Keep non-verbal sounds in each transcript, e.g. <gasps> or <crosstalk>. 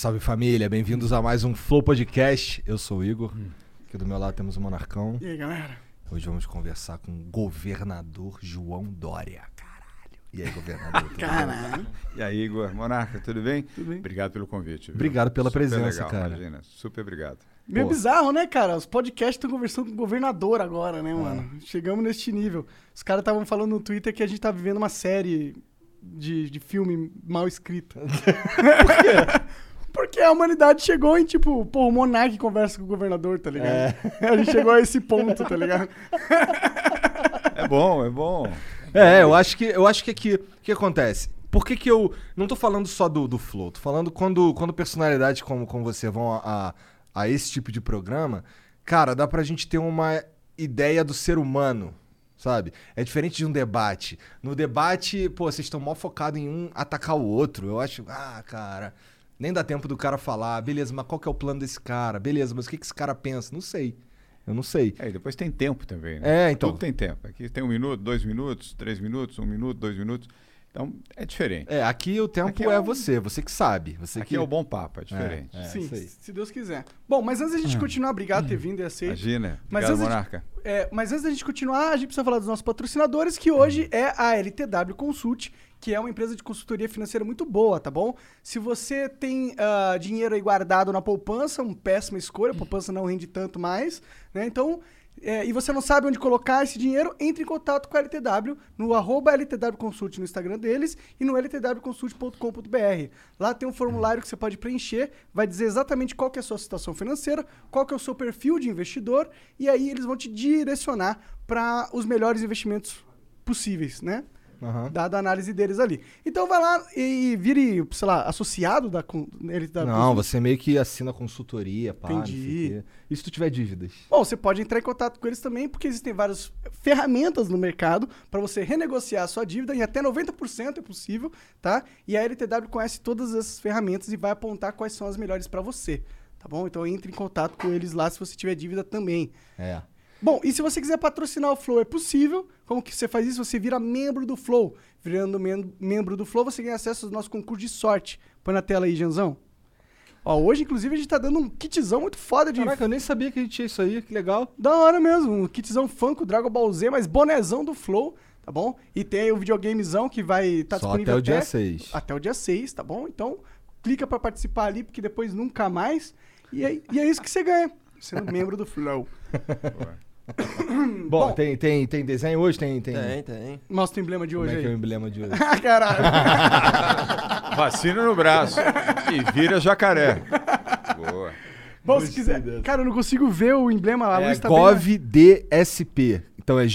Salve, família, bem-vindos a mais um Flow Podcast. Eu sou o Igor, aqui do meu lado temos o Monarcão. E aí, galera? Hoje vamos conversar com o governador João Dória. Caralho. E aí, governador? tudo bem? Caralho. E aí, Igor, Monarca, tudo bem? Tudo bem. Obrigado pelo convite. viu? Obrigado pela Super presença, legal, cara. Imagina, super obrigado. Meio Pô. bizarro, né, cara? Os podcasts estão conversando com o governador agora, É. né, mano? Chegamos neste nível. Os caras estavam falando no Twitter que a gente tá vivendo uma série de, de filme mal escrita. <laughs> Por quê? Porque a humanidade chegou em, tipo, pô, o Monark conversa com o governador, tá ligado? É. <laughs> A gente chegou a esse ponto, tá ligado? É bom, é bom. É, eu acho que eu acho que aqui o que acontece? Por que, que eu não tô falando só do, do Flow, tô falando quando, quando personalidades como, como você vão a, a, a esse tipo de programa, cara, dá pra gente ter uma ideia do ser humano, sabe? É diferente de um debate. No debate, pô, vocês estão mal focados em um atacar o outro. Eu acho, ah, cara, nem dá tempo do cara falar, beleza, mas qual que é o plano desse cara? Beleza, mas o que, que esse cara pensa? Não sei. Eu não sei. É, e depois tem tempo também, né? É, então. Tudo tem tempo. Aqui tem um minuto, dois minutos, três minutos, um minuto, dois minutos. Então, é diferente. É, aqui o tempo Aqui é, é um- você, você que sabe. Você Aqui que... é o bom papo, é diferente. É, Sim, isso aí. se Deus quiser. Bom, mas antes da gente continuar, obrigado por ter vindo e aceito. Imagina. Mas Obrigado, antes de- Monarca. É, mas antes da gente continuar, a gente precisa falar dos nossos patrocinadores, que hoje é a LTW Consult, que é uma empresa de consultoria financeira muito boa, tá bom? Se você tem ah, dinheiro aí guardado na poupança, uma péssima escolha, a poupança não rende tanto mais, né? Então, é, e você não sabe onde colocar esse dinheiro, entre em contato com a LTW no arroba LTW Consult no Instagram deles e no ltwconsult.com.br. Lá tem um formulário que você pode preencher, vai dizer exatamente qual que é a sua situação financeira, qual que é o seu perfil de investidor, e aí eles vão te direcionar para os melhores investimentos possíveis, né? Aham. Dada a análise deles ali. Então vai lá e vire, sei lá, associado da con- LTW Não, você meio que assina consultoria, pá, Entendi. E se tu tiver dívidas? Bom, você pode entrar em contato com eles também, porque existem várias ferramentas no mercado para você renegociar a sua dívida em até 90% é possível, tá? E a LTW conhece todas essas ferramentas e vai apontar quais são as melhores para você, tá bom? Então entre em contato com eles lá se você tiver dívida também. É. Bom, e se você quiser patrocinar o Flow, é possível. Como que você faz isso? Você vira membro do Flow. Virando mem- membro do Flow, você ganha acesso ao nosso concurso de sorte. Põe na tela aí, Janzão. Ó, hoje, inclusive, a gente tá dando um kitzão muito foda de Caraca, eu nem sabia que a gente tinha isso aí, que legal. da hora mesmo, um kitzão funk, o Dragon Ball Z, mas bonezão do Flow, tá bom? E tem aí o videogamezão que vai estar Só disponível até o dia 6. Até o dia 6, tá bom? Então, clica pra participar ali, porque depois nunca mais. E é, e é isso que você ganha, sendo membro do Flow. <laughs> <laughs> <coughs> Bom, Bom. tem, tem, tem desenho hoje? Tem, tem... Tem, tem. Mostra o emblema de Como hoje é que é o aí. emblema de hoje? <laughs> Caralho. <laughs> Vacina no braço e vira jacaré. Boa. Bom, se quiser. Cara, eu não consigo ver o emblema, a é luz tá bem- GovDSP. Então é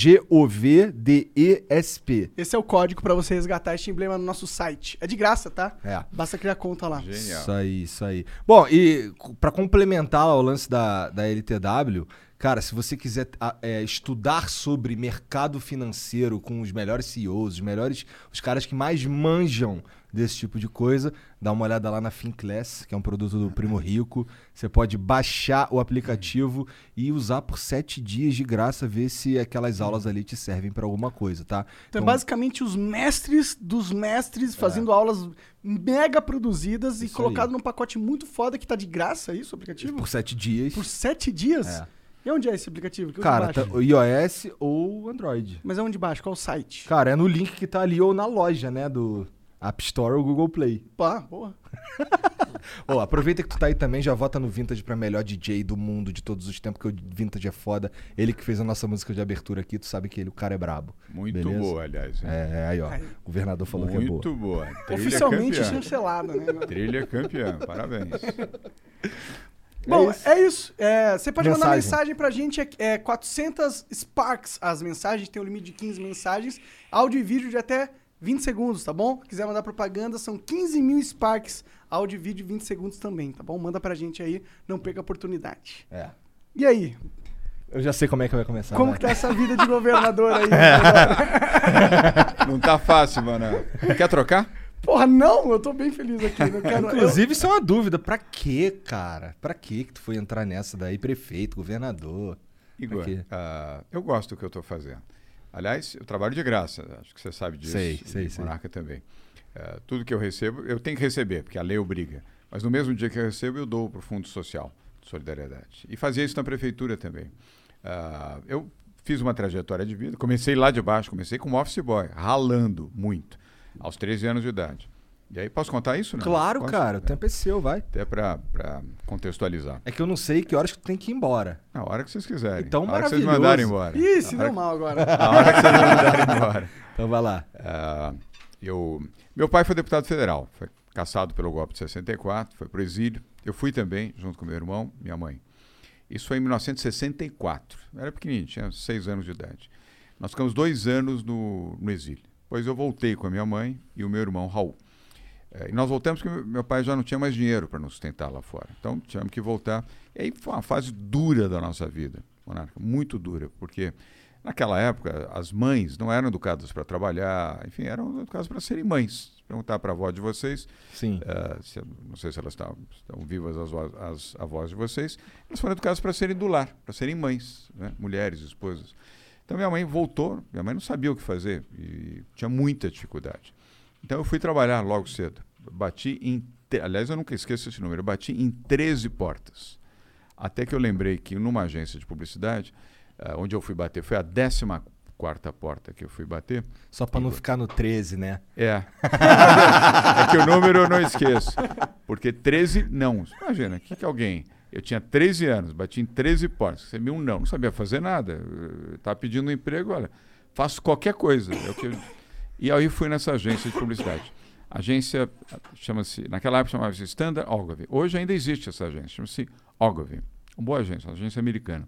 G-O-V-D-E-S-P. Esse é o código pra você resgatar este emblema no nosso site. É de graça, tá? É. Basta criar conta lá. Genial. Isso aí, isso aí. Bom, e pra complementar lá o lance da, da LTW, cara, se você quiser a- é, estudar sobre mercado financeiro com os melhores CEOs, os melhores, os caras que mais manjam desse tipo de coisa, dá uma olhada lá na Finclass, que é um produto do Primo Rico. Você pode baixar o aplicativo e usar por sete dias de graça, ver se aquelas aulas ali te servem para alguma coisa, tá? Então, é basicamente os mestres dos mestres fazendo aulas mega produzidas e É. Colocado aí. num pacote muito foda que tá de graça, é isso o aplicativo? por sete dias. Por sete dias? É. E onde é esse aplicativo? Que Cara, tá, o iOS ou Android. Mas é onde baixo? Qual o site? Cara, é no link que tá ali ou na loja, né, do App Store ou Google Play. Pá, boa. <laughs> Ó, aproveita que tu tá aí também, já vota no Vintage pra melhor DJ do mundo de todos os tempos, que o Vintage é foda. Ele que fez a nossa música de abertura aqui, tu sabe que ele, o cara é brabo. Muito Beleza? boa, aliás. hein? É, aí ó, o governador falou que é boa. Muito boa. <laughs> Trilha Oficialmente campeã. chancelada, né? Trilha campeã, parabéns. <laughs> Bom, isso. é isso. É, você pode mandar Mensagem. mensagem pra gente, é, é 400 Sparks as mensagens, tem um limite de 15 mensagens, áudio e vídeo de até 20 segundos, tá bom? Quiser mandar propaganda, são 15 mil Sparks, áudio e vídeo 20 segundos também, tá bom? Manda pra gente aí, não perca a oportunidade. É. E aí, Eu já sei como é que vai começar. como vai. que tá essa vida de <laughs> governador aí? <laughs> Não tá fácil, mano. Quer trocar? Porra, não, eu tô bem feliz aqui. Quero, eu- <laughs> Inclusive, isso é uma dúvida. Pra quê, cara? Pra quê que tu foi entrar nessa daí? Prefeito, governador. Igor, ah, eu gosto do que eu estou fazendo. Aliás, eu trabalho de graça, acho que você sabe disso. Sei, sei, sei. Monarca também. Ah, tudo que eu recebo, eu tenho que receber, porque a lei obriga. Mas no mesmo dia que eu recebo, eu dou para o Fundo Social de Solidariedade. E fazia isso na prefeitura também. Ah, eu fiz uma trajetória de vida, comecei lá de baixo, comecei como office boy, ralando muito, aos 13 anos de idade. E aí, posso contar isso? Não? Claro, Posso? cara, o É, tempo é seu, vai. Até para contextualizar. É que eu não sei que horas que tu tem que ir embora. Na hora que vocês quiserem. Então, hora que vocês maravilhoso. mandarem embora. Ih, se deu mal agora. <laughs> A hora que vocês mandarem <laughs> embora. Então vai lá. Ah, eu, meu pai foi deputado federal, foi caçado pelo golpe de 64, foi pro exílio. Eu fui também, junto com meu irmão, minha mãe. Isso foi em 1964. Eu era pequenininho, tinha seis anos de idade. Nós ficamos dois anos no, no exílio. Depois eu voltei com a minha mãe e o meu irmão Raul. Eh, e nós voltamos porque meu- pai já não tinha mais dinheiro para nos sustentar lá fora. Então tivemos que voltar. E aí foi uma fase dura da nossa vida, Monarca, muito dura, porque naquela época as mães não eram educadas para trabalhar, enfim, eram educadas para serem mães. Perguntar para a avó de vocês, Sim. eh, se- não sei se elas estão, estão vivas as, as avós de vocês, elas foram educadas para serem do lar, para serem mães, né? mulheres, esposas. Então minha mãe voltou, minha mãe não sabia o que fazer e tinha muita dificuldade. Então eu fui trabalhar logo cedo. Bati em, aliás, eu nunca esqueço esse número, eu bati em 13 portas. Até que eu lembrei que numa agência de publicidade, ah, onde eu fui bater, foi a 14 quarta porta que eu fui bater. Só pra não ficar no 13, né? É. <laughs> é que o número eu não esqueço. Porque 13 não. Imagina, o que, que alguém. Eu tinha 13 anos, bati em 13 portas, recebi um não, não sabia fazer nada. Estava pedindo um emprego, olha, faço qualquer coisa. É eu- <laughs> E aí fui nessa agência de publicidade. Agência chama-se, naquela época chamava-se Standard Ogilvy. Hoje ainda existe essa agência, chama-se Ogilvy. Uma boa agência, uma agência americana.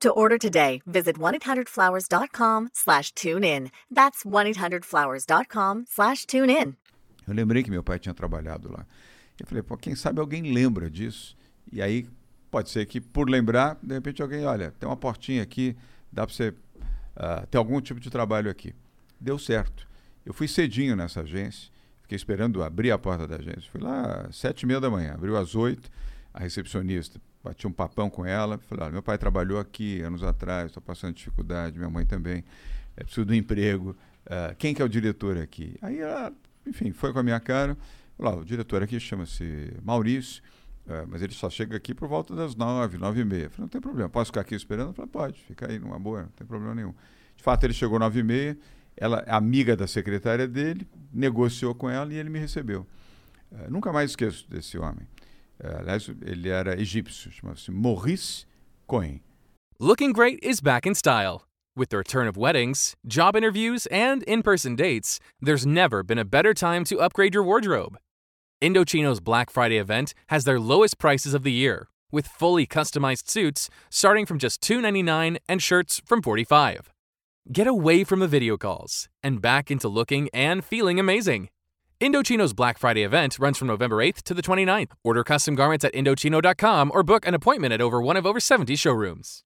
To order today, visit 1-800-Flowers.com slash tune in. That's 1-800-Flowers.com slash tune in. Eu lembrei que meu pai tinha trabalhado lá. Eu falei, pô, quem sabe alguém lembra disso? E aí, pode ser que por lembrar, de repente alguém, olha, tem uma portinha aqui, dá para você ah, ter algum tipo de trabalho aqui. Deu certo. Eu fui cedinho nessa agência, fiquei esperando abrir a porta da agência. Fui lá às sete e meia da manhã, abriu às oito, a recepcionista, bati um papão com ela, falei, olha, meu pai trabalhou aqui anos atrás, estou passando dificuldade, minha mãe também, é preciso de um emprego, ah, quem que é o diretor aqui? Aí ela, enfim, foi com a minha cara, falou, o diretor aqui chama-se Maurício, É, mas ele só chega aqui por volta das nove, nove e meia. Falei, não tem problema, posso ficar aqui esperando? Eu falei, pode, fica aí numa boa, não tem problema nenhum. De fato, ele chegou nove e meia, ela, amiga da secretária dele, negociou com ela e ele me recebeu. É, nunca mais esqueço desse homem. Uh, é, aliás, ele era egípcio, chamava-se Maurice Cohen. Looking great is back in style. With the return of weddings, job interviews, and in person dates, there's never been a better time to upgrade your wardrobe. Indochino's Black Friday event has their lowest prices of the year, with fully customized suits starting from just $2.99 and shirts from 45. Get away from the video calls and back into looking and feeling amazing. Indochino's Black Friday event runs from November 8th to the 29th. Order custom garments at Indochino.com or book an appointment at over one of over 70 showrooms.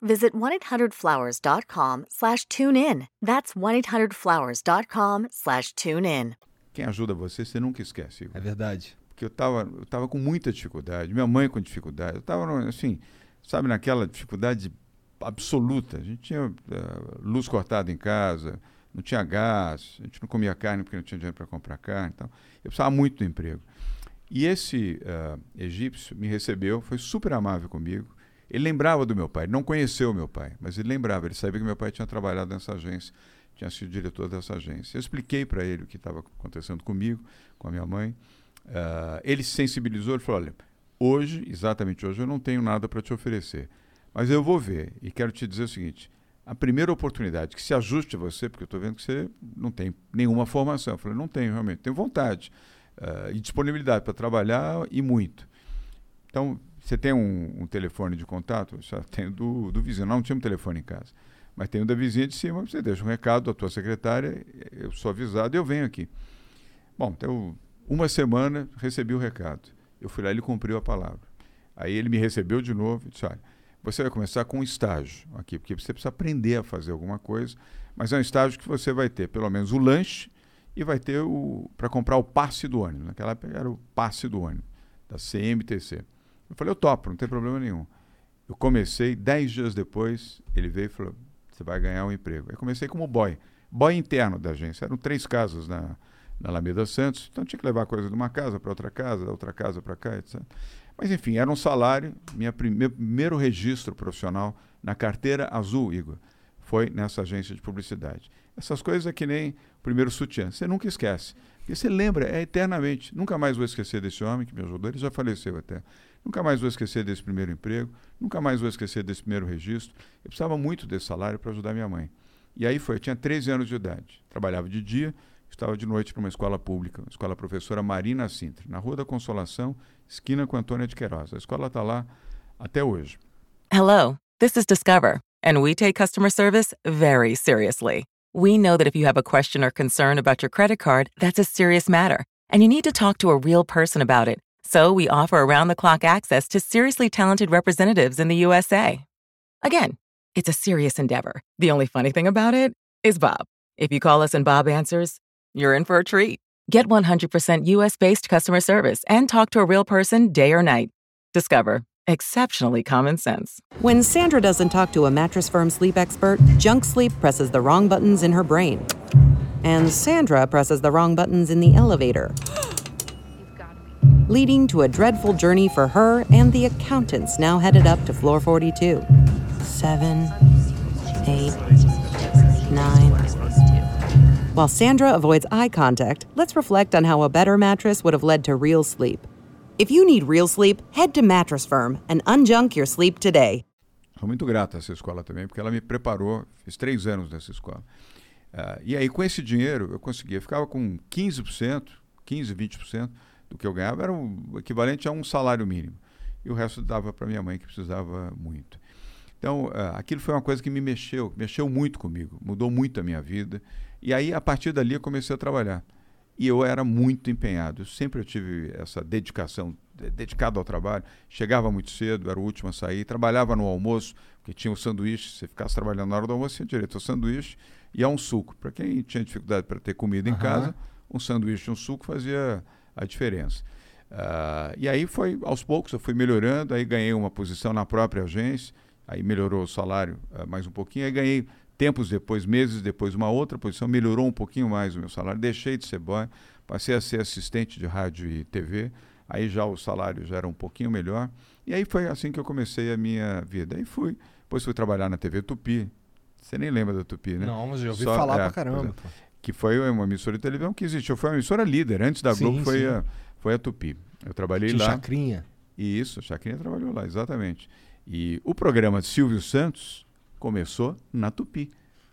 visit 1-800-Flowers.com slash tune in. That's 1-800-Flowers.com slash tune in. Quem ajuda você, você nunca esquece. Igor. É verdade. Porque eu estava eu tava com muita dificuldade, minha mãe com dificuldade. Eu estava, assim, sabe, naquela dificuldade absoluta. A gente tinha uh, luz cortada em casa, não tinha gás, a gente não comia carne porque não tinha dinheiro para comprar carne. Então, eu precisava muito do emprego. E esse uh, egípcio me recebeu, foi super amável comigo. Ele lembrava do meu pai, não conheceu meu pai, mas ele lembrava, ele sabia que meu pai tinha trabalhado nessa agência, tinha sido diretor dessa agência. Eu expliquei para ele o que estava acontecendo comigo, com a minha mãe. Uh, ele se sensibilizou, ele falou: olha, hoje, exatamente hoje, eu não tenho nada para te oferecer, mas eu vou ver e quero te dizer o seguinte: a primeira oportunidade que se ajuste a você, porque eu estou vendo que você não tem nenhuma formação. Eu falei: não tenho realmente, tenho vontade uh, e disponibilidade para trabalhar e muito. Então, você tem um, um, telefone de contato? Eu já tenho do, do vizinho. Não tinha um telefone em casa. Mas tem o da vizinha de cima, você deixa um recado à tua secretária, eu sou avisado e eu venho aqui. Bom, então, uma semana recebi o recado. Eu fui lá ele cumpriu a palavra. Aí ele me recebeu de novo e disse, olha, você vai começar com um estágio aqui, porque você precisa aprender a fazer alguma coisa, mas é um estágio que você vai ter pelo menos o lanche e vai ter o para comprar o passe do ônibus. Naquela época era o passe do ônibus, da CMTC. Eu falei, eu topo, não tem problema nenhum. Eu comecei, dez dias depois, ele veio e falou, você vai ganhar um emprego. Eu comecei como boy, boy interno da agência. Eram três casas na, na Alameda Santos, então tinha que levar coisa de uma casa para outra casa, da outra casa para cá, etc. Mas enfim, era um salário, minha meu primeiro registro profissional na carteira azul, Igor, foi nessa agência de publicidade. Essas coisas é que nem o primeiro sutiã, você nunca esquece. Porque você lembra, é eternamente. Nunca mais vou esquecer desse homem que me ajudou, ele já faleceu até. Nunca mais vou esquecer desse primeiro emprego, nunca mais vou esquecer desse primeiro registro. Eu precisava muito desse salário para ajudar minha mãe. E aí foi, eu tinha 13 anos de idade. Trabalhava de dia, estava de noite para uma escola pública, escola professora Marina Sintra, na Rua da Consolação, esquina com Antônia de Queiroz. A escola está lá até hoje. Hello, this is Discover, and we take customer service very seriously. We know that if you have a question or concern about your credit card, that's a serious matter, and you need to talk to a real person about it. So we offer around the clock access to seriously talented representatives in the USA. Again, it's a serious endeavor. The only funny thing about it is Bob. If you call us and Bob answers, you're in for a treat. Get 100% US based customer service and talk to a real person day or night. Discover exceptionally common sense. When Sandra doesn't talk to a Mattress Firm sleep expert, Junk Sleep presses the wrong buttons in her brain. And Sandra presses the wrong buttons in the elevator <gasps> leading to a dreadful journey for her and the accountants now headed up to floor 42. Seven, eight, nine. While Sandra avoids eye contact, let's reflect on how a better mattress would have led to real sleep. If you need real sleep, head to Mattress Firm and unjunk your sleep today. Sou muito grato a essa escola também, porque ela me preparou. Fiz três anos nessa escola. Uh, e aí, com esse dinheiro, eu conseguia. Ficava com 15%, 15%, 20% do que eu ganhava era o equivalente a um salário mínimo. E o resto dava para minha mãe, que precisava muito. Então, uh, aquilo foi uma coisa que me mexeu, mexeu muito comigo, mudou muito a minha vida. E aí, a partir dali, eu comecei a trabalhar. E eu era muito empenhado. Sempre eu tive essa dedicação de- dedicado ao trabalho. Chegava muito cedo, era o último a sair. Trabalhava no almoço, porque tinha o sanduíche. Se ficasse trabalhando na hora do almoço, tinha direito ao sanduíche e a um suco. Para quem tinha dificuldade para ter comida em Aham. casa, um sanduíche e um suco fazia a diferença. Ah, e aí foi, aos poucos, eu fui melhorando, aí ganhei uma posição na própria agência, aí melhorou o salário ah, mais um pouquinho, aí ganhei tempos depois, meses depois, uma outra posição, melhorou um pouquinho mais o meu salário, deixei de ser boy, passei a ser assistente de rádio e TV, aí já o salário já era um pouquinho melhor, e aí foi assim que eu comecei a minha vida. Aí fui, depois fui trabalhar na TV Tupi, você nem lembra da Tupi, né? Não, mas eu ouvi Só- falar é, pra caramba. Que foi uma emissora de televisão que existiu. Foi uma emissora líder. Antes da Sim, Globo foi sim. a, foi a Tupi. Eu trabalhei Tinha lá. Chacrinha. E isso, a Chacrinha trabalhou lá, exatamente. E o programa de Silvio Santos começou na Tupi.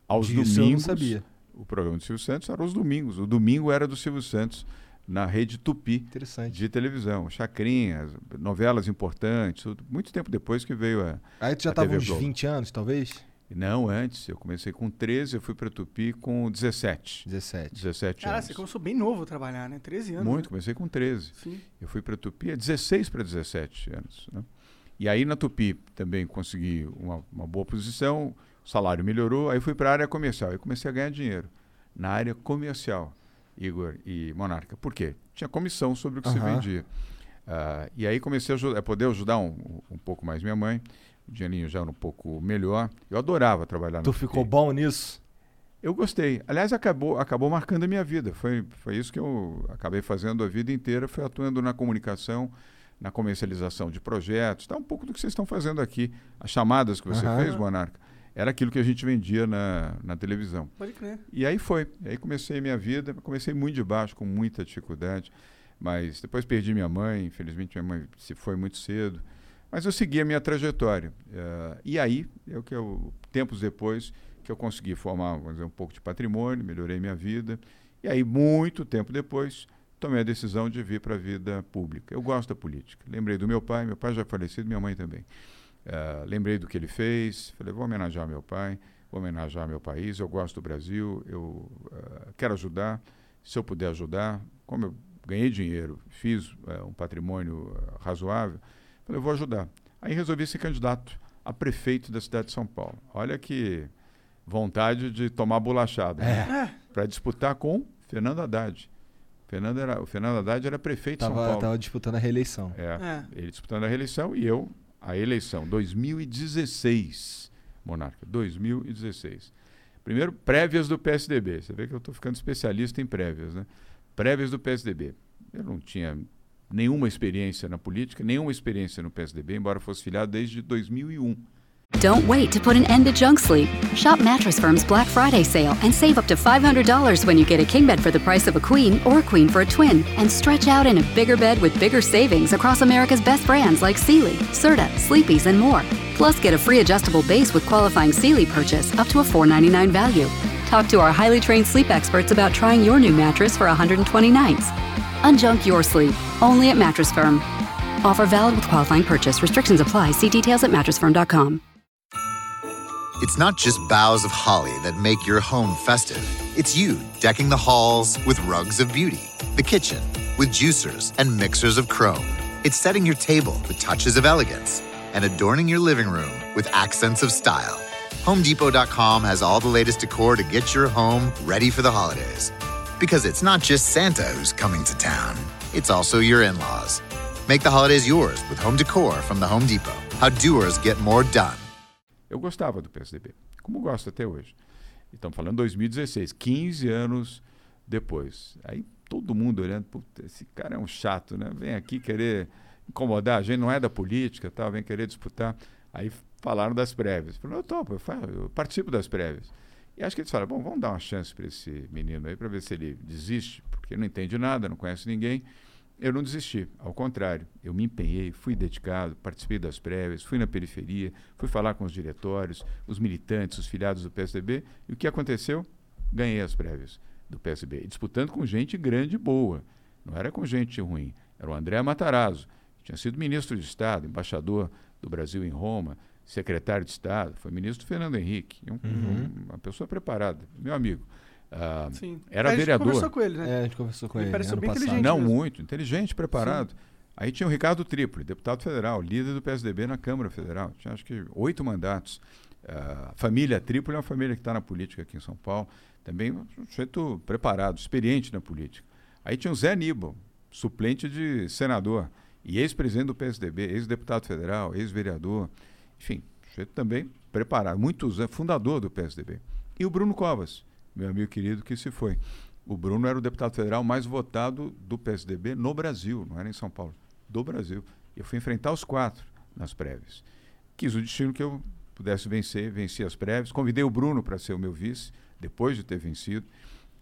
Aos Disso eu não domingos. sabia. O programa de Silvio Santos era aos domingos. O domingo era do Silvio Santos na rede Tupi Interessante. de televisão. Chacrinhas, novelas importantes. tudo. Muito tempo depois que veio a. Aí tu já a tava TV uns Globo. 20 anos, talvez? Não, antes. Eu comecei com 13, eu fui para Tupi com 17. 17. 17 Cara, anos. você começou bem novo a trabalhar, né? 13 anos. Muito, né? comecei com 13. Sim. Eu fui para Tupi há 16 para 17 anos. né? E aí na Tupi também consegui uma, uma boa posição, o salário melhorou, aí fui para a área comercial e comecei a ganhar dinheiro na área comercial, Igor e Monarca. Por quê? Tinha comissão sobre o que se Aham. vendia. Ah, e aí comecei a, ajudar- a poder ajudar um, um pouco mais minha mãe, o dinheirinho já era um pouco melhor. Eu adorava trabalhar Tu ficou bom nisso? Eu gostei. Aliás, acabou, acabou marcando a minha vida. Foi, foi isso que eu acabei fazendo a vida inteira, foi atuando na comunicação, na comercialização de projetos, tá um pouco do que vocês estão fazendo aqui. As chamadas que você Aham. fez, Monarca, era aquilo que a gente vendia na, na televisão. Pode crer. E aí foi. E aí comecei a minha vida, comecei muito de baixo, com muita dificuldade, mas depois perdi minha mãe, infelizmente minha mãe se foi muito cedo. Mas eu segui a minha trajetória. Eh, e aí, eu que eu, tempos depois, que eu consegui formar, dizer, um pouco de patrimônio, melhorei minha vida. E aí, muito tempo depois, tomei a decisão de vir para a vida pública. Eu gosto da política. Lembrei do meu pai, meu pai já é falecido, minha mãe também. Eh, lembrei do que ele fez, falei, vou homenagear meu pai, vou homenagear meu país, eu gosto do Brasil, eu eh, quero ajudar, se eu puder ajudar, como eu ganhei dinheiro, fiz eh, um patrimônio razoável, falei, eu vou ajudar. Aí resolvi ser candidato a prefeito da cidade de São Paulo. Olha que vontade de tomar bolachada. É. Para disputar com Fernando Haddad. Fernando era, o Fernando Haddad era prefeito de São Tava, Paulo. tava disputando a reeleição. É, É. ele disputando a reeleição e eu a eleição 2016, Monarca, 2016. Primeiro, prévias do PSDB. Você vê que eu estou ficando especialista em prévias, né? Prévias do PSDB. Eu não tinha nenhuma experiência na política, nenhuma experiência no PSDB, embora fosse filiado desde 2001. Um. Don't wait to put an end to junk sleep. Shop Mattress Firm's Black Friday sale and save up to $500 when you get a king bed for the price of a queen or a queen for a twin. And stretch out in a bigger bed with bigger savings across America's best brands like Sealy, Serta, Sleepy's, and more. Plus, get a free adjustable base with qualifying Sealy purchase up to a 499 value. Talk to our highly trained sleep experts about trying your new mattress for 120 nights. Unjunk your sleep, only at Mattress Firm. Offer valid with qualifying purchase. Restrictions apply. See details at mattressfirm.com. It's not just boughs of holly that make your home festive. It's you decking the halls with rugs of beauty, the kitchen with juicers and mixers of chrome. It's setting your table with touches of elegance and adorning your living room with accents of style. HomeDepot.com has all the latest decor to get your home ready for the holidays. Because it's not just Santa who's coming to town, it's also your in laws. Make the holidays yours with home decor from the Home Depot. How doers get more done. Eu gostava do PSDB, como gosto até hoje. Estamos falando 2016, 15 anos depois. Aí todo mundo olhando, puta, esse cara é um chato, né? Vem aqui querer incomodar, a gente não é da política, tal, vem querer disputar. Aí falaram das prévias. Falei, eu topo, eu, fa- eu participo das prévias. E acho que eles falaram, bom, vamos dar uma chance para esse menino aí, para ver se ele desiste, porque não entende nada, não conhece ninguém. Eu não desisti, ao contrário, eu me empenhei, fui dedicado, participei das prévias, fui na periferia, fui falar com os diretórios, os militantes, os filiados do PSDB, e o que aconteceu? Ganhei as prévias do PSB, e disputando com gente grande e boa, não era com gente ruim, era o André Matarazzo, que tinha sido ministro de Estado, embaixador do Brasil em Roma, secretário de Estado, foi ministro do Fernando Henrique, um- Uhum. uma pessoa preparada, meu amigo. Ah, Sim. Era A gente vereador. conversou com ele, né? É, a gente conversou com Ele ele. pareceu bem passado. inteligente. Não mesmo. muito, inteligente, preparado. Aí tinha o Ricardo Tripoli, deputado federal, líder do PSDB na Câmara Federal. Tinha acho que oito mandatos. A família Tripoli é uma família que está na política aqui em São Paulo. Também um sujeito preparado, experiente na política. Aí tinha o Zé Aníbal, suplente de senador e ex-presidente do PSDB, ex-deputado federal, ex-vereador. Enfim, sujeito também preparado, muitos anos, fundador do PSDB. E o Bruno Covas, meu amigo querido que se foi. O Bruno era o deputado federal mais votado do PSDB no Brasil, não era em São Paulo, do Brasil. Eu fui enfrentar os quatro nas prévias. Quis o destino que eu pudesse vencer, venci as prévias. Convidei o Bruno para ser o meu vice, depois de ter vencido.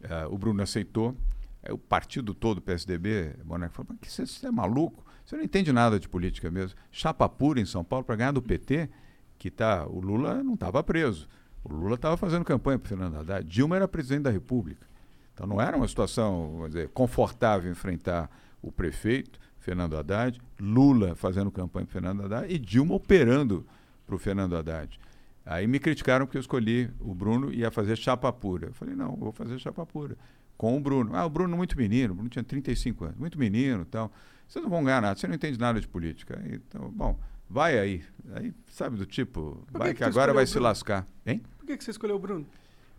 Uh, o Bruno aceitou. Aí o partido todo, o PSDB, Boneco, falou: mas você, você é maluco? Você não entende nada de política mesmo. Chapa pura em São Paulo para ganhar do PT, que tá, o Lula não estava preso. O Lula estava fazendo campanha para Fernando Haddad. Dilma era presidente da República. Então não era uma situação dizer, confortável enfrentar o prefeito, Fernando Haddad, Lula fazendo campanha para Fernando Haddad e Dilma operando para o Fernando Haddad. Aí me criticaram porque eu escolhi o Bruno e ia fazer chapa pura. Eu falei, não, vou fazer chapa pura. Com o Bruno. Ah, o Bruno é muito menino, o Bruno tinha 35 anos, muito menino e tal. Vocês não vão ganhar nada, você não entende nada de política. Então, bom, vai aí. Aí, sabe do tipo, Por vai que, que agora vai se lascar. Hein? Por que, que você escolheu o Bruno?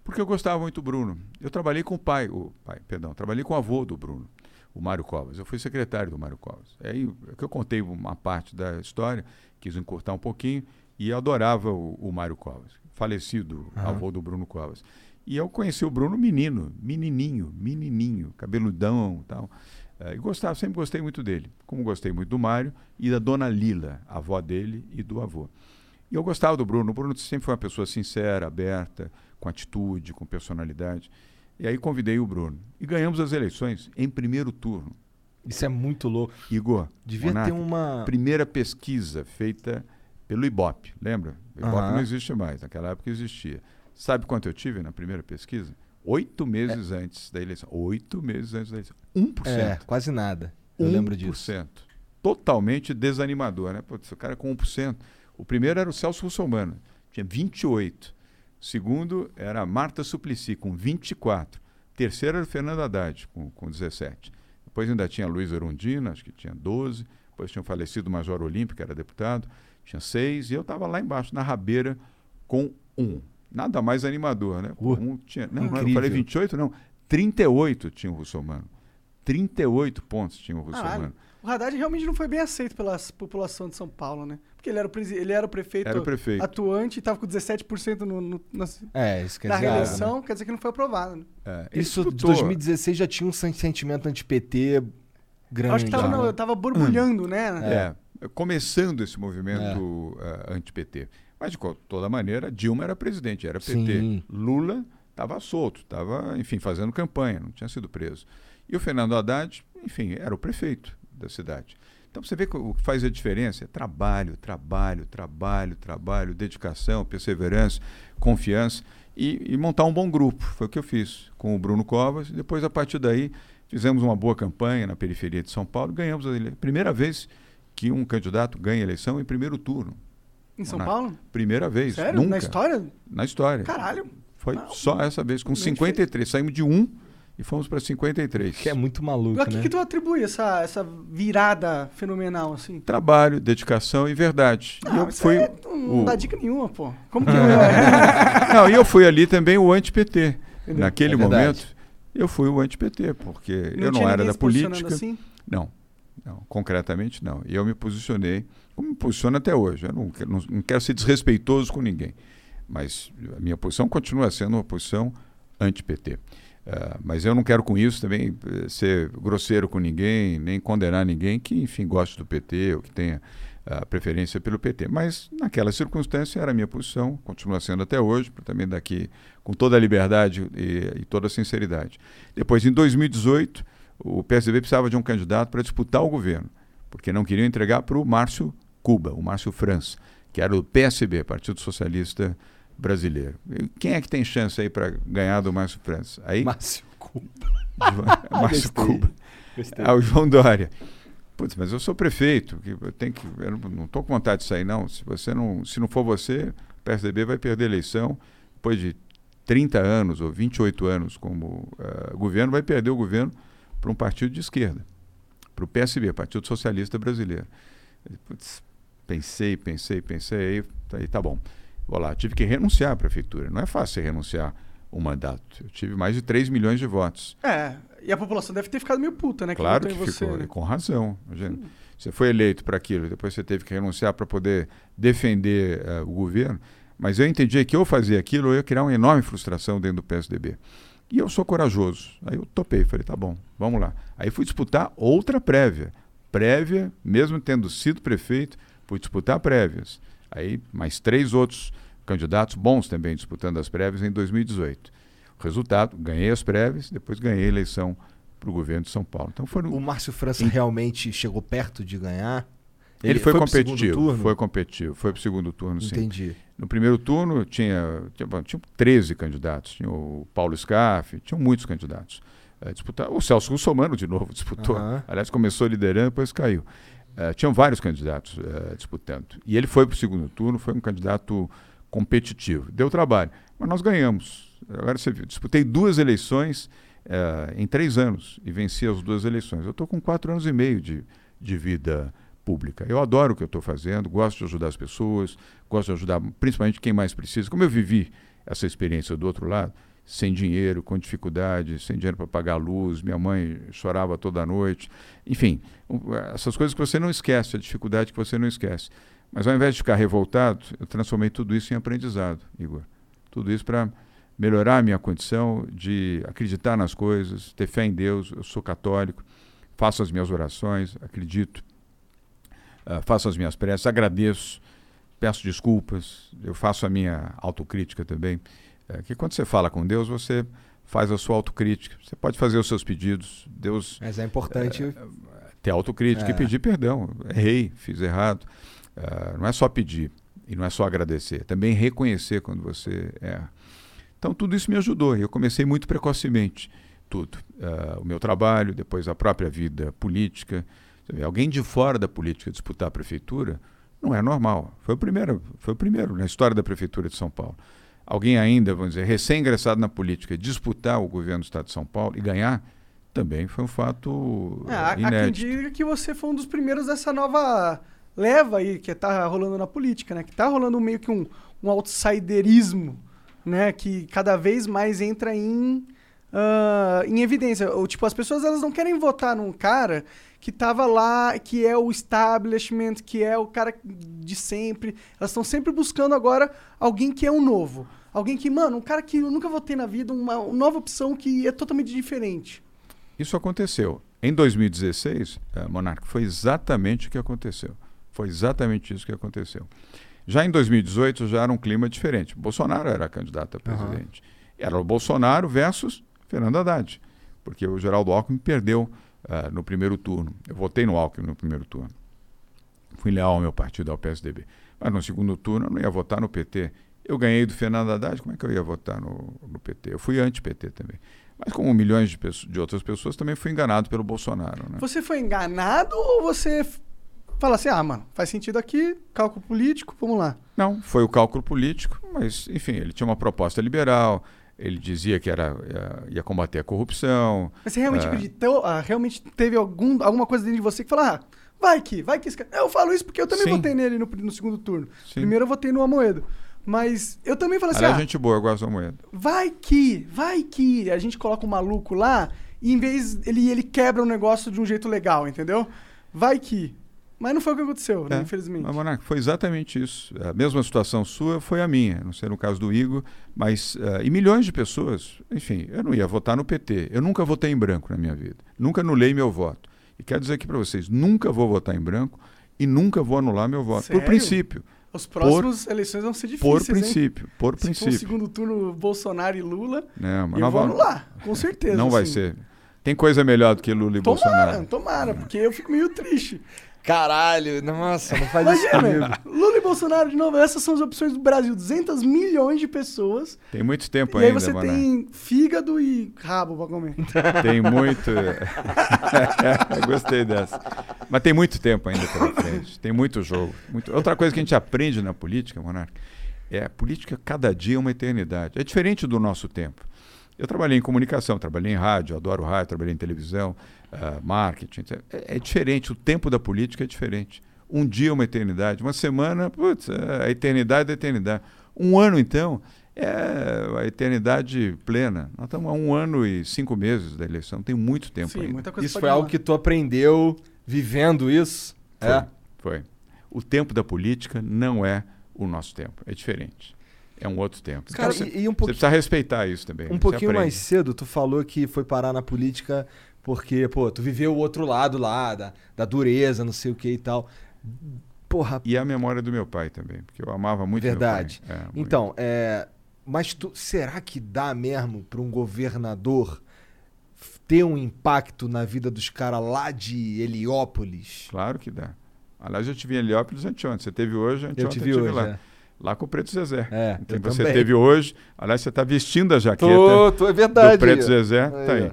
Porque eu gostava muito do Bruno. Eu trabalhei com o pai, o pai, perdão, trabalhei com o avô do Bruno, o Mário Covas. Eu fui secretário do Mário Covas. Aí é que eu contei uma parte da história, quis encurtar um pouquinho, e adorava o, o Mário Covas, falecido uhum. avô do Bruno Covas. E eu conheci o Bruno menino, menininho, menininho, cabeludão e tal. Uh, e gostava, sempre gostei muito dele, como gostei muito do Mário e da dona Lila, avó dele e do avô. E eu gostava do Bruno. O Bruno sempre foi uma pessoa sincera, aberta, com atitude, com personalidade. E aí convidei o Bruno. E ganhamos as eleições em primeiro turno. Isso é muito louco. Igor, devia Monarca, ter uma. Primeira pesquisa feita pelo Ibope, lembra? O Ibope uhum. não existe mais, naquela época existia. Sabe quanto eu tive na primeira pesquisa? Oito meses é. antes da eleição. Oito meses antes da eleição. 1%. É, quase nada. Eu 1%. lembro disso. Totalmente desanimador, né? Pô, o cara com 1%. O primeiro era o Celso Russomano, tinha 28. O segundo era a Marta Suplicy, com 24. O terceiro era o Fernando Haddad, com, com 17. Depois ainda tinha Luiz Erundina, acho que tinha 12. Depois tinha o falecido Major Olímpico, que era deputado, tinha 6. E eu estava lá embaixo, na rabeira, com 1. Nada mais animador, né? Uh, um tinha, não, não, eu falei 28, não. 38 tinha o Russomano. 38 pontos tinha o Russomano. Ah, o Haddad realmente não foi bem aceito pela população de São Paulo, né? Porque ele era o, ele era o, prefeito, era o prefeito, atuante e estava com 17% no, no, na, é, isso quer da dizer, reeleição, né? quer dizer que não foi aprovado. Né? É, isso em 2016 já tinha um sentimento anti-PT grande. Acho que estava tava borbulhando, hum. né? É, começando esse movimento uh, anti-PT. Mas, de toda maneira, Dilma era presidente, era PT. Sim. Lula estava solto, estava, enfim, fazendo campanha, não tinha sido preso. E o Fernando Haddad, enfim, era o prefeito da cidade. Então você vê que o que faz a diferença é trabalho, trabalho, trabalho, trabalho, dedicação, perseverança, confiança e, e, montar um bom grupo. Foi o que eu fiz com o Bruno Covas. Depois, a partir daí, fizemos uma boa campanha na periferia de São Paulo. Ganhamos a eleição. Primeira vez que um candidato ganha eleição em primeiro turno. Em São na Paulo? Primeira vez. Sério? Nunca. Na história? Na história. Caralho. Foi não, só essa vez, com 53. Saímos de um e fomos para 53. Que é muito maluco, A que, né? que tu atribui essa, essa virada fenomenal, assim? Trabalho, dedicação e verdade. Não, e eu fui é, não o... dá dica nenhuma, pô. Como que <laughs> eu... <laughs> não, e eu fui ali também o anti-PT. Naquele é momento, eu fui o anti-PT, porque não eu não era da política. Assim? Não, não, concretamente não. E eu me posicionei, como me posiciono até hoje. Eu não, não, não quero ser desrespeitoso com ninguém. Mas a minha posição continua sendo uma posição anti-PT. Uh, mas eu não quero com isso também eh, ser grosseiro com ninguém, nem condenar ninguém que, enfim, goste do PT ou que tenha uh, preferência pelo PT. Mas naquela circunstância era a minha posição, continua sendo até hoje, também daqui com toda a liberdade e, e toda a sinceridade. Depois, em 2018, o PSDB precisava de um candidato para disputar o governo, porque não queriam entregar para o Márcio Cuba, o Márcio França, que era o PSB, Partido Socialista brasileiro. Quem é que tem chance aí para ganhar do Márcio França? Aí, Márcio Cuba. <laughs> Márcio Cuba. Ah, o João Dória. Putz, mas eu sou prefeito, que eu tenho que, eu não estou com vontade de sair não. Se você não, se não for você, o PSDB vai perder a eleição depois de 30 anos ou 28 anos como uh, governo, vai perder o governo para um partido de esquerda. para o PSB, Partido Socialista Brasileiro. Putz, pensei, pensei, pensei, aí, aí tá bom. Vou lá, tive que renunciar à prefeitura. Não é fácil renunciar um mandato. Eu tive mais de 3 milhões de votos. É, e a população deve ter ficado meio puta, né? Claro que, ficou, né? e com razão. Imagina. Você foi eleito para aquilo, depois você teve que renunciar para poder defender eh, o governo. Mas eu entendi que eu fazia aquilo, eu ia criar uma enorme frustração dentro do PSDB. E eu sou corajoso. Aí eu topei, falei, tá bom, vamos lá. Aí fui disputar outra prévia. Prévia, mesmo tendo sido prefeito, fui disputar prévias. Aí mais três outros candidatos bons também disputando as prévias em 2018. O resultado, ganhei as prévias, depois ganhei a eleição para o governo de São Paulo. Então foram O Márcio França realmente chegou perto de ganhar? Ele, foi, pro segundo competitivo, turno? foi competitivo, foi para o segundo turno, sim. Entendi. No primeiro turno tinha, tinha, bom, tinha 13 candidatos, tinha o Paulo Scaff, tinham muitos candidatos. Eh, disputar, o Celso Russomano de novo <laughs> disputou, Aham. aliás começou liderando, depois caiu. Eh, tinham vários candidatos eh, disputando. E ele foi para o segundo turno, foi um candidato competitivo. Deu trabalho, mas nós ganhamos. Agora você viu, disputei duas eleições eh, em três anos e venci as duas eleições. Eu estou com quatro anos e meio de, de vida pública. Eu adoro o que eu estou fazendo, gosto de ajudar as pessoas, gosto de ajudar principalmente quem mais precisa. Como eu vivi essa experiência do outro lado, sem dinheiro, com dificuldade, sem dinheiro para pagar a luz, minha mãe chorava toda noite. Enfim, essas coisas que você não esquece, a dificuldade que você não esquece. Mas ao invés de ficar revoltado, eu transformei tudo isso em aprendizado, Igor. Tudo isso para melhorar a minha condição de acreditar nas coisas, ter fé em Deus. Eu sou católico, faço as minhas orações, acredito, ah, faço as minhas preces, agradeço, peço desculpas, eu faço a minha autocrítica também. É, que quando você fala com Deus, você faz a sua autocrítica. Você pode fazer os seus pedidos. Deus Mas é importante. ter autocrítica É. e pedir perdão. Errei, fiz errado. Ah, não é só pedir e não é só agradecer, é também reconhecer quando você erra. Então tudo isso me ajudou e eu comecei muito precocemente tudo. Ah, o meu trabalho, depois a própria vida política. Vê, alguém de fora da política disputar a prefeitura não é normal. Foi o primeiro, foi o primeiro na história da prefeitura de São Paulo. Alguém ainda, vamos dizer, recém-ingressado na política, disputar o governo do estado de São Paulo e ganhar, também foi um fato É, há, há quem inédito. diga que você foi um dos primeiros dessa nova leva aí que tá rolando na política, né? Que tá rolando meio que um, um outsiderismo, né? Que cada vez mais entra em, ah, em evidência. Ou, tipo, as pessoas elas não querem votar num cara que tava lá, que é o establishment, que é o cara de sempre. Elas estão sempre buscando agora alguém que é um novo. Alguém que, mano, um cara que eu nunca votei na vida, uma, uma nova opção que é totalmente diferente. Isso aconteceu. Em 2016, eh, Monarca, foi exatamente o que aconteceu. Foi exatamente isso que aconteceu. Já em 2018 já era um clima diferente. Bolsonaro era candidato a presidente. Era o Bolsonaro versus Fernando Haddad, porque o Geraldo Alckmin perdeu ah, no primeiro turno. Eu votei no Alckmin no primeiro turno. Fui leal ao meu partido, ao PSDB. Mas no segundo turno eu não ia votar no PT. Eu ganhei do Fernando Haddad, como é que eu ia votar no, no PT? Eu fui anti-PT também. Mas como milhões de, pesso- de outras pessoas, também fui enganado pelo Bolsonaro. Né? Você foi enganado ou você fala assim, ah, mano, faz sentido aqui, cálculo político, vamos lá. Não, foi o cálculo político, mas, enfim, ele tinha uma proposta liberal, ele dizia que era, ia, ia combater a corrupção. Mas você realmente ah, acreditou, ah, realmente teve algum, alguma coisa dentro de você que falou, ah, vai que, vai que esse cara... Eu falo isso porque eu também Sim. votei nele no, no segundo turno. Sim. Primeiro eu votei no Amoedo. Mas eu também falei assim, Aliás, ah, gente boa, eu gosto da moeda. vai que, vai que a gente coloca um maluco lá e em vez ele ele quebra o negócio de um jeito legal, entendeu? Vai que. Mas não foi o que aconteceu, né, É, infelizmente. Mas, Monarca, foi exatamente isso. A mesma situação sua foi a minha, não sei no caso do Igor, mas. ah, e milhões de pessoas. Enfim, eu não ia votar no PT. Eu nunca votei em branco na minha vida. Nunca anulei meu voto. E quero dizer aqui para vocês: nunca vou votar em branco e nunca vou anular meu voto. Sério? Por princípio. Os próximos eleições vão ser Por difíceis, hein? princípio. Por Se for o princípio. segundo turno Bolsonaro e Lula, Não, mas eu vou anular, com certeza. Não vai assim. ser. Tem coisa melhor do que Lula e Tomara, Bolsonaro. tomara, porque eu fico meio triste. Caralho, nossa, não faz isso Imagina, comigo. Lula e Bolsonaro de novo, essas são as opções do Brasil. 200 milhões de pessoas. Tem muito tempo e aí ainda, você Monarca. tem fígado e rabo pra comer. <laughs> Tem muito. <laughs> Gostei dessa. Mas tem muito tempo ainda pela frente. Tem muito jogo. Muito... Outra coisa que a gente aprende na política, Monarca, é a política cada dia é uma eternidade. É diferente do nosso tempo. Eu trabalhei em comunicação, trabalhei em rádio, adoro rádio, trabalhei em televisão, uh, marketing. É, é, diferente, o tempo da política é diferente. Um dia é uma eternidade, uma semana, putz, é a eternidade da eternidade. Um ano, então, é a eternidade plena. Nós estamos a um ano e cinco meses da eleição, tem muito tempo Sim, ainda. muita coisa Isso foi algo que tu aprendeu vivendo isso? Foi, É. foi. O tempo da política não é o nosso tempo, é diferente. É um outro tempo. Cara, Então, e- você, e um você precisa respeitar isso também. Um pouquinho mais cedo, tu falou que foi parar na política porque, pô, tu viveu o outro lado lá, da, da dureza, não sei o que e tal. Porra, E a memória do meu pai também, porque eu amava muito verdade. meu pai. É, muito. então, é, mas tu, será que dá mesmo para um governador ter um impacto na vida dos caras lá de Heliópolis? Claro que dá. Aliás, eu tive em Heliópolis anteontem. Você teve hoje, anteontem Eu tive tive hoje, lá. é. Lá com o Preto Zezé. É, eu você também. teve hoje. Aliás, você está vestindo a jaqueta Tô, tô, é verdade. do Preto Zezé. Aí, tá aí.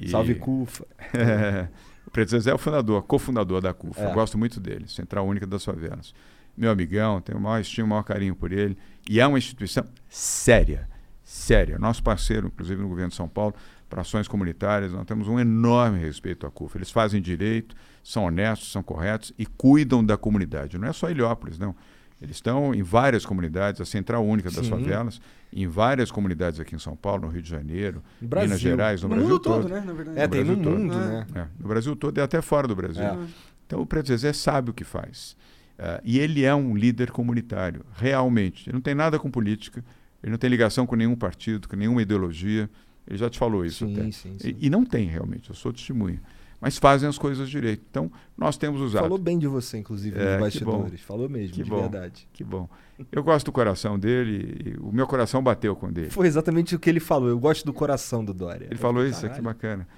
E- Salve Cufa. É, <laughs> o Preto Zezé é o fundador, cofundador da CUFA. É. Eu gosto muito dele, Central Única das Favelas. Meu amigão, tenho o maior estima, o maior carinho por ele. E é uma instituição séria, séria. Nosso parceiro, inclusive no governo de São Paulo, para ações comunitárias, nós temos um enorme respeito à CUFA. Eles fazem direito, são honestos, são corretos e cuidam da comunidade. Não é só Heliópolis, não. Eles estão em várias comunidades, a Central Única das Sim. Favelas, em várias comunidades aqui em São Paulo, no Rio de Janeiro, No Brasil. Minas Gerais, no, No Brasil mundo todo, né, na verdade. É, tem no Brasil todo. mundo, É. né? É, no Brasil todo e até fora do Brasil. É. Então o Preto Zezé sabe o que faz. Ah, e ele é um líder comunitário, realmente. Ele não tem nada com política, ele não tem ligação com nenhum partido, com nenhuma ideologia. Ele já te falou isso Sim, até. sim, sim. E, e não tem realmente, eu sou testemunha. Mas fazem as coisas direito. Então, nós temos usado. Falou bem de você, inclusive, É, nos bastidores. Falou mesmo, Que de bom. verdade. Que bom. Eu gosto do coração dele, e o meu coração bateu com o dele. Foi exatamente o que ele falou. Eu gosto do coração do Dória. Ele falou isso, que bacana.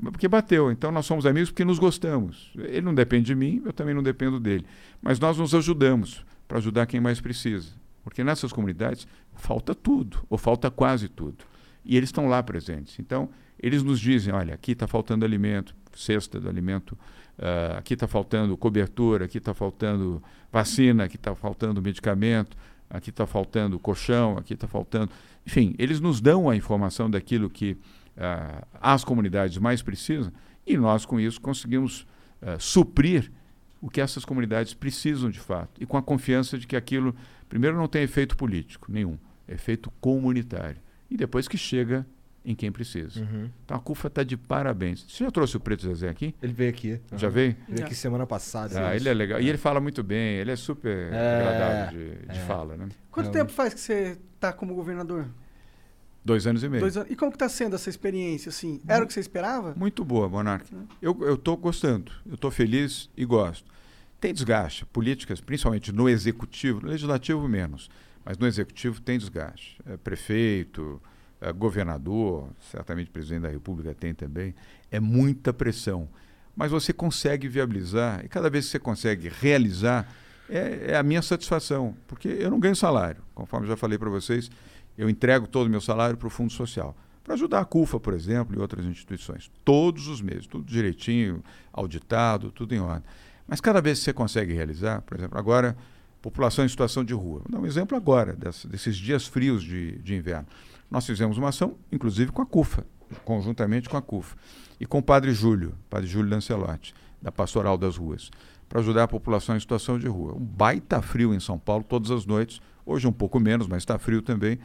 Porque bateu, então nós somos amigos porque nos gostamos. Ele não depende de mim, eu também não dependo dele. Mas nós nos ajudamos para ajudar quem mais precisa. Porque nessas comunidades falta tudo, ou falta quase tudo. E eles estão lá presentes. Então, eles nos dizem: olha, aqui está faltando alimento, cesta do alimento, ah, aqui está faltando cobertura, aqui está faltando vacina, aqui está faltando medicamento, aqui está faltando colchão, aqui está faltando. Enfim, eles nos dão a informação daquilo que ah, as comunidades mais precisam e nós, com isso, conseguimos ah, suprir o que essas comunidades precisam de fato e com a confiança de que aquilo, primeiro, não tem efeito político nenhum, é efeito comunitário e depois que chega em quem precisa. Uhum. Então a CUFA está de parabéns. Você já trouxe o Preto Zezé aqui? Ele veio aqui. Já Uhum. veio? Veio aqui semana passada. Ah, ele é legal. E ele fala muito bem, ele é super É, agradável de, de é. fala, né? Quanto tempo faz que você tá como governador? Dois anos e meio. Anos. E como que tá sendo essa experiência, assim? Era o que você esperava? Muito boa, Monark. Eu eu estou gostando, eu estou feliz e gosto. Tem desgaste, políticas, principalmente no executivo, no legislativo menos, mas no executivo tem desgaste. É, prefeito, é, governador, certamente presidente da República tem também. É muita pressão. Mas você consegue viabilizar, e cada vez que você consegue realizar, é, é a minha satisfação, porque eu não ganho salário, conforme já falei para vocês, eu entrego todo o meu salário para o Fundo Social para ajudar a CUFA, por exemplo, e outras instituições. Todos os meses, tudo direitinho, auditado, tudo em ordem. Mas cada vez que você consegue realizar, por exemplo, agora, população em situação de rua. Vou dar um exemplo agora, desses dias frios de, de inverno. Nós fizemos uma ação, inclusive com a CUFA, conjuntamente com a CUFA, e com o Padre Júlio, Padre Júlio Lancelotti, da Pastoral das Ruas, para ajudar a população em situação de rua. Um baita frio em São Paulo todas as noites, hoje um pouco menos, mas está frio também.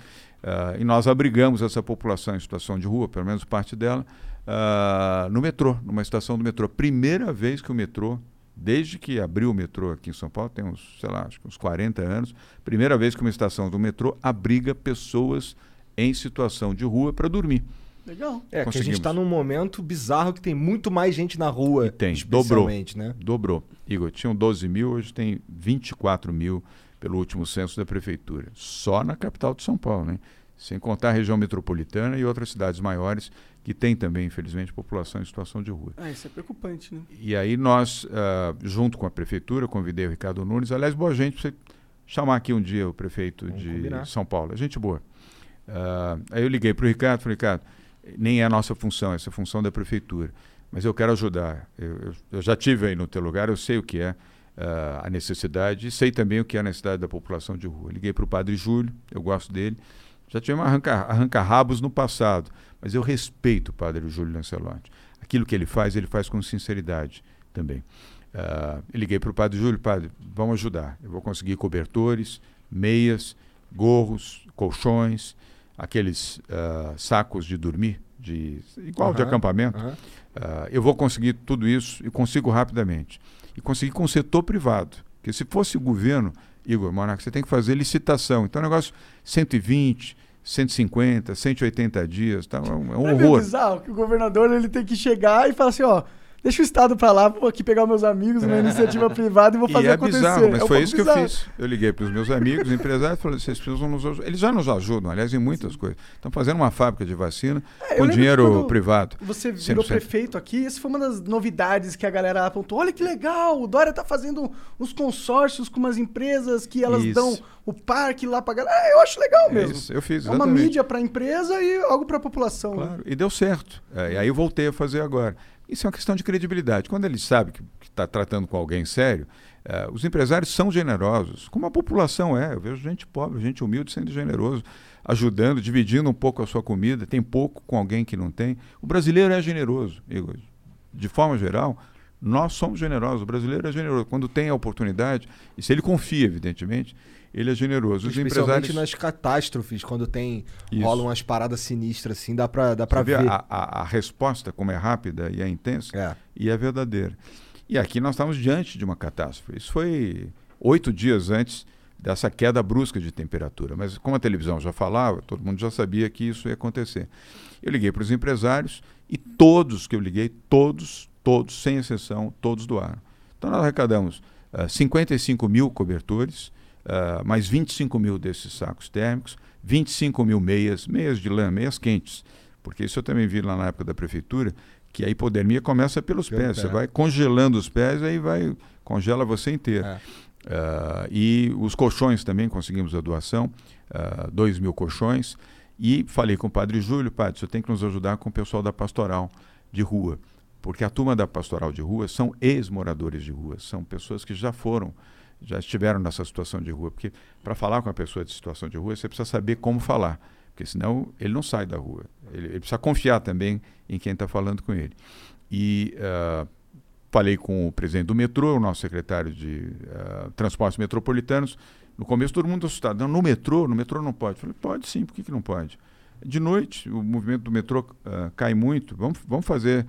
Ah, e nós abrigamos essa população em situação de rua, pelo menos parte dela, ah, no metrô, numa estação do metrô. Primeira vez que o metrô, desde que abriu o metrô aqui em São Paulo, tem uns, sei lá, acho que uns 40 anos, primeira vez que uma estação do metrô abriga pessoas em situação de rua para dormir. Legal. É, que a gente tá num momento bizarro que tem muito mais gente na rua. E tem, dobrou. né? Dobrou. Igor, tinham 12 mil, hoje tem 24 mil pelo último censo da prefeitura. Só na capital de São Paulo, né? Sem contar a região metropolitana e outras cidades maiores que têm também, infelizmente, população em situação de rua. Ah, isso é preocupante, né? E aí nós, ah, junto com a prefeitura, convidei o Ricardo Nunes, aliás, boa gente, para você chamar aqui um dia o prefeito Vamos de combinar. São Paulo. É Gente boa. Ah, aí eu liguei para o Ricardo, falei, Ricardo, nem é a nossa função, essa é a função da prefeitura, mas eu quero ajudar. Eu, eu- eu já tive aí no teu lugar, eu sei o que é ah, a necessidade e sei também o que é a necessidade da população de rua. Liguei para o Padre Júlio, eu gosto dele, Já tivemos arranca- arranca-rabos no passado, mas eu respeito o padre Júlio Lancelotti. Aquilo que ele faz, ele faz com sinceridade também. Eu liguei para o padre Júlio, padre, vamos ajudar. Eu vou conseguir cobertores, meias, gorros, colchões, aqueles ah, sacos de dormir, de, igual de Aham, acampamento. aham. Ah, eu vou conseguir tudo isso e consigo rapidamente. E conseguir com o setor privado. Porque se fosse o governo, Igor Monarca, você tem que fazer licitação. Então, o negócio 120, 150, 180 dias, tá? é um, é um é horror. bizarro que o governador ele tem que chegar e falar assim, ó, deixa o Estado pra lá, vou aqui pegar meus amigos, uma iniciativa privada e vou <laughs> fazer e é acontecer. bizarro, mas É um foi isso que eu fiz. Eu liguei para os meus amigos, empresários, e falei: vocês precisam nos ajudar. Eles já nos ajudam, aliás, em muitas coisas. Estão fazendo uma fábrica de vacina É, com dinheiro privado. Você virou 100%. prefeito aqui, isso foi uma das novidades que a galera apontou. Olha que legal, o Dória tá fazendo uns consórcios com umas empresas que elas Isso. dão o parque lá pra galera. É, eu acho legal É mesmo. isso, eu fiz, É uma exatamente. mídia pra empresa e algo pra população. né? Claro, e deu certo. É, e aí eu voltei a fazer agora. Isso é uma questão de credibilidade. Quando ele sabe que está tratando com alguém sério, eh, os empresários são generosos, como a população é. Eu vejo gente pobre, gente humilde sendo generoso, ajudando, dividindo um pouco a sua comida. Tem pouco com alguém que não tem. O brasileiro é generoso, Igor. De forma geral, nós somos generosos. O brasileiro é generoso. Quando tem a oportunidade, e se ele confia, evidentemente, ele é generoso. Os Especialmente empresários. nas catástrofes, quando tem Isso. rolam umas paradas sinistras assim, dá pra, dá Você vê ver. A, a, a resposta, como é rápida e é intensa, e é verdadeira. E aqui nós estamos diante de uma catástrofe. Isso foi oito dias antes dessa queda brusca de temperatura. Mas como a televisão já falava, todo mundo já sabia que isso ia acontecer. Eu liguei para os empresários e todos que eu liguei, todos, todos, sem exceção, todos doaram. Então nós arrecadamos ah, 55 mil cobertores, ah, mais 25 mil desses sacos térmicos, 25 mil meias, meias de lã, meias quentes. Porque isso eu também vi lá na época da prefeitura, que a hipodermia começa pelos Pelo pés. pé. Você vai congelando os pés, aí vai, congela você inteiro. Ah, e os colchões também conseguimos a doação, ah, 2 mil colchões. E falei com o padre Júlio, padre, você tem que nos ajudar com o pessoal da pastoral de rua. Porque a turma da pastoral de rua são ex-moradores de rua, são pessoas que já foram, já estiveram nessa situação de rua. Porque para falar com a pessoa de situação de rua, você precisa saber como falar. Porque senão ele não sai da rua. Ele, ele precisa confiar também em quem está falando com ele. E ah, falei com o presidente do metrô, o nosso secretário de ah, transportes metropolitanos. No começo todo mundo assustado. Não, no metrô, no metrô não pode. Falei, pode sim, por que, que não pode? De noite, o movimento do metrô ah, cai muito. Vamos, vamos fazer,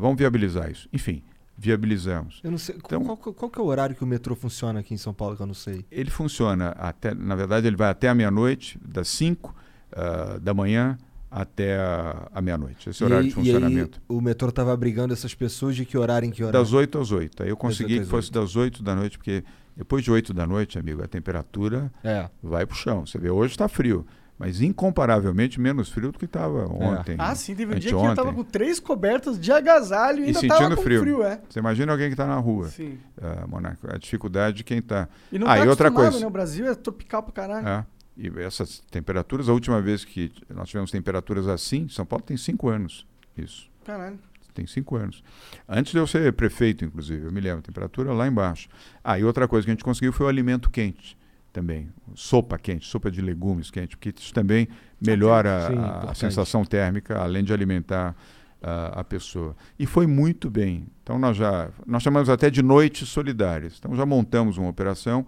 vamos viabilizar isso. Enfim, viabilizamos. Eu não sei. Então- qual, qual- qual que é o horário que o metrô funciona aqui em São Paulo que eu não sei? Ele funciona até, na verdade, ele vai até a meia-noite, das 5 da manhã até a, a meia-noite. Esse é o horário e, de funcionamento. E o metrô tava brigando essas pessoas de que horário em que horário? Das 8 às 8. Aí eu consegui que fosse das 8 da noite, porque depois de 8 da noite, amigo, a temperatura É. vai pro chão. Você vê, hoje está frio, mas incomparavelmente menos frio do que estava ontem. Ah, sim, teve um dia que eu anteontem. tava com três cobertas de agasalho e E ainda sentindo tava com frio. frio, é. Você imagina alguém que está na rua, Sim. ah, Monarco, a dificuldade de quem está. E não ah, tá e outra coisa. né? O Brasil é tropical pra caralho. É. E essas temperaturas, a última vez que nós tivemos temperaturas assim, São Paulo tem cinco anos. Isso. Caralho. Tem cinco anos. Antes de eu ser prefeito, inclusive, eu me lembro, a temperatura lá embaixo. Ah, e outra coisa que a gente conseguiu foi o alimento quente também. Sopa quente, sopa de legumes quente, porque isso também melhora Sim, a- a, sensação térmica, além de alimentar ah, a pessoa. E foi muito bem. Então nós já, nós chamamos até de noites solidárias. Então já montamos uma operação.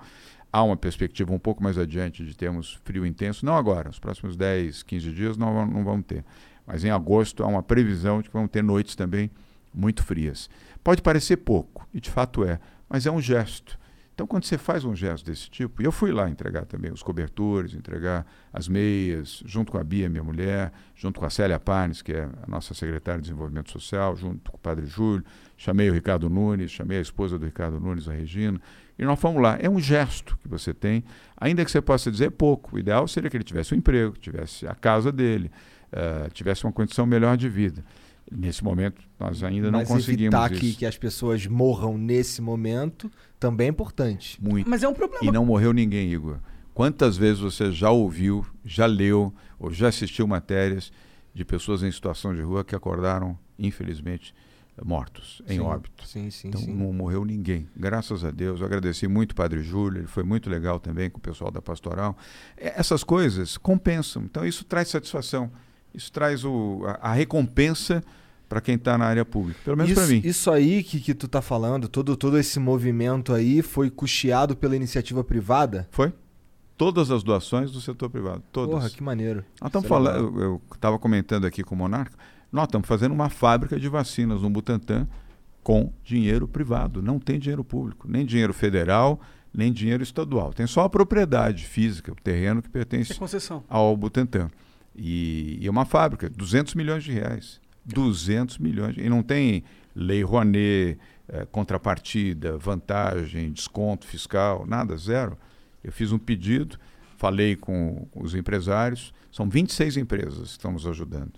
Há uma perspectiva um pouco mais adiante de termos frio intenso, não agora, os próximos 10, 15 dias não, não vamos ter. Mas em agosto há uma previsão de que vão ter noites também muito frias. Pode parecer pouco, e de fato é, mas é um gesto. Então, quando você faz um gesto desse tipo, e eu fui lá entregar também os cobertores, entregar as meias, junto com a Bia, minha mulher, junto com a Célia Parnes, que é a nossa secretária de Desenvolvimento Social, junto com o Padre Júlio, chamei o Ricardo Nunes, chamei a esposa do Ricardo Nunes, a Regina, e nós fomos lá. É um gesto que você tem, ainda que você possa dizer pouco. O ideal seria que ele tivesse um emprego, tivesse a casa dele, eh, tivesse uma condição melhor de vida. Nesse momento, nós ainda não Mas conseguimos evitar isso. que, que as pessoas morram nesse momento também é importante. Muito. Mas é um problema. E não morreu ninguém, Igor. Quantas vezes você já ouviu, já leu ou já assistiu matérias de pessoas em situação de rua que acordaram, infelizmente, mortos em Sim, óbito. Sim, sim, Então sim. não morreu ninguém. Graças a Deus. Eu agradeci muito o Padre Júlio, ele foi muito legal também com o pessoal da pastoral. É, Essas coisas compensam. Então isso traz satisfação. Isso traz o, a, a recompensa para quem está na área pública. Pelo menos para Isso, mim. isso aí que, que tu tá falando, todo, todo esse movimento aí foi custeado pela iniciativa privada? Foi? Todas as doações do setor privado. Todas. Porra, que maneiro. Nós estamos é falando, eu estava comentando aqui com o Monarca, nós estamos fazendo uma fábrica de vacinas no Butantan com dinheiro privado. Não tem dinheiro público, nem dinheiro federal, nem dinheiro estadual. Tem só a propriedade física, o terreno que É pertence concessão. ao Butantan. E, e é uma fábrica, 200 milhões de reais. 200 milhões. E não tem lei Rouanet, eh, contrapartida, vantagem, desconto fiscal, nada, zero. Eu fiz um pedido, falei com os empresários, são 26 empresas que estamos ajudando.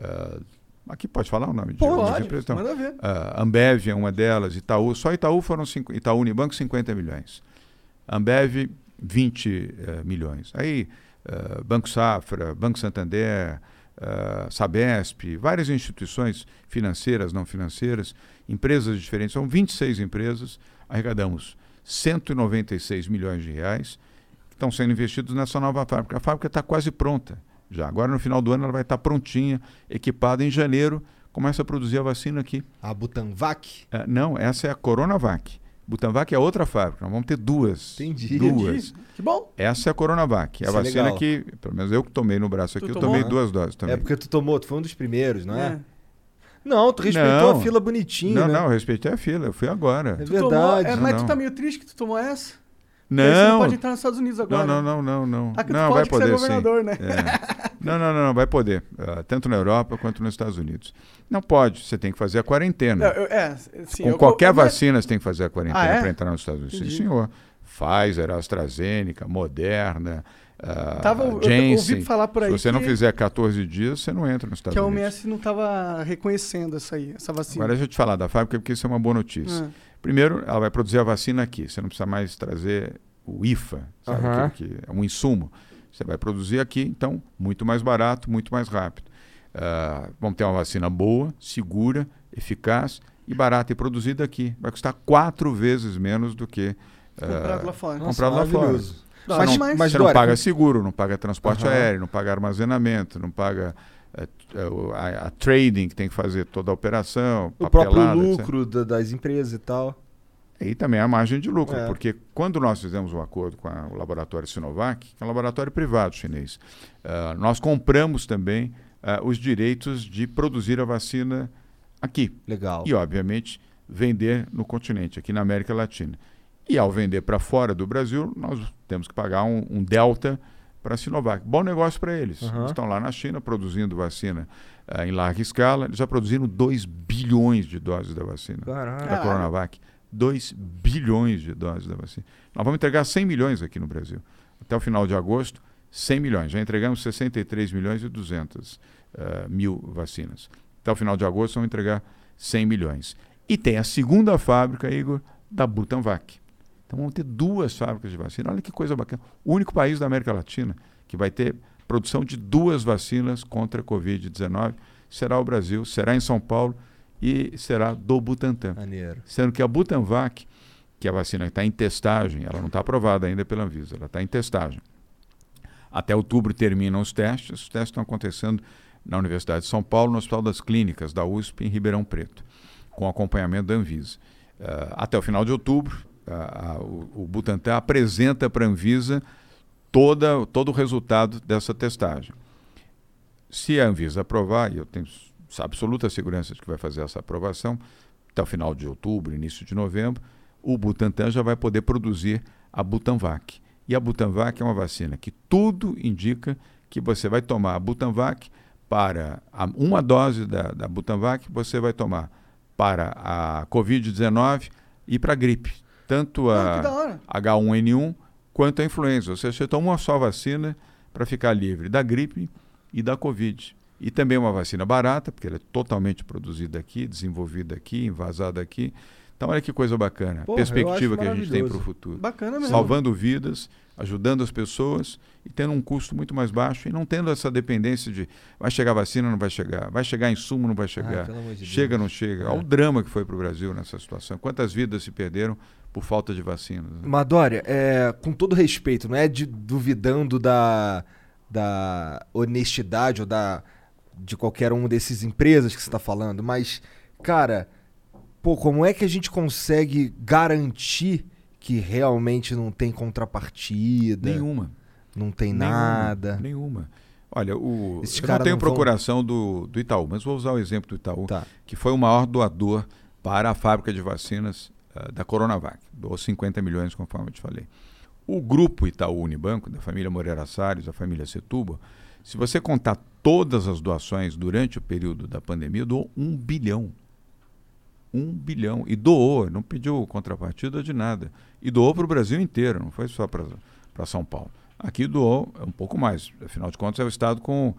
Ah, aqui pode falar o nome de Pode, empresas? Então, manda ver. ah, Ambev é uma delas, Itaú, só Itaú foram cinco, Itaú Unibanco 50 milhões. Ambev 20 eh, milhões. Aí eh, Banco Safra, Banco Santander, eh, Sabesp, várias instituições financeiras, não financeiras, empresas diferentes, são 26 empresas, arrecadamos 196 milhões de reais que estão sendo investidos nessa nova fábrica. A fábrica está quase pronta já. Agora no final do ano ela vai estar prontinha, equipada em janeiro, começa a produzir a vacina aqui. A Butanvac? É, não, essa é a Coronavac. Butanvac é outra fábrica, nós vamos ter duas. Entendi. Duas. Que bom. Essa é a Coronavac. É a vacina legal. que, pelo menos eu que tomei no braço Tu aqui, eu tomou? tomei duas doses também. É porque tu tomou, tu foi um dos primeiros, não é? É. Não, tu respeitou Não. a fila bonitinho, não, né? não, eu respeitei a fila, eu fui agora. É Tu tomou- verdade. é, mas Não. tu tá meio triste que tu tomou essa? Daí Você não Não, pode entrar nos Estados Unidos agora. não, não, não, não, não. Que tu não, vai poder sim. né? É. Não, não, não, não, vai poder. Ah, tanto na Europa quanto nos Estados Unidos. Não pode, você tem que fazer a quarentena. Não, eu- é, sim, Com eu- qualquer vacina você tem que fazer a quarentena Ah, é? para entrar nos Estados Unidos. Entendi. Sim, senhor. Pfizer, AstraZeneca, Moderna, ah, Tava- eu- eu ouvi falar por aí Se você não que- fizer 14 dias, você não entra nos Estados Que a Unidos. OMS não tava reconhecendo essa aí, essa vacina. Agora deixa eu te falar da fábrica, porque isso é uma boa notícia. Ah. Primeiro, ela vai produzir a vacina aqui. Você não precisa mais trazer o IFA, sabe? Que, que é um insumo. Você vai produzir aqui, então, muito mais barato, muito mais rápido. Ah, vamos ter uma vacina boa, segura, eficaz e barata e produzida aqui. Vai custar quatro vezes menos do que ah, Comprado lá fora. Nossa, comprado lá fora. Não, mas- não, mas, mas, você não Dora, paga com- seguro, não paga transporte aéreo, não paga armazenamento, não paga eh, eh, o- a, a trading que tem que fazer toda a operação, O próprio lucro da- das empresas e tal. E também a margem de lucro, É. porque quando nós fizemos um acordo com a- o laboratório Sinovac, que é um laboratório privado chinês, ah, nós compramos também ah, os direitos de produzir a vacina aqui. Legal. E, obviamente, vender no continente, aqui na América Latina. E ao vender para fora do Brasil, nós temos que pagar um, um delta para a Sinovac. Bom negócio para eles. Aham. Eles estão lá na China produzindo vacina ah, em larga escala. Eles já produziram 2 bilhões de doses da vacina Caralho. da. Coronavac. 2 bilhões de doses da vacina. Nós vamos entregar 100 milhões aqui no Brasil. Até o final de agosto, 100 milhões. Já entregamos 63 milhões e 200 eh, mil vacinas. Até o final de agosto, vamos entregar 100 milhões. E tem a segunda fábrica, Igor, da Butanvac. Então vamos ter duas fábricas de vacina. Olha que coisa bacana. O único país da América Latina que vai ter produção de duas vacinas contra a Covid-19 será o Brasil, será em São Paulo e será do Butantan. Maneiro. Sendo que a Butanvac, que é a vacina que está em testagem, ela não está aprovada ainda pela Anvisa, ela está em testagem. Até outubro terminam os testes, os testes estão acontecendo na Universidade de São Paulo, no Hospital das Clínicas da USP, em Ribeirão Preto, com acompanhamento da Anvisa. Ah, até o final de outubro, ah, ah, o, o Butantan apresenta para a Anvisa toda, todo o resultado dessa testagem. Se a Anvisa aprovar, e eu tenho absoluta segurança de que vai fazer essa aprovação, até o final de outubro, início de novembro, o Butantan já vai poder produzir a Butanvac. E a Butanvac é uma vacina que tudo indica que você vai tomar a Butanvac para a- uma dose da, da Butanvac, você vai tomar para a Covid-19 e para a gripe. Tanto Ah, a hora. H1N1 quanto a influenza. Ou seja, você toma uma só vacina para ficar livre da gripe e da Covid. E também uma vacina barata, porque ela é totalmente produzida aqui, desenvolvida aqui, envasada aqui. Então, olha que coisa bacana. Porra, Perspectiva que a gente tem para o futuro. Bacana mesmo. Salvando vidas, ajudando as pessoas e tendo um custo muito mais baixo e não tendo essa dependência de vai chegar vacina, não vai chegar, vai chegar insumo, não vai chegar, pelo amor de chega, Deus. não chega. É. Olha o drama que foi para o Brasil nessa situação. Quantas vidas se perderam por falta de vacinas? né? Madória, é, com todo respeito, não é de, duvidando da, da honestidade ou da, de qualquer um desses empresas que você está falando, mas, cara, pô, como é que a gente consegue garantir que realmente não tem contrapartida? Nenhuma. Não tem Nenhuma, nada. Nenhuma. Olha, o, Esses eu não tenho não vão- procuração do, do Itaú, mas vou usar o exemplo do Itaú, Tá. que foi o maior doador para a fábrica de vacinas da Coronavac. Doou 50 milhões, conforme eu te falei. O grupo Itaú Unibanco, da família Moreira Salles, da família Setúbal, se você contar todas as doações durante o período da pandemia, doou um bilhão. Um bilhão. E doou, não pediu contrapartida de nada. E doou para o Brasil inteiro, não foi só para São Paulo. Aqui doou um pouco mais. Afinal de contas, é o estado com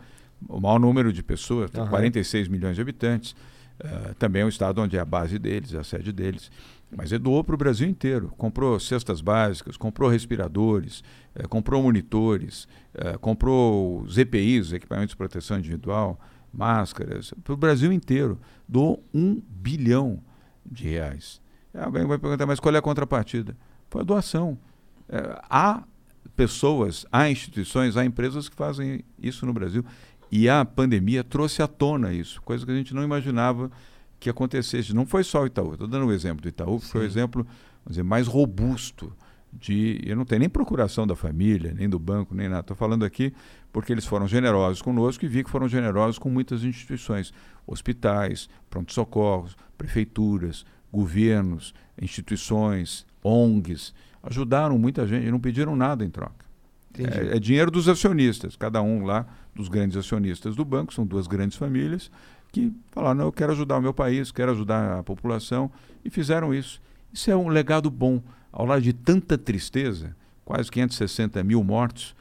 o maior número de pessoas, Aham. 46 milhões de habitantes. Eh, também é o estado onde é a base deles, é a sede deles. Mas ele doou para o Brasil inteiro. Comprou cestas básicas, comprou respiradores, eh, comprou monitores, eh, comprou os EPIs, equipamentos de proteção individual, máscaras, para o Brasil inteiro. Doou um bilhão de reais. Alguém vai perguntar, mas qual é a contrapartida? Foi a doação. Eh, há pessoas, há instituições, há empresas que fazem isso no Brasil. E a pandemia trouxe à tona isso, coisa que a gente não imaginava que acontecesse. Não foi só o Itaú, estou dando o exemplo do Itaú, que foi o exemplo vamos dizer, mais robusto de. Eu não tenho nem procuração da família, nem do banco, nem nada. Estou falando aqui porque eles foram generosos conosco e vi que foram generosos com muitas instituições, hospitais, pronto-socorros, prefeituras, governos, instituições, ONGs. Ajudaram muita gente e não pediram nada em troca. É, é dinheiro dos acionistas, cada um lá dos grandes acionistas do banco, são duas grandes famílias, que falaram, não, eu quero ajudar o meu país, quero ajudar a população, e fizeram isso. Isso é um legado bom. Ao lado de tanta tristeza, quase 560 mil mortos,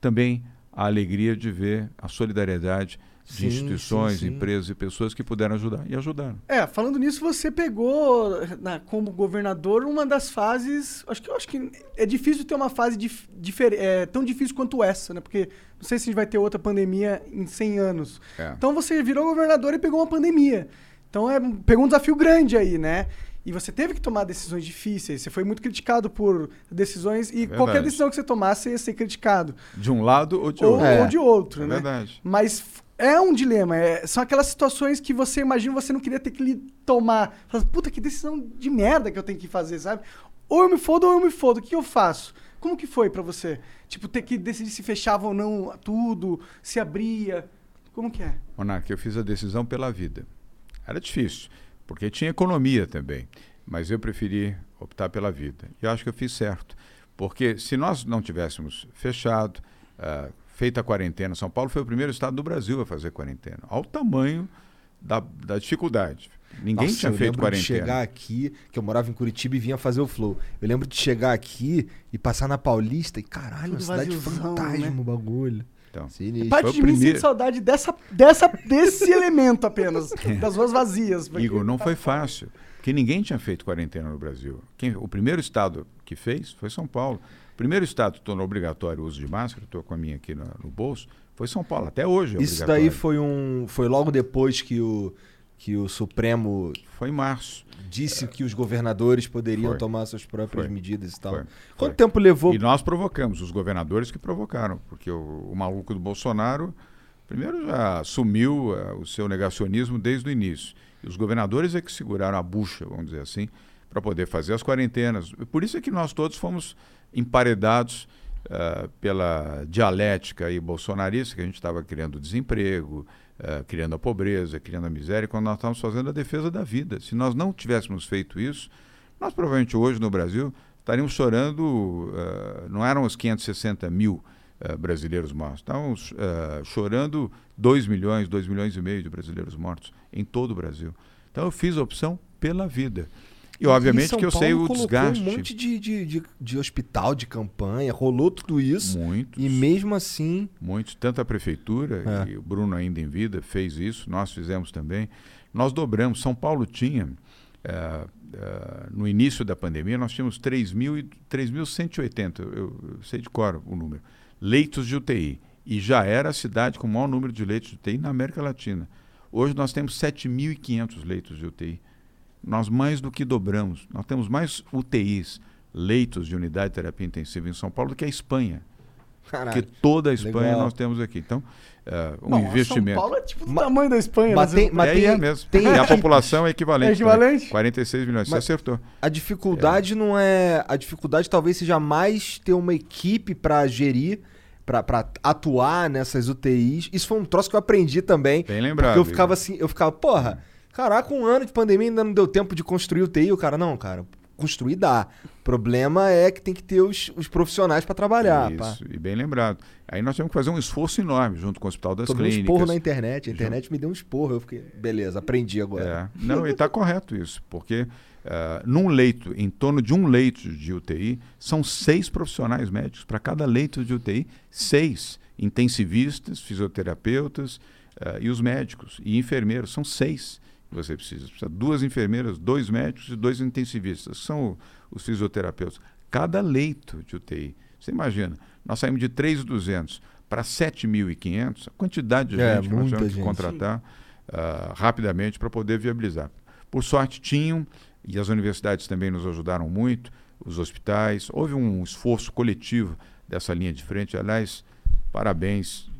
também a alegria de ver a solidariedade de instituições, sim, sim. empresas e pessoas que puderam ajudar. E ajudaram. É, falando nisso, você pegou na- como governador uma das fases. Acho que acho que é difícil ter uma fase dif, difer- é, tão difícil quanto essa, né? Porque não sei se a gente vai ter outra pandemia em 100 anos. É. Então você virou governador e pegou uma pandemia. Então é, pegou um desafio grande aí, né? E você teve que tomar decisões difíceis. Você foi muito criticado por decisões e Verdade. qualquer decisão que você tomasse ia ser criticado. De um lado ou de Ou, outro. ou de outro, É né? verdade. Mas é um dilema. é- são aquelas situações que você imagina você não queria ter que li- tomar. Fala, puta, que decisão de merda que eu tenho que fazer, sabe? Ou eu me fodo ou eu me fodo. O que eu faço? Como que foi pra você? Tipo, ter que decidir se fechava ou não tudo, se abria. Como que é? Monark, eu fiz a decisão pela vida. Era difícil, porque tinha economia também, mas eu preferi optar pela vida. E eu acho que eu fiz certo, porque se nós não tivéssemos fechado, ah, feito a quarentena, São Paulo foi o primeiro estado do Brasil a fazer quarentena. Ao tamanho da, da dificuldade. Ninguém Nossa, tinha eu feito lembro quarentena. de chegar aqui, que eu morava em Curitiba e vinha fazer o flow. Eu lembro de chegar aqui e passar na Paulista e caralho, uma Tudo cidade vaziozão, fantasma né? o bagulho. Então, Sinistro. Parte de mim primeiro- sinto saudade dessa, dessa, desse <laughs> elemento apenas. Das ruas vazias. porque Igor, não tá foi fácil, porque ninguém tinha feito quarentena no Brasil. Quem- o primeiro estado que fez foi São Paulo. O primeiro estado que tornou obrigatório o uso de máscara, estou com a minha aqui no, no bolso, foi São Paulo. Até hoje é Isso daí foi um. Foi logo depois que o, que o Supremo Foi em março. disse que os governadores poderiam Foi. tomar suas próprias Foi. medidas e tal. Foi. Quanto tempo levou? E nós provocamos, os governadores que provocaram, porque o, o maluco do Bolsonaro, primeiro já assumiu eh, o seu negacionismo desde o início. E os governadores é que seguraram a bucha, vamos dizer assim, para poder fazer as quarentenas. Por isso é que nós todos fomos emparedados eh, pela dialética aí bolsonarista, que a gente estava criando desemprego, eh, criando a pobreza, criando a miséria, quando nós estávamos fazendo a defesa da vida. Se nós não tivéssemos feito isso, nós provavelmente hoje no Brasil estaríamos chorando, eh, não eram os 560 mil eh, brasileiros mortos, estávamos eh, chorando 2 milhões, 2 milhões e meio de brasileiros mortos em todo o Brasil. Então eu fiz a opção pela vida. E obviamente que eu sei Paulo o colocou desgaste. um monte de, de, de, de hospital, de campanha, rolou tudo isso. Muitos. E mesmo assim. Muitos, tanto a prefeitura, É. e o Bruno ainda em vida fez isso, nós fizemos também. Nós dobramos. São Paulo tinha, eh, ah, no início da pandemia, nós tínhamos 3.000 e- 3.180, eu, eu sei de cor o número, leitos de UTI. E já era a cidade com o maior número de leitos de UTI na América Latina. Hoje nós temos 7.500 leitos de UTI. Nós mais do que dobramos. Nós temos mais UTIs, leitos de unidade de terapia intensiva em São Paulo do que a Espanha. Caralho. Porque toda a Espanha Legal. nós temos aqui. Então, ah, um Não, investimento. São Paulo é tipo do tamanho da Espanha. mas né? tem- mas é, tem- é mesmo. tem e a população é equivalente. É equivalente? também. 46 milhões. Mas- Você acertou. A dificuldade não é. A dificuldade talvez seja mais ter uma equipe pra gerir, pra atuar nessas UTIs. Isso foi um troço que eu aprendi também. Bem lembrado, Porque eu ficava assim, eu ficava, porra, caraca, um ano de pandemia ainda não deu tempo de construir UTI. O cara, não, cara, construir dá. O problema é que tem que ter os, os profissionais pra trabalhar. pá. Isso, e bem lembrado. Aí nós temos que fazer um esforço enorme junto com o Hospital das Tomei um Clínicas. esporro na internet. A internet me deu um esporro. Eu fiquei, beleza, aprendi agora. É. Não, e está correto isso, porque ah, num leito, em torno de um leito de UTI, são seis profissionais médicos. Para cada leito de UTI, seis intensivistas, fisioterapeutas ah, e os médicos e enfermeiros. São seis você precisa. Precisa de duas enfermeiras, dois médicos e dois intensivistas. São os fisioterapeutas. Cada leito de UTI. Você imagina, nós saímos de 3.200 para 7.500, a quantidade de É, gente que nós tivemos que contratar ah, rapidamente para poder viabilizar. Por sorte, tinham, e as universidades também nos ajudaram muito, os hospitais. Houve um esforço coletivo dessa linha de frente. Aliás, parabéns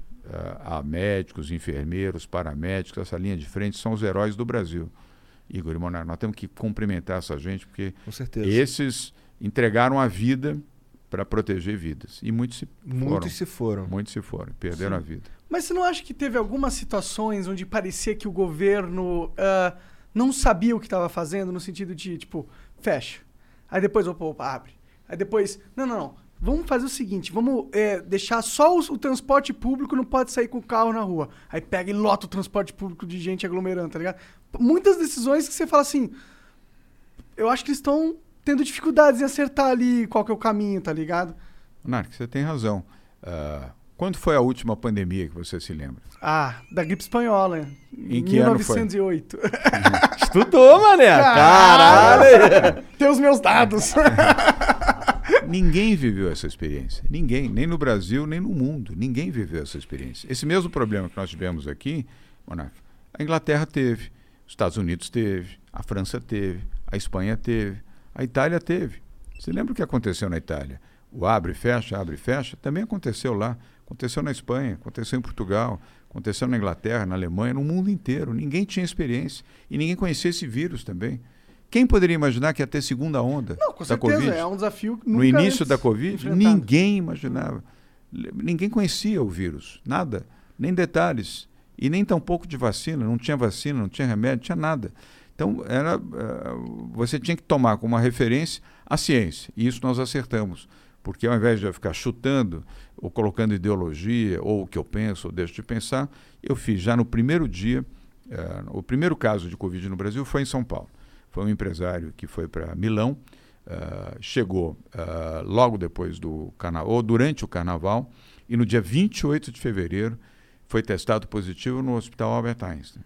a médicos, enfermeiros, paramédicos. Essa linha de frente são os heróis do Brasil. Igor e Monar, nós temos que cumprimentar essa gente, porque esses entregaram a vida para proteger vidas. E muitos se foram. Muitos se foram. Muitos se foram, perderam a vida. Mas você não acha que teve algumas situações onde parecia que o governo ah, não sabia o que estava fazendo, no sentido de, tipo, fecha. Aí depois, opa, opa, abre. Aí depois, não, não, não. Vamos fazer o seguinte, vamos é, deixar só os- o transporte público, não pode sair com o carro na rua. Aí pega e lota o transporte público de gente aglomerando, tá ligado? Muitas decisões que você fala assim, eu acho que eles estão tendo dificuldades em acertar ali qual que é o caminho, tá ligado? Narc, você tem razão. Ah, quando foi a última pandemia que você se lembra? Ah, da gripe espanhola. Em que ano foi? 1908. Estudou, mané. <laughs> Caralho. Tem os meus dados. <laughs> Ninguém viveu essa experiência. Ninguém, nem no Brasil, nem no mundo. Ninguém viveu essa experiência. Esse mesmo problema que nós tivemos aqui, Monark, a Inglaterra teve, os Estados Unidos teve, a França teve, a Espanha teve, a Itália teve. Você lembra o que aconteceu na Itália? O abre e fecha, abre e fecha, também aconteceu lá. Aconteceu na Espanha, aconteceu em Portugal, aconteceu na Inglaterra, na Alemanha, no mundo inteiro. Ninguém tinha experiência. E ninguém conhecia esse vírus também. Quem poderia imaginar que ia ter segunda onda Não, com da certeza. Covid? É um desafio que no início da Covid, enfrentado. ninguém imaginava. Ninguém conhecia o vírus, nada, nem detalhes. E nem tampouco de vacina, não tinha vacina, não tinha remédio, não tinha nada. Então, era, eh, você tinha que tomar como uma referência a ciência. E isso nós acertamos. Porque ao invés de eu ficar chutando, ou colocando ideologia, ou o que eu penso, ou deixo de pensar, eu fiz já no primeiro dia, eh, o primeiro caso de Covid no Brasil foi em São Paulo. Foi um empresário que foi para Milão, ah, chegou ah, logo depois do carnaval, ou durante o carnaval, e no dia 28 de fevereiro foi testado positivo no Hospital Albert Einstein.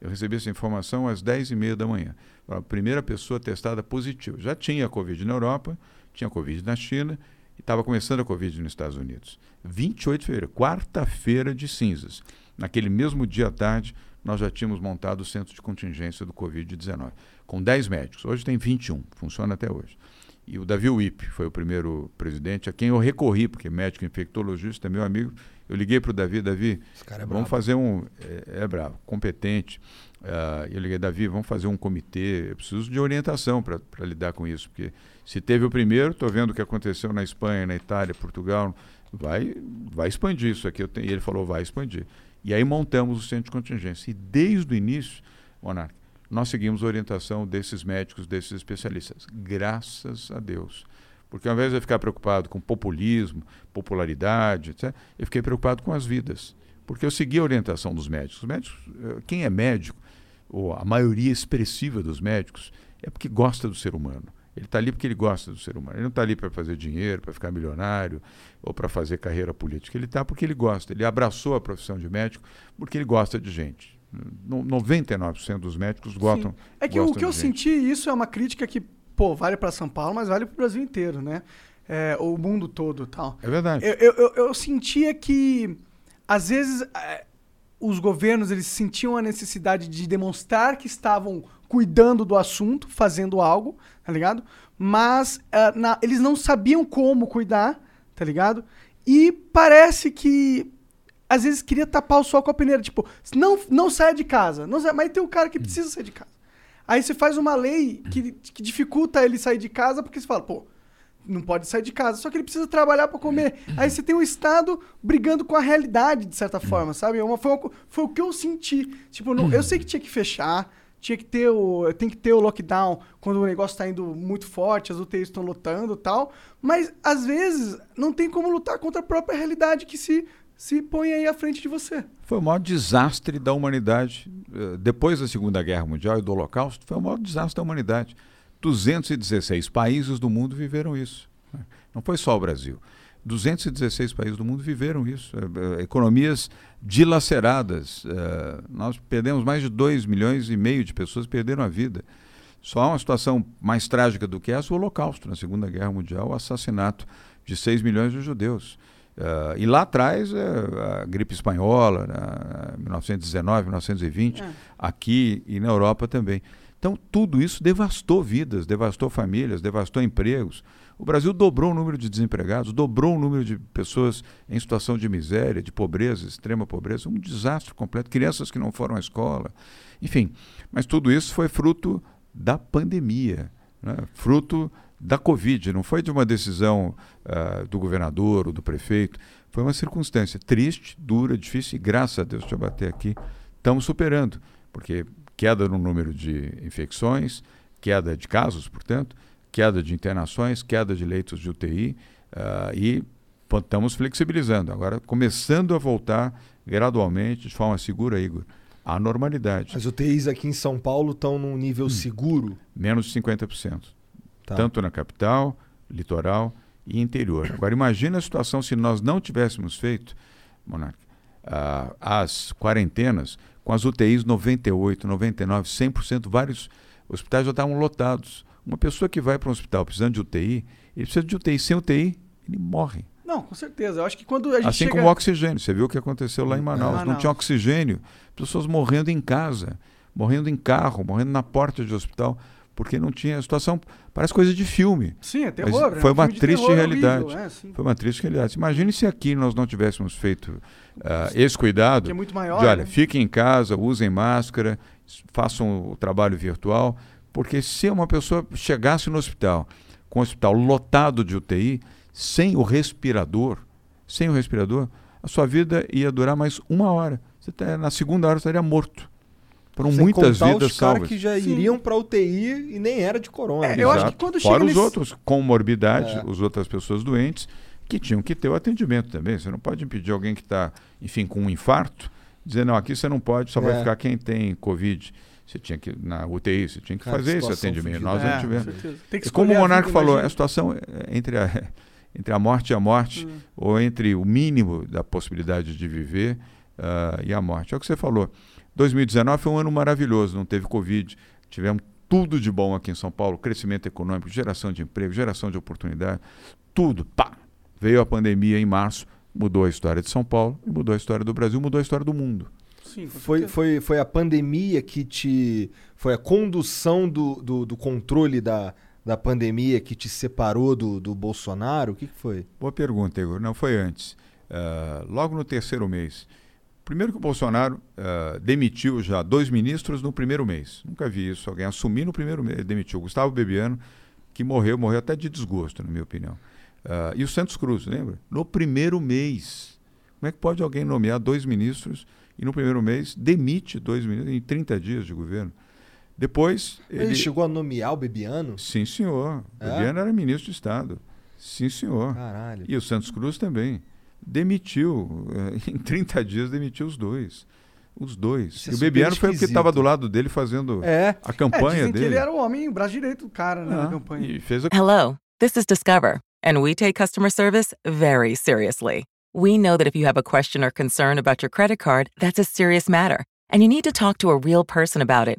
Eu recebi essa informação às 10h30 da manhã. A primeira pessoa testada positiva. Já tinha Covid na Europa, tinha Covid na China e estava começando a Covid nos Estados Unidos. 28 de fevereiro, quarta-feira de cinzas. Naquele mesmo dia à tarde, nós já tínhamos montado o centro de contingência do Covid-19, com 10 médicos. Hoje tem 21, funciona até hoje. E o Davi Wip foi o primeiro presidente a quem eu recorri, porque médico infectologista é meu amigo. Eu liguei para o Davi, Davi, é vamos fazer um. É, é bravo, competente. Ah, eu liguei, Davi, vamos fazer um comitê. Eu preciso de orientação para lidar com isso, porque se teve o primeiro, estou vendo o que aconteceu na Espanha, na Itália, Portugal, vai, vai expandir isso aqui. E ele falou, vai expandir. E aí montamos o centro de contingência. E desde o início, Monarca, nós seguimos a orientação desses médicos, desses especialistas. Graças a Deus. Porque ao invés de eu ficar preocupado com populismo, popularidade, etc., eu fiquei preocupado com as vidas. Porque eu segui a orientação dos médicos. Os médicos, eh, quem é médico, ou a maioria expressiva dos médicos, é porque gosta do ser humano. Ele está ali porque ele gosta do ser humano. Ele não está ali para fazer dinheiro, para ficar milionário ou para fazer carreira política. Ele está porque ele gosta. Ele abraçou a profissão de médico porque ele gosta de gente. No- 99% dos médicos gostam. Sim. É que o gostam que eu gente. senti, isso é uma crítica que, pô, vale pra São Paulo, mas vale pro Brasil inteiro, né? É, o mundo todo e tal. É verdade. Eu, eu, eu, eu sentia que, às vezes, é, os governos eles sentiam a necessidade de demonstrar que estavam cuidando do assunto, fazendo algo, tá ligado? Mas é, na- eles não sabiam como cuidar, tá ligado? E parece que às vezes queria tapar o sol com a peneira, tipo, não, não saia de casa, não saia, mas tem um cara que precisa sair de casa. Aí você faz uma lei que, que dificulta ele sair de casa, porque você fala, pô, não pode sair de casa, só que ele precisa trabalhar para comer. Aí você tem o Estado brigando com a realidade, de certa forma, sabe? É Uma, foi, uma foi o que eu senti. Tipo, não- eu sei que tinha que fechar, tinha que ter o, tem que ter o lockdown quando o negócio tá indo muito forte, as UTIs estão lotando e tal, mas às vezes não tem como lutar contra a própria realidade que se, se põe aí à frente de você. Foi o maior desastre da humanidade. eh, Depois da Segunda Guerra Mundial e do Holocausto, foi o maior desastre da humanidade. 216 países do mundo viveram isso. né? Não foi só o Brasil. 216 países do mundo viveram isso. eh, eh, Economias dilaceradas. Nós perdemos mais de 2 milhões e meio de pessoas perderam a vida. Só uma situação mais trágica do que essa, o Holocausto, na Segunda Guerra Mundial, o assassinato de 6 milhões de judeus. Eh, e lá atrás, eh, a gripe espanhola, na 1919, 1920, É. aqui e na Europa também. Então, tudo isso devastou vidas, devastou famílias, devastou empregos. O Brasil dobrou o número de desempregados, dobrou o número de pessoas em situação de miséria, de pobreza, extrema pobreza, um desastre completo. Crianças que não foram à escola, enfim. Mas tudo isso foi fruto da pandemia, né? fruto da Covid. Não foi de uma decisão ah, do governador ou do prefeito. Foi uma circunstância triste, dura, difícil e, graças a Deus, deixa eu bater aqui, estamos superando. Porque queda no número de infecções, queda de casos, portanto, queda de internações, queda de leitos de UTI ah, e estamos flexibilizando. Agora, começando a voltar gradualmente, de forma segura, Igor, à normalidade. As UTIs aqui em São Paulo estão num nível seguro. Menos de 50%. Tá. Tanto na capital, litoral e interior. Agora, imagina a situação se nós não tivéssemos feito, Monarca, ah, as quarentenas com as UTIs 98, 99, 100%, vários hospitais já estavam lotados. Uma pessoa que vai para um hospital precisando de UTI, ele precisa de UTI. Sem UTI, ele morre. Não, com certeza. Eu acho que quando a gente Assim chega... como o oxigênio. Você viu o que aconteceu lá em Manaus. Não Manaus. tinha oxigênio. Pessoas morrendo em casa, morrendo em carro, morrendo na porta de hospital, porque não tinha a situação. Parece coisa de filme. Sim, é terror. né? foi Um uma triste terror realidade. horrível, é. Foi uma triste realidade. Imagine se aqui nós não tivéssemos feito ah, esse cuidado. Que é muito maior, De, olha, né? fiquem em casa, usem máscara, façam o trabalho virtual, porque se uma pessoa chegasse no hospital, com o hospital lotado de UTI, sem o respirador, sem o respirador, a sua vida ia durar mais uma hora. Você tá- na segunda hora estaria morto. Foram Sem muitas contar vidas os caras salvas. que já Sim. iriam pra UTI e nem era de corona. É, né? eu acho que quando Fora os nesse- outros com morbidade, É. as outras pessoas doentes, que tinham que ter o atendimento também. Você não pode impedir alguém que está, enfim, com um infarto, dizer, não, aqui você não pode, só vai É. ficar quem tem Covid. Você tinha que, na UTI, você tinha que Cara, fazer esse atendimento. Nós É, não com tivemos. certeza. Tem que E como o Monarco vida, falou, imagina. a situação é entre a, entre a morte e a morte, Hum. ou entre o mínimo da possibilidade de viver ah, e a morte. É o que você falou. 2019 foi um ano maravilhoso, não teve Covid, tivemos tudo de bom aqui em São Paulo, crescimento econômico, geração de emprego, geração de oportunidade, tudo, pá! Veio a pandemia em março, mudou a história de São Paulo, mudou a história do Brasil, mudou a história do mundo. Sim, Foi, foi, foi a pandemia que te. Foi a condução do, do, do controle da, da pandemia que te separou do, do Bolsonaro? O que, que foi? Boa pergunta, Igor. Não foi antes. Ah, logo no terceiro mês. Primeiro que o Bolsonaro ah, demitiu já dois ministros no primeiro mês. Nunca vi isso. Alguém assumir no primeiro mês. Demitiu o Gustavo Bebiano, que morreu, morreu até de desgosto, na minha opinião. Ah, e o Santos Cruz, lembra? No primeiro mês. Como é que pode alguém nomear dois ministros e no primeiro mês demite dois ministros em 30 dias de governo? Depois. Ele, chegou a nomear o Bebiano? Sim, senhor. É? Bebiano era ministro de Estado. Sim, senhor. Caralho. E o Santos Cruz também. Demitiu, eh, <laughs> em 30 dias demitiu os dois. Os dois. É e o Bebiano foi o que estava do lado dele fazendo É. a É, campanha dele. ele era o homem, o braço direito do cara né, na Ah, campanha. E fez a Hello, this is Discover, and we take customer service very seriously. We know that if you have a question or concern about your credit card, that's a serious matter, and you need to talk to a real person about it.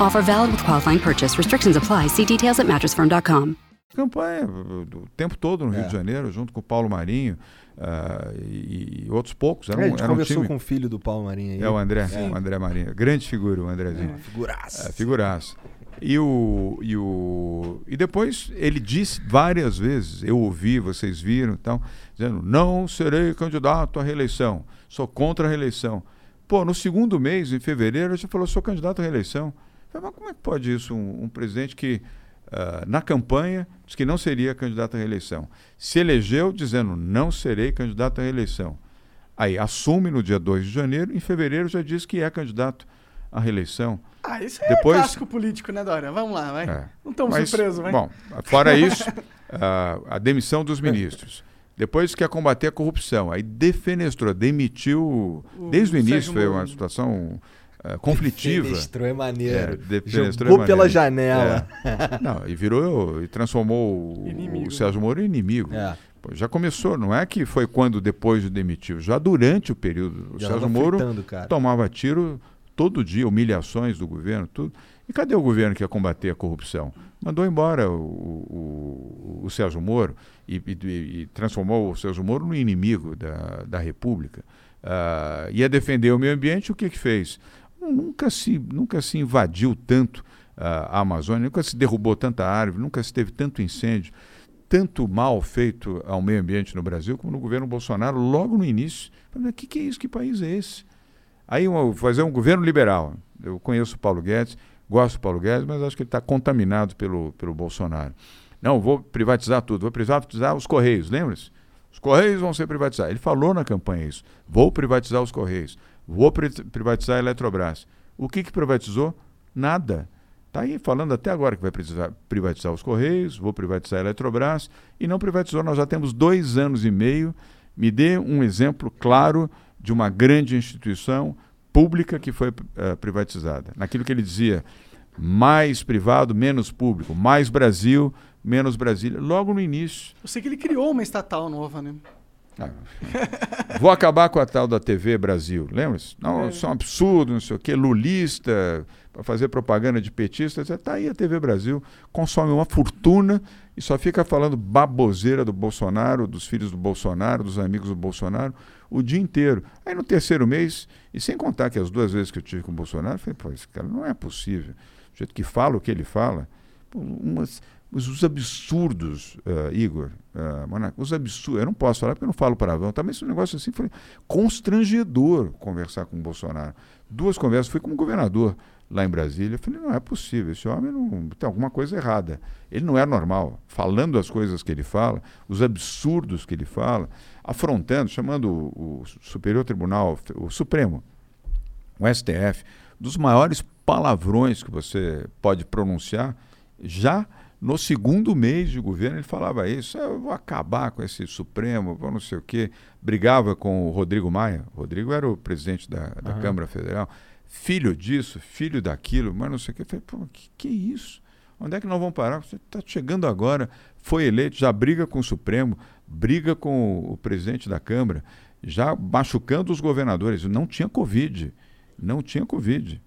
Offer valid with qualifying purchase. Restrictions apply. See details at mattressfirm.com. campanha o tempo todo no Rio É. de Janeiro, junto com o Paulo Marinho ah, e, e outros poucos. Era É, a um, gente era um conversou time. com o filho do Paulo Marinho aí. É o André, Sim. o André Marinho. Grande figura, o Andrezinho. Figuraça. É, figuraça. E, o, e, o, e depois ele disse várias vezes, eu ouvi, vocês viram, então, dizendo: não serei candidato à reeleição, sou contra a reeleição. Pô, no segundo mês, em fevereiro, ele já falou: sou candidato à reeleição. Falei, Mas como é que pode isso? Um, um presidente que, ah, na campanha, disse que não seria candidato à reeleição. Se elegeu dizendo: não serei candidato à reeleição. Aí assume no dia 2 de janeiro, em fevereiro já diz que é candidato à reeleição. Ah, isso é Depois- clássico político, né, Dória? Vamos lá, vai. É. Não estamos surpresos, vai. Bom, fora <laughs> isso, a, a demissão dos ministros. Depois quer combater a corrupção. Aí defenestrou, demitiu. O desde o início Sérgio foi uma situação ah, conflitiva. Defenestrou é maneiro. É, defenestrou Jogou é pela maneiro. janela. É. Não, e virou e transformou o, Inimigo. o Sérgio Moro em inimigo. É. Pô, Já começou, não é que foi quando depois de demitiu, já durante o período. O Já Sérgio Moro fritando, cara. tomava tiro todo dia, humilhações do governo, tudo. E cadê o governo que ia combater a corrupção? Mandou embora o, o, o Sérgio Moro e, e- e transformou o Sérgio Moro no inimigo da, da República. Ah, ia defender o meio ambiente, o que que fez? Nunca se, nunca se invadiu tanto a Amazônia, nunca se derrubou tanta árvore, nunca se teve tanto incêndio, tanto mal feito ao meio ambiente no Brasil como no governo Bolsonaro, logo no início. O que, que é isso? Que país é esse? Aí uma- fazer um governo liberal. Eu conheço o Paulo Guedes, gosto do Paulo Guedes, mas acho que ele está contaminado pelo, pelo Bolsonaro. Não, vou privatizar tudo, vou privatizar os Correios, lembra-se? Os Correios vão ser privatizados. Ele falou na campanha isso. Vou privatizar os Correios. Vou pri- privatizar a Eletrobras. O que, que privatizou? Nada. Está aí falando até agora que vai precisar privatizar os Correios, vou privatizar a Eletrobras, e não privatizou. Nós já temos dois anos e meio. Me dê um exemplo claro de uma grande instituição pública que foi eh, privatizada. Naquilo que ele dizia, mais privado, menos público, mais Brasil, menos Brasília, logo no início. Eu sei que ele criou uma estatal nova, né? Ah, <laughs> Vou acabar com a tal da TV Brasil, lembra-se? Não, isso é um absurdo, não sei o quê, lulista, para fazer propaganda de petista, está aí a TV Brasil, consome uma fortuna e só fica falando baboseira do Bolsonaro, dos filhos do Bolsonaro, dos amigos do Bolsonaro, o dia inteiro. Aí no terceiro mês, e sem contar que as duas vezes que eu tive com o Bolsonaro, eu falei, pô, esse cara não é possível. O jeito que fala o que ele fala, pô, umas, os, os absurdos, ah, Igor, ah, Monaco, os absurdos, eu não posso falar porque eu não falo palavrão, também esse negócio assim foi constrangedor conversar com o Bolsonaro. Duas conversas, fui com o governador lá em Brasília, eu falei, não é possível, esse homem não tem alguma coisa errada. Ele não é normal, falando as coisas que ele fala, os absurdos que ele fala, afrontando, chamando o, o Superior Tribunal, o Supremo, o STF, dos maiores palavrões que você pode pronunciar, já no segundo mês de governo ele falava isso, "Ah, eu vou acabar com esse Supremo, vou não sei o quê. Brigava com o Rodrigo Maia, o Rodrigo era o presidente da, da. Câmara Federal, filho disso, filho daquilo, mas não sei o quê. Eu falei, pô, que, que isso? Onde é que nós vamos parar? Você está chegando agora, foi eleito, já briga com o Supremo, briga com o presidente da Câmara, já machucando os governadores. Não tinha Covid, não tinha Covid.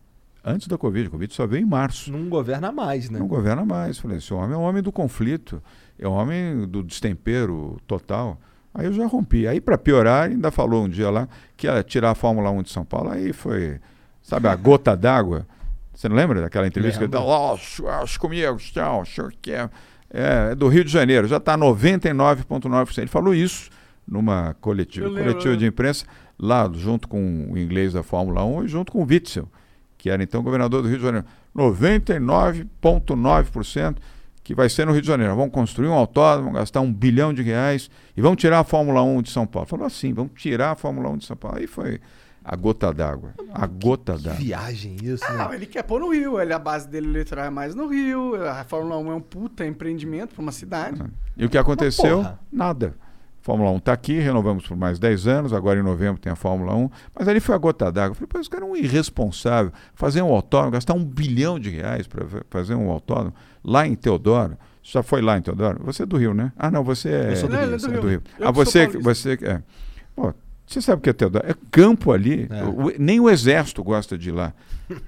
Antes da Covid, a Covid só veio em março. Não governa mais, né? Não governa mais. Falei, esse homem é um homem do conflito, é um homem do destempero total. Aí eu já rompi. Aí, para piorar, ainda falou um dia lá que ia tirar a Fórmula 1 de São Paulo. Aí foi, sabe, a <laughs> gota d'água. Você não lembra daquela entrevista que ele deu? Oh, acho, comigo, tchau, acho que é. É, do Rio de Janeiro, já está 99,9%. Ele falou isso numa coletiva, coletiva eu de imprensa, lá junto com o inglês da Fórmula 1 e junto com o Witzel, que era então governador do Rio de Janeiro. 99,9% que vai ser no Rio de Janeiro. Vamos construir um autódromo, gastar um bilhão de reais e vamos tirar a Fórmula 1 de São Paulo. Falou assim, vamos tirar a Fórmula 1 de São Paulo. Aí foi a gota d'água. A gota d'água. Viagem isso, né? Não, ele quer pôr no Rio. Ele, a base dele eleitoral é mais no Rio. A Fórmula 1 é um puta empreendimento pra uma cidade. E o que aconteceu? Nada. Fórmula 1 está aqui, renovamos por mais 10 anos, agora em novembro tem a Fórmula 1. Mas ali foi a gota d'água. Eu Falei, pô, esse cara é um irresponsável. Fazer um autódromo, gastar um bilhão de reais para fazer um autódromo lá em Teodoro. Você já foi lá em Teodoro? Você é do Rio, né? Ah, não, você é, Eu sou do É, Rio, é do Rio. do Rio. Ah, você, você é. Pô, você sabe o que é Teodoro? É campo ali. É. O- nem o exército gosta de ir lá.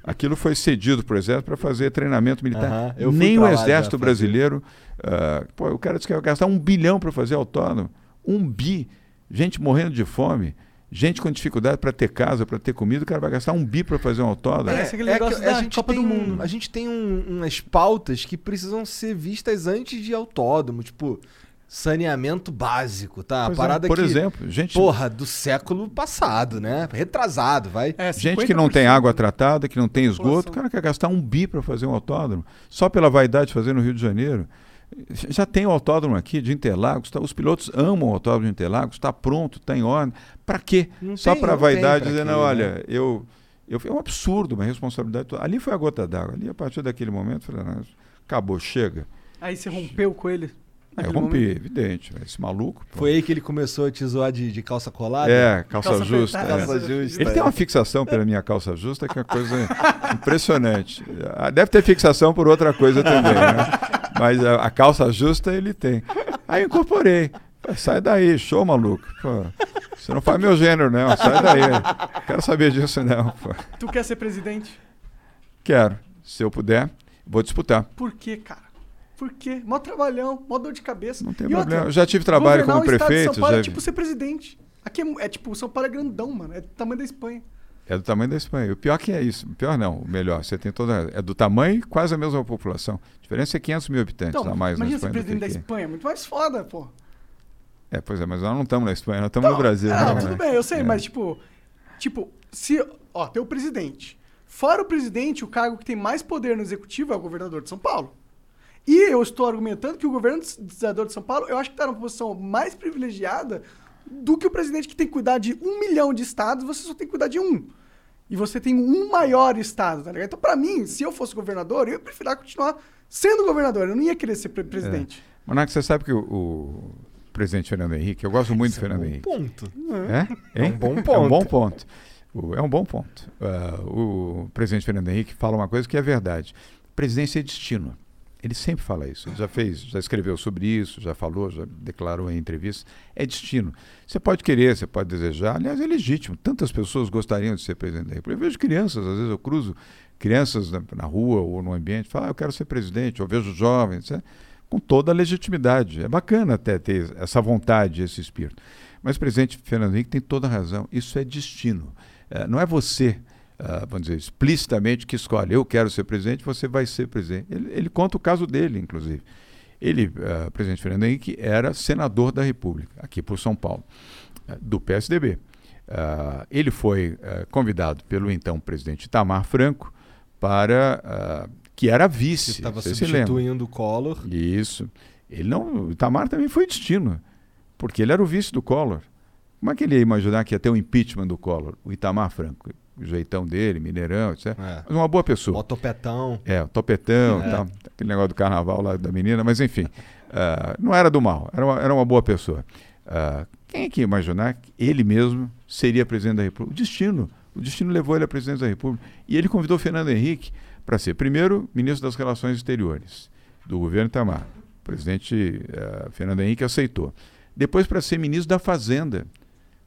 Aquilo foi cedido para o exército para fazer treinamento militar. Eu fui nem o exército brasileiro. ah, pô, o cara disse que ia gastar um bilhão para fazer autódromo. Um bi. Gente morrendo de fome. Gente com dificuldade para ter casa, para ter comida, o cara vai gastar um bi para fazer um autódromo. Aquele é negócio que da a gente Copa tem do Mundo. a gente tem um- umas pautas que precisam ser vistas antes de autódromo, tipo saneamento básico, tá? A Pois é, parada por que, exemplo, gente- porra, do século passado, né? Retrasado, vai. É, Gente que não tem água tratada, que não tem esgoto, o cara quer gastar um bi para fazer um autódromo, só pela vaidade de fazer no Rio de Janeiro. Já tem o autódromo aqui de Interlagos, tá- os pilotos amam o autódromo de Interlagos, está pronto, está em ordem. Para quê? Não só para vaidade quê, não, né? olha, eu, eu. É um absurdo, uma responsabilidade. toda. Ali foi a gota d'água. Ali, a partir daquele momento, eu falei, não, acabou, chega. Aí você rompeu com ele. Aí eu rompi, momento. evidente. Esse maluco. pô. Foi aí que ele começou a te zoar de, de calça colada? É, calça, Calça justa. é. Calça justa. Ele tem uma fixação pela minha calça justa que é uma coisa impressionante. Ah, Deve ter fixação por outra coisa também, né? Mas a, a calça justa ele tem. Aí eu incorporei. Sai daí, show, maluco. Pô, você não faz meu gênero, não. Sai daí. Quero saber disso, não. Pô. Tu quer ser presidente? Quero. Se eu puder, vou disputar. Por quê, cara? Por quê? Mó trabalhão, mó dor de cabeça. Não tem problema. Eu já tive trabalho como prefeito, São Paulo já é tipo ser presidente. Aqui é, é tipo, São Paulo é grandão, mano. É do tamanho da Espanha. É do tamanho da Espanha. O pior que é isso. O pior não, o melhor. Você tem toda. É do tamanho quase a mesma população. A diferença é 500 mil habitantes Então, a mais na imagina ser Espanha. presidente da. Espanha. Muito mais foda, pô. É, pois é, mas nós não estamos na Espanha, nós estamos no Brasil. Ah, né? tudo bem, eu sei, mas tipo, tipo, se, ó, tem o presidente. Fora o presidente, o cargo que tem mais poder no executivo é o governador de São Paulo. E eu estou argumentando que o governador de São Paulo, eu acho que está numa posição mais privilegiada do que o presidente que tem que cuidar de um milhão de estados, você só tem que cuidar de um. E você tem um maior estado, tá ligado? Então, pra mim, se eu fosse governador, eu ia preferir continuar sendo governador. Eu não ia querer ser pre- presidente. Monaco, você sabe que o, o presidente Fernando Henrique, eu gosto muito do Fernando Henrique. Ponto. É? É Hein? <laughs> um bom É um ponto. bom ponto. O- é um bom ponto. Ah, o presidente Fernando Henrique fala uma coisa que é verdade. Presidência é destino. Ele sempre fala isso. Ele já fez, já escreveu sobre isso, já falou, já declarou em entrevistas. É destino. Você pode querer, você pode desejar. Aliás, é legítimo. Tantas pessoas gostariam de ser presidente da República. Eu vejo crianças, às vezes eu cruzo crianças na, na rua ou no ambiente, falam, ah, eu quero ser presidente. Eu vejo jovens, né? com toda a legitimidade. É bacana até ter essa vontade, esse espírito. Mas o presidente Fernando Henrique tem toda a razão. Isso é destino. Eh, não é você, ah, vamos dizer, explicitamente que escolhe, eu quero ser presidente, você vai ser presidente. Ele, ele conta o caso dele, inclusive. Ele, o presidente Fernando Henrique, era senador da República, aqui por São Paulo, ah, do PSDB. Ele foi convidado pelo então presidente Itamar Franco para que era vice. Que estava substituindo o Collor. Isso. Ele não, o Itamar também foi destino, porque ele era o vice do Collor. Como é que ele ia imaginar que ia ter o impeachment do Collor? O Itamar Franco, jeitão dele, Mineirão, etc. É. Mas uma boa pessoa. O topetão. É, o topetão, É. tal, aquele negócio do carnaval lá da menina, mas enfim, ah, não era do mal, era uma, era uma boa pessoa. Ah, quem é que ia imaginar que ele mesmo seria presidente da República? O destino. O destino levou ele a presidente da República. E ele convidou Fernando Henrique para ser, primeiro, ministro das Relações Exteriores do governo Itamar. O presidente ah, Fernando Henrique aceitou. Depois, para ser ministro da Fazenda.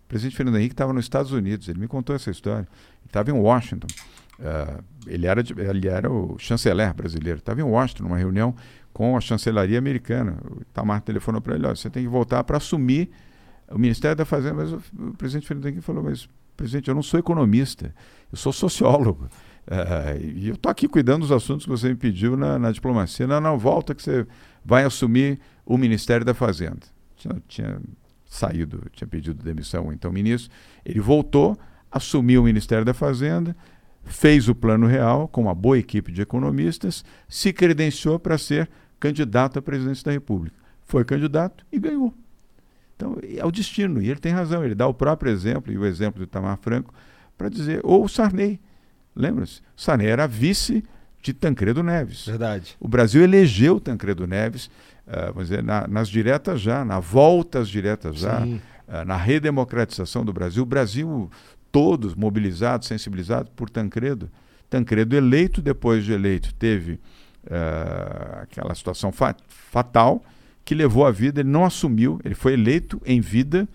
O presidente Fernando Henrique estava nos Estados Unidos, ele me contou essa história. Estava em Washington. Ah, ele, era, ele era o chanceler brasileiro. Estava em Washington, numa reunião com a chancelaria americana. O Itamar telefonou para ele: olha, você tem que voltar para assumir o Ministério da Fazenda. Mas o, o presidente Fernando Henrique falou: mas, presidente, eu não sou economista, eu sou sociólogo. Ah, e eu estou aqui cuidando dos assuntos que você me pediu na, na diplomacia. Não, não, volta que você vai assumir o Ministério da Fazenda. Tinha, tinha saído, tinha pedido demissão, então ministro. Ele voltou, assumiu o Ministério da Fazenda, fez o Plano Real com uma boa equipe de economistas, se credenciou para ser candidato à presidência da República. Foi candidato e ganhou. Então, é o destino, e ele tem razão, ele dá o próprio exemplo, e o exemplo do Itamar Franco, para dizer, ou o Sarney, lembra-se? Sarney era vice de Tancredo Neves. Verdade. O Brasil elegeu Tancredo Neves, uh, vamos dizer, na, nas diretas já, na volta às diretas já, uh, na redemocratização do Brasil. O Brasil todos mobilizados, sensibilizados por Tancredo. Tancredo eleito, depois de eleito, teve uh, aquela situação fa fatal que levou a vida, ele não assumiu, ele foi eleito em vida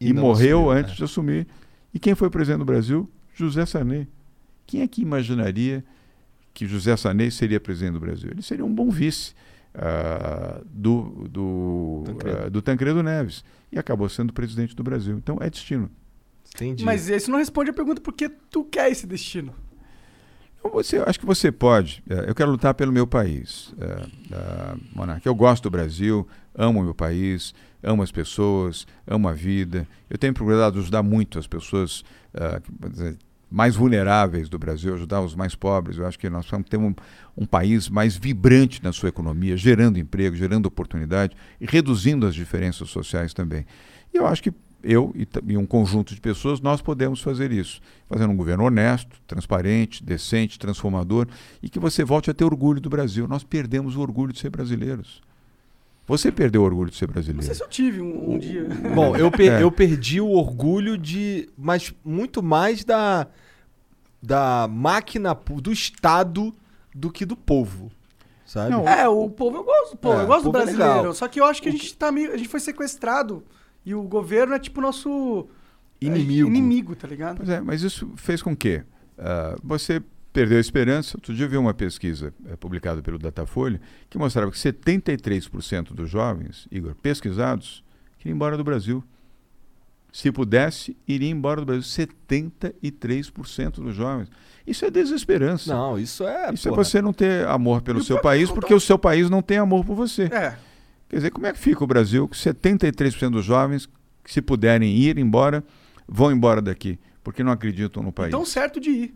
e, e morreu assumiu, antes né? de assumir. E quem foi presidente do Brasil? José Sarney. Quem é que imaginaria que José Sarney seria presidente do Brasil? Ele seria um bom vice uh, do, do, Tancredo. Uh, do Tancredo Neves. E acabou sendo presidente do Brasil. Então é destino. Entendi. Mas isso não responde a pergunta por que tu quer esse destino. Você, acho que você pode. É, eu quero lutar pelo meu país, é, é, Monarque. Eu gosto do Brasil, amo o meu país, amo as pessoas, amo a vida. Eu tenho procurado ajudar muito as pessoas dizer, mais vulneráveis do Brasil, ajudar os mais pobres. Eu acho que nós vamos ter um, um país mais vibrante na sua economia, gerando emprego, gerando oportunidade e reduzindo as diferenças sociais também. E eu acho que eu e, e, um conjunto de pessoas, nós podemos fazer isso. Fazendo um governo honesto, transparente, decente, transformador e que você volte a ter orgulho do Brasil. Nós perdemos o orgulho de ser brasileiros. Você perdeu o orgulho de ser brasileiro. Não sei se eu tive um, um dia. Bom, eu, <laughs> per é. eu perdi o orgulho de. Mas muito mais da. Da máquina do Estado do que do povo. Sabe? Não, é, o povo eu gosto. Pô, é, eu gosto do é brasileiro. É só que eu acho que a gente, tá meio, a gente foi sequestrado e o governo é tipo nosso inimigo. É, inimigo, tá ligado? Pois é, mas isso fez com que uh, você perdeu a esperança. Outro dia eu vi uma pesquisa é, publicada pelo Datafolha que mostrava que 73% dos jovens, Igor, pesquisados, queriam ir embora do Brasil. Se pudesse, iria embora do Brasil. 73% dos jovens. Isso é desesperança. Não, isso é. Isso é porra. é você não ter amor pelo seu país, porque o seu país não tem amor por você. É. Quer dizer, como é que fica o Brasil com 73% dos jovens que, se puderem ir embora, vão embora daqui, porque não acreditam no país? Estão certo de ir.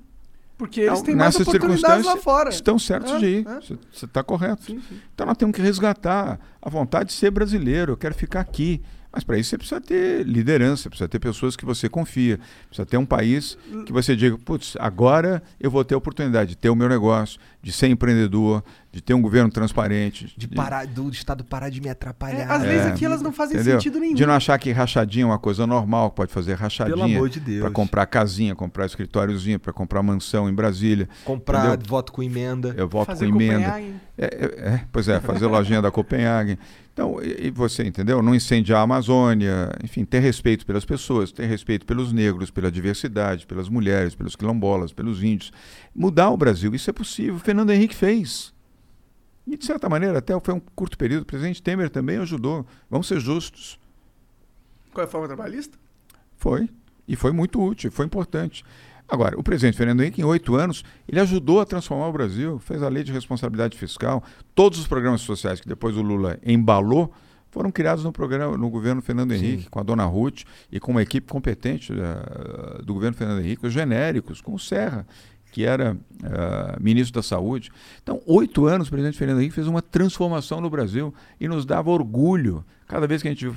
Porque eles não, têm mais oportunidades lá fora. Estão certos é, de ir. Você é. está correto. Sim, sim. Então nós temos que resgatar a vontade de ser brasileiro. Eu quero ficar aqui. Mas para isso você precisa ter liderança, precisa ter pessoas que você confia, precisa ter um país que você diga, putz, agora eu vou ter a oportunidade de ter o meu negócio, de ser empreendedor, de ter um governo transparente. De, de parar, do Estado parar de me atrapalhar. É, as leis é, aqui elas não fazem entendeu? sentido nenhum. De não achar que rachadinha é uma coisa normal, pode fazer rachadinha. Pelo amor de Deus. Para comprar casinha, comprar escritóriozinho, para comprar mansão em Brasília. Comprar entendeu? voto com emenda. Eu voto fazer com emenda. É, é, é, pois é, fazer lojinha da Copenhagen. Então, e, você, entendeu? Não incendiar a Amazônia, enfim, ter respeito pelas pessoas, ter respeito pelos negros, pela diversidade, pelas mulheres, pelos quilombolas, pelos índios. Mudar o Brasil, isso é possível. Fernando Henrique fez. E, de certa maneira, até foi um curto período. O presidente Temer também ajudou. Vamos ser justos. Qual é a forma trabalhista? Foi. E foi muito útil, foi importante. Agora, o presidente Fernando Henrique, em oito anos, ele ajudou a transformar o Brasil, fez a lei de responsabilidade fiscal, todos os programas sociais que depois o Lula embalou foram criados no programa no governo Fernando Henrique, Sim. com a dona Ruth e com uma equipe competente uh, do governo Fernando Henrique, os genéricos, com o Serra, que era uh, ministro da Saúde. Então, oito anos o presidente Fernando Henrique fez uma transformação no Brasil e nos dava orgulho. Cada vez que a gente viu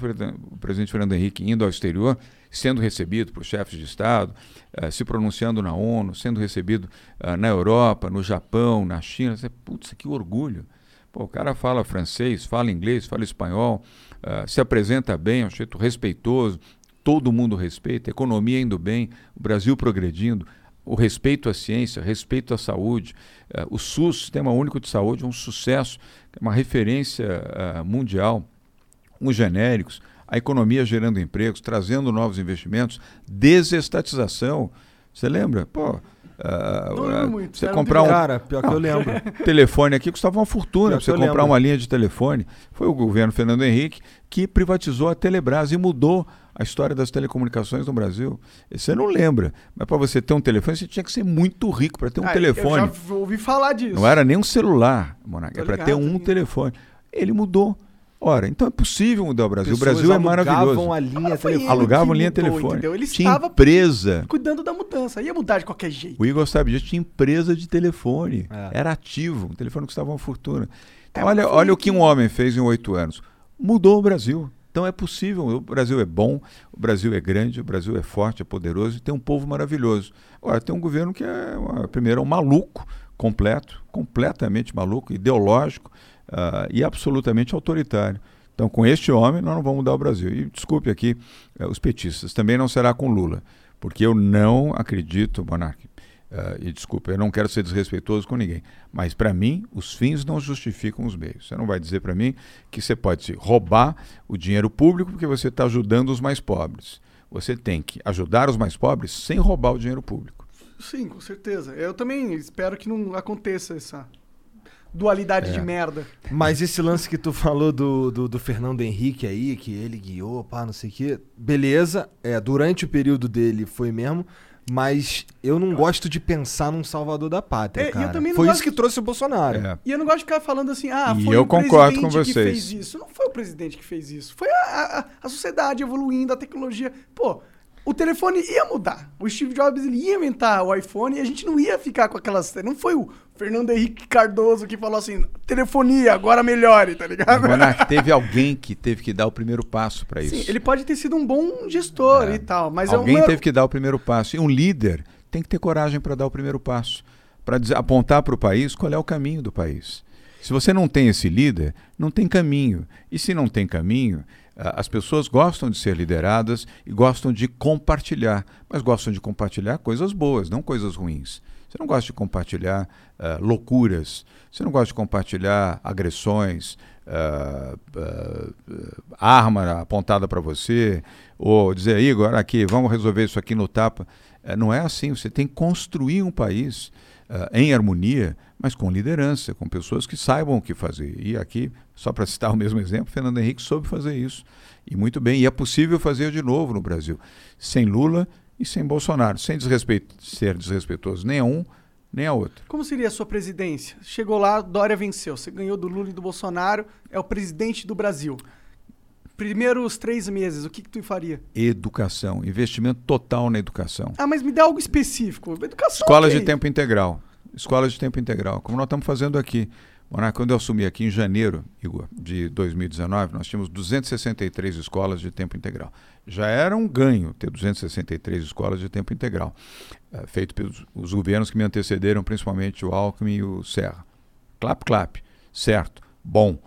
o presidente Fernando Henrique indo ao exterior, sendo recebido por chefes de Estado, uh, se pronunciando na ONU, sendo recebido uh, na Europa, no Japão, na China, você, putz, que orgulho. Pô, o cara fala francês, fala inglês, fala espanhol, se apresenta bem, é um jeito respeitoso, todo mundo respeita, economia indo bem, o Brasil progredindo o respeito à ciência, respeito à saúde. Uh, o SUS, Sistema Único de Saúde, é um sucesso, é uma referência uh, mundial. Os genéricos, a economia gerando empregos, trazendo novos investimentos, desestatização. Você lembra? Pô, Uh, muito, você comprar um cara, pior que eu lembro. <laughs> telefone aqui custava uma fortuna você comprar lembro. uma linha de telefone. Foi o governo Fernando Henrique que privatizou a Telebrás e mudou a história das telecomunicações no Brasil. Você não lembra, mas para você ter um telefone, você tinha que ser muito rico para ter um ah, telefone. Eu já ouvi falar disso. Não era nem um celular, Monarca, é para ter um telefone. Ele mudou. Ora, então é possível mudar o Brasil. Pessoas o Brasil é alugavam maravilhoso. a linha telefônica. ele Alugavam linha telefônica. Ele Tinha estava empresa. cuidando da mudança. Ia mudar de qualquer jeito. O Igor sabe disso, tinha empresa de telefone. É. Era ativo. O telefone custava uma fortuna. Então, É, olha, olha o que- um homem fez em oito anos. Mudou o Brasil. Então é possível. O Brasil é bom, o Brasil é grande, o Brasil é forte, é poderoso e tem um povo maravilhoso. Agora, tem um governo que é, primeiro, é um maluco completo, completamente maluco, ideológico ah, e absolutamente autoritário. Então, com este homem, nós não vamos mudar o Brasil. E desculpe aqui eh, os petistas, também não será com Lula, porque eu não acredito, Monarque, ah, e desculpa, eu não quero ser desrespeitoso com ninguém, mas para mim, os fins não justificam os meios. Você não vai dizer para mim que você pode se roubar o dinheiro público porque você está ajudando os mais pobres. Você tem que ajudar os mais pobres sem roubar o dinheiro público. Sim, com certeza. Eu também espero que não aconteça essa dualidade É. de merda. Mas esse lance que tu falou do, do, do Fernando Henrique aí, que ele guiou, pá, não sei o quê. Beleza, é, durante o período dele foi mesmo. Mas eu não gosto de pensar num salvador da pátria, É, e eu cara. também não Foi gosto isso que trouxe o Bolsonaro. É. E eu não gosto de ficar falando assim, ah, E foi eu o concordo com presidente que vocês. fez isso. Não foi o presidente que fez isso. Foi a, a, a sociedade evoluindo, a tecnologia. Pô, o telefone ia mudar. O Steve Jobs ele ia inventar o iPhone e a gente não ia ficar com aquelas. Não foi o Fernando Henrique Cardoso que falou assim: telefonia, agora melhore, tá ligado? Monark, <laughs> teve alguém que teve que dar o primeiro passo para isso. Sim, ele pode ter sido um bom gestor e tal, mas Alguém é uma... teve que dar o primeiro passo. E um líder tem que ter coragem para dar o primeiro passo, para apontar para o país qual é o caminho do país. Se você não tem esse líder, não tem caminho. E se não tem caminho, as pessoas gostam de ser lideradas e gostam de compartilhar, mas gostam de compartilhar coisas boas, não coisas ruins. Você não gosta de compartilhar ah, loucuras, você não gosta de compartilhar agressões, ah, ah, arma apontada para você, ou dizer, Igor, aqui, vamos resolver isso aqui no tapa. Eh, não é assim, você tem que construir um país em harmonia, mas com liderança, com pessoas que saibam o que fazer. E aqui, só para citar o mesmo exemplo, Fernando Henrique soube fazer isso. E muito bem, e é possível fazer de novo no Brasil, sem Lula e sem Bolsonaro, sem desrespeito, ser desrespeitoso nem a um, nem a outro. Como seria a sua presidência? Chegou lá, Dória venceu. Você ganhou do Lula e do Bolsonaro, é o presidente do Brasil. Primeiros três meses, o que, que tu faria? Educação, investimento total na educação. Ah, mas me dá algo específico. Educação. Escolas ok. de tempo integral. Escolas de tempo integral, como nós estamos fazendo aqui. Monarca, quando eu assumi aqui em janeiro, Igor, de 2019, nós tínhamos 263 escolas de tempo integral. Já era um ganho ter 263 escolas de tempo integral, eh, feito pelos os governos que me antecederam, principalmente o Alckmin e o Serra. Clap, clap. Certo, bom.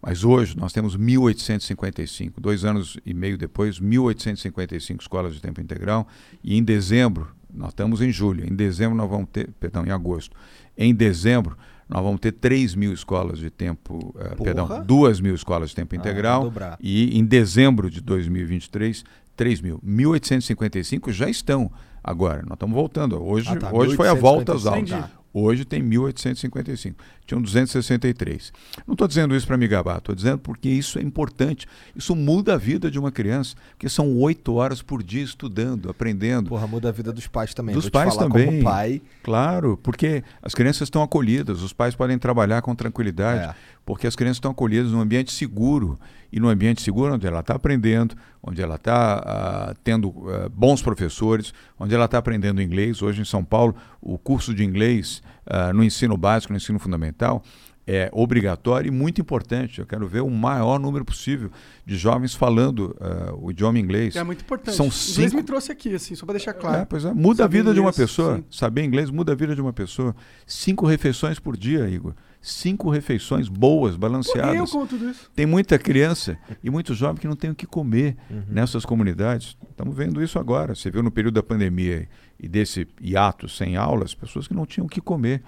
Mas hoje nós temos 1.855, dois anos e meio depois, 1.855 escolas de tempo integral. E em dezembro, nós estamos em julho, em dezembro nós vamos ter, perdão, em agosto. Em dezembro, nós vamos ter 3 mil escolas de tempo, Porra. perdão, 2 mil escolas de tempo Ah, integral. e em dezembro de 2023, 3 mil. 1.855 já estão agora. Nós estamos voltando. Hoje, Ah, tá, hoje foi a volta às 1855. aulas. Entendi. Hoje tem 1.855. Tinham 263. Não estou dizendo isso para me gabar, estou dizendo porque isso é importante. Isso muda a vida de uma criança, porque são oito horas por dia estudando, aprendendo. Porra, muda a vida dos pais também. Dos Vou pais também. Como pai, Claro, porque as crianças estão acolhidas, os pais podem trabalhar com tranquilidade, É. porque as crianças estão acolhidas num ambiente seguro. E num ambiente seguro onde ela está aprendendo, onde ela está ah, tendo ah, bons professores, onde ela está aprendendo inglês. Hoje em São Paulo, o curso de inglês ah, no ensino básico, no ensino fundamental, é obrigatório e muito importante. Eu quero ver o maior número possível de jovens falando ah, o idioma inglês. É muito importante. São O inglês cinco me trouxe aqui, assim, só pra deixar claro. é, é, muda a Saber vida de uma inglês, pessoa. sim. Saber inglês muda a vida de uma pessoa. Cinco refeições por dia, Igor. Cinco refeições boas, balanceadas. eu como tudo isso. Tem muita criança e muito jovem que não tem o que comer Uhum. nessas comunidades. Estamos vendo isso agora. Você viu no período da pandemia e desse hiato sem aulas, pessoas que não tinham o que comer.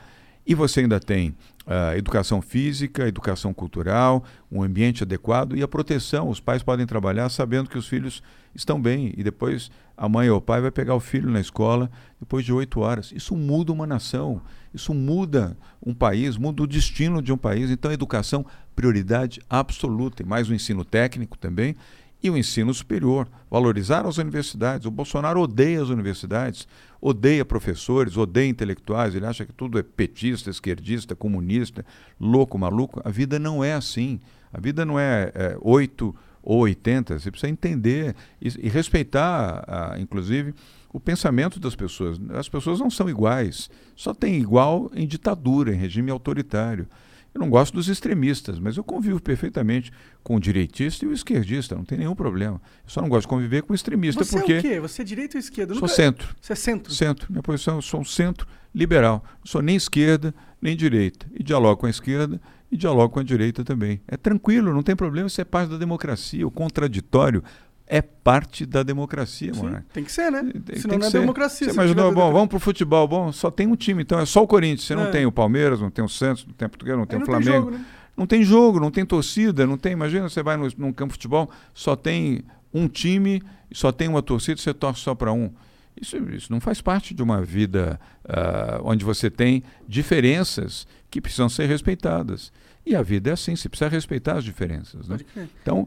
E você ainda tem ah, educação física, educação cultural, um ambiente adequado e a proteção. Os pais podem trabalhar sabendo que os filhos estão bem e depois a mãe ou o pai vai pegar o filho na escola depois de oito horas. Isso muda uma nação, isso muda um país, muda o destino de um país. Então, a educação, prioridade absoluta. E mais o ensino técnico também e o ensino superior. Valorizar as universidades. O Bolsonaro odeia as universidades, odeia professores, odeia intelectuais. Ele acha que tudo é petista, esquerdista, comunista, louco, maluco. A vida não é assim. A vida não é, é 8 ou 80, você precisa entender e, e respeitar, ah, inclusive, o pensamento das pessoas. As pessoas não são iguais, só tem igual em ditadura, em regime autoritário. Eu não gosto dos extremistas, mas eu convivo perfeitamente com o direitista e o esquerdista, não tem nenhum problema. Eu só não gosto de conviver com o extremista Você porque é o quê? Você é direita ou esquerda? Sou nunca- centro. Você é centro? Centro. Minha posição, eu sou um centro liberal. Não sou nem esquerda, nem direita. E dialogo com a esquerda e dialogo com a direita também. É tranquilo, não tem problema, isso é parte da democracia. O contraditório é parte da democracia, Sim, tem que ser, né? Tem- Senão tem não é ser. democracia. Você não imaginou, bom, vamos pro futebol, bom, só tem um time, então é só o Corinthians. Você não É. tem o Palmeiras, não tem o Santos, não tem o Português, não tem Aí o não tem Flamengo. jogo, né? Não tem jogo, não tem torcida, não tem. Imagina, você vai no, num campo de futebol, só tem um time, só tem uma torcida, você torce só para um. Isso, isso não faz parte de uma vida ah, onde você tem diferenças que precisam ser respeitadas. E a vida é assim, você precisa respeitar as diferenças. Né? Então,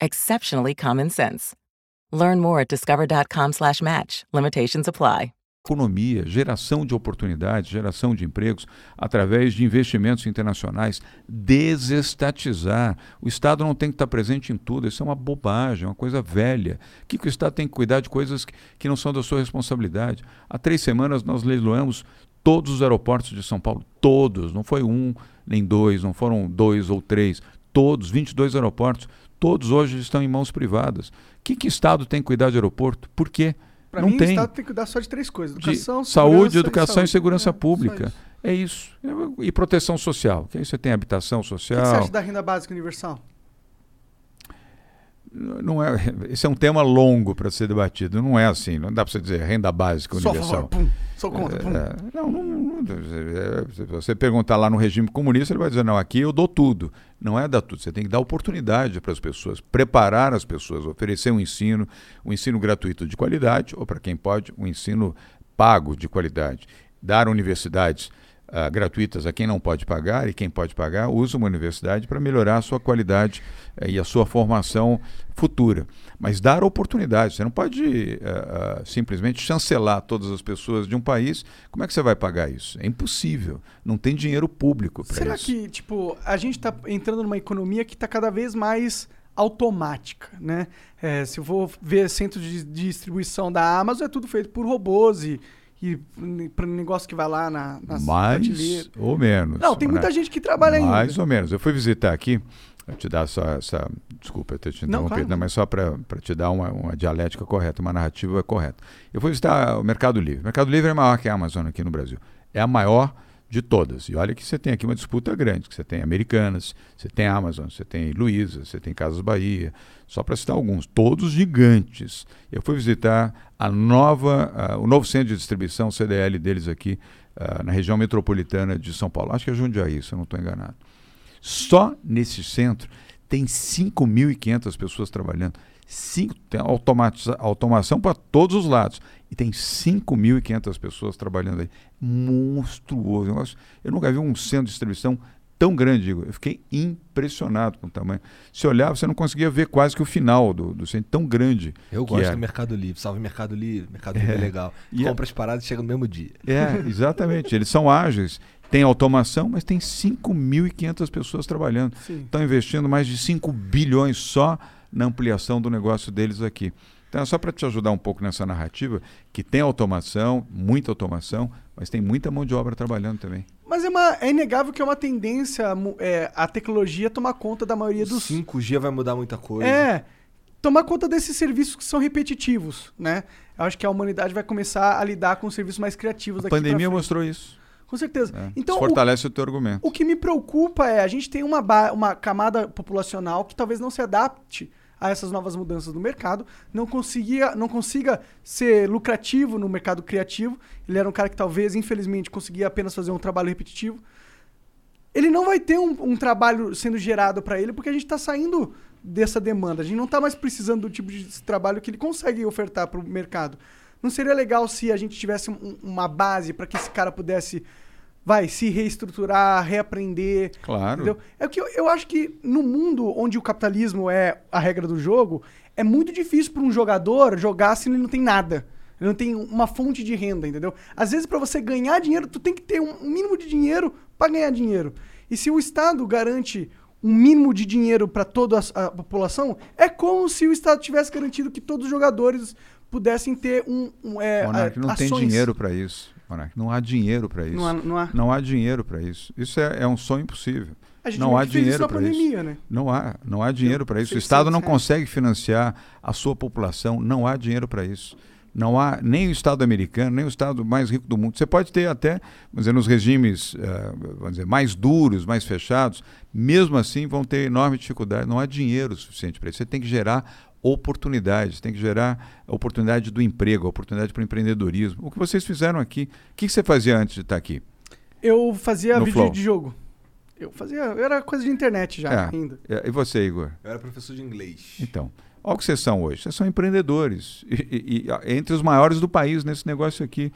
Exceptionally common sense. Learn more at discover.com/match. Limitations apply. economia, geração de oportunidades, geração de empregos, através de investimentos internacionais, desestatizar. O Estado não tem que estar presente em tudo, isso é uma bobagem, uma coisa velha. O que, que o Estado tem que cuidar de coisas que, que não são da sua responsabilidade? Há três semanas nós leiloamos todos os aeroportos de São Paulo, todos, não foi um nem dois, não foram dois ou três, todos, 22 aeroportos, todos hoje estão em mãos privadas. O que, que Estado tem que cuidar de aeroporto? Por quê? Pra não mim, tem o Estado tem que cuidar só de três coisas: de educação, saúde, segurança educação e, saúde. segurança É, pública. isso. É isso. E proteção social. Que aí você tem habitação O que, que você social. acha da renda básica universal? Não é, esse é um tema longo para ser debatido. Não é assim. Não dá para você dizer renda básica Só universal. favor, pum, sou contra, pum. É, não, não, não- é, se você perguntar lá no regime comunista, ele vai dizer: não, aqui eu dou tudo. Não é dar tudo, você tem que dar oportunidade para as pessoas, preparar as pessoas, oferecer um ensino, um ensino gratuito de qualidade, ou para quem pode, um ensino pago de qualidade. Dar universidades ah, gratuitas a quem não pode pagar, e quem pode pagar, usa uma universidade para melhorar a sua qualidade eh, e a sua formação futura. Mas dar oportunidades. Você não pode ah, simplesmente chancelar todas as pessoas de um país. Como é que você vai pagar isso? É impossível. Não tem dinheiro público para Será isso. que, tipo, a gente tá entrando numa economia que tá cada vez mais automática, né? É, se eu vou ver centro de de distribuição da Amazon, é tudo feito por robôs e, e para negócio que vai lá na, nas Mais ou menos. Não, tem muita né? gente que trabalha ainda. Mais ou menos. Eu fui visitar aqui, te dar só essa. Desculpa eu ter te Não, interrompido, claro. mas só para te dar uma, uma dialética correta, uma narrativa correta. Eu fui visitar o Mercado Livre. O Mercado Livre é maior que a Amazon aqui no Brasil. É a maior de todas. E olha que você tem aqui uma disputa grande, que você tem Americanas, você tem Amazon, você tem Luiza, você tem Casas Bahia, só para citar alguns, todos gigantes. Eu fui visitar a nova, ah, o novo centro de distribuição CDL deles aqui ah, na região metropolitana de São Paulo. Acho que é Jundiaí, se eu não estou enganado. Só nesse centro tem 5.500 pessoas trabalhando. Cinco, tem automatiza- automação para todos os lados. E tem 5.500 pessoas trabalhando aí. Monstruoso. negócio. Eu nunca vi um centro de distribuição tão grande. Igor. Eu fiquei impressionado com o tamanho. Se olhava, você não conseguia ver quase que o final do, do centro, tão grande. Eu gosto era. do Mercado Livre. Salve Mercado Livre. Mercado Livre é, É. legal. E é- Compra as paradas e chega no mesmo dia. É, exatamente. Eles são ágeis. Tem automação, mas tem 5.500 pessoas trabalhando. Estão investindo mais de 5 bilhões só na ampliação do negócio deles aqui. Então, é só para te ajudar um pouco nessa narrativa, que tem automação, muita automação, mas tem muita mão de obra trabalhando também. Mas é, uma, é inegável que é uma tendência é, a tecnologia tomar conta da maioria O dos. 5G vai mudar muita coisa. É, tomar conta desses serviços que são repetitivos, né? Eu acho que a humanidade vai começar a lidar com serviços mais criativos A daqui pra pandemia mostrou isso. Com certeza. É. Então, Isso o, fortalece o, teu argumento. o que me preocupa é a gente tem uma, uma camada populacional que talvez não se adapte a essas novas mudanças no mercado, não consiga, não consiga ser lucrativo no mercado criativo. Ele era um cara que talvez, infelizmente, conseguia apenas fazer um trabalho repetitivo. Ele não vai ter um, um trabalho sendo gerado para ele porque a gente está saindo dessa demanda. A gente não tá mais precisando do tipo de trabalho que ele consegue ofertar para o mercado. Não seria legal se a gente tivesse um- uma base para que esse cara pudesse, vai, se reestruturar, reaprender. Claro. Entendeu? É que eu, eu acho que no mundo onde o capitalismo é a regra do jogo, é muito difícil para um jogador jogar se ele não tem nada. Ele não tem uma fonte de renda, entendeu? Às vezes, para você ganhar dinheiro, tu tem que ter um mínimo de dinheiro para ganhar dinheiro. E se o Estado garante um mínimo de dinheiro para toda a, a população, é como se o Estado tivesse garantido que todos os jogadores pudessem ter um. um é, Monark, não a- tem ações. dinheiro para isso. Monark, não há dinheiro para isso. Não há- não há? Não há dinheiro para isso. Isso é, é um sonho impossível. A gente não há dinheiro para isso. pandemia, né? Não há, não há dinheiro para isso. O 600 Estado não reais. consegue financiar a sua população. Não há dinheiro para isso. Não há nem o Estado americano, nem o Estado mais rico do mundo. Você pode ter até, vamos dizer, nos regimes eh, vamos dizer, mais duros, mais fechados, mesmo assim vão ter enorme dificuldade. Não há dinheiro suficiente para isso. Você tem que gerar oportunidades, tem que gerar a oportunidade do emprego, a oportunidade para o empreendedorismo. O que vocês fizeram aqui. O que você fazia antes de estar aqui? Eu fazia No vídeo Flow. de jogo. Eu fazia. Eu era coisa de internet já É. ainda. É, E você, Igor? Eu era professor de inglês. Então, olha o que vocês são hoje. Vocês são empreendedores. E, e- e, entre os maiores do país nesse negócio aqui.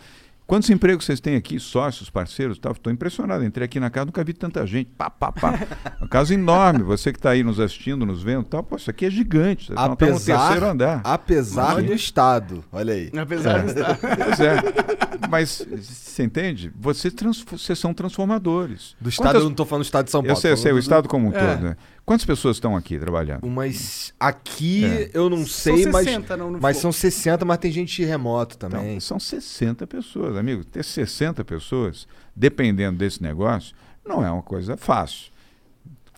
Quantos empregos vocês têm aqui? Sócios, parceiros? Estou impressionado. Entrei aqui na casa, nunca vi tanta gente. Pá, pá, pá. <laughs> Uma casa enorme. Você que está aí nos assistindo, nos vendo. Tal. Pô, isso aqui é gigante. Vocês estão no Apesar, terceiro andar. apesar Aqui. do Estado. Olha aí. Apesar de estar. Pois é. Mas você entende? Vocês, trans- vocês são transformadores. Do Estado, Quantas- eu não tô falando do Estado de São Paulo. Eu sei, eu sei, o do- Estado como um É. todo. Né? Quantas pessoas estão aqui trabalhando? Mas aqui É. eu não São sei, mas, 60, não, no mas são 60, mas tem gente remoto também. Então, são 60 pessoas, amigo. Ter 60 pessoas, dependendo desse negócio, não é uma coisa fácil.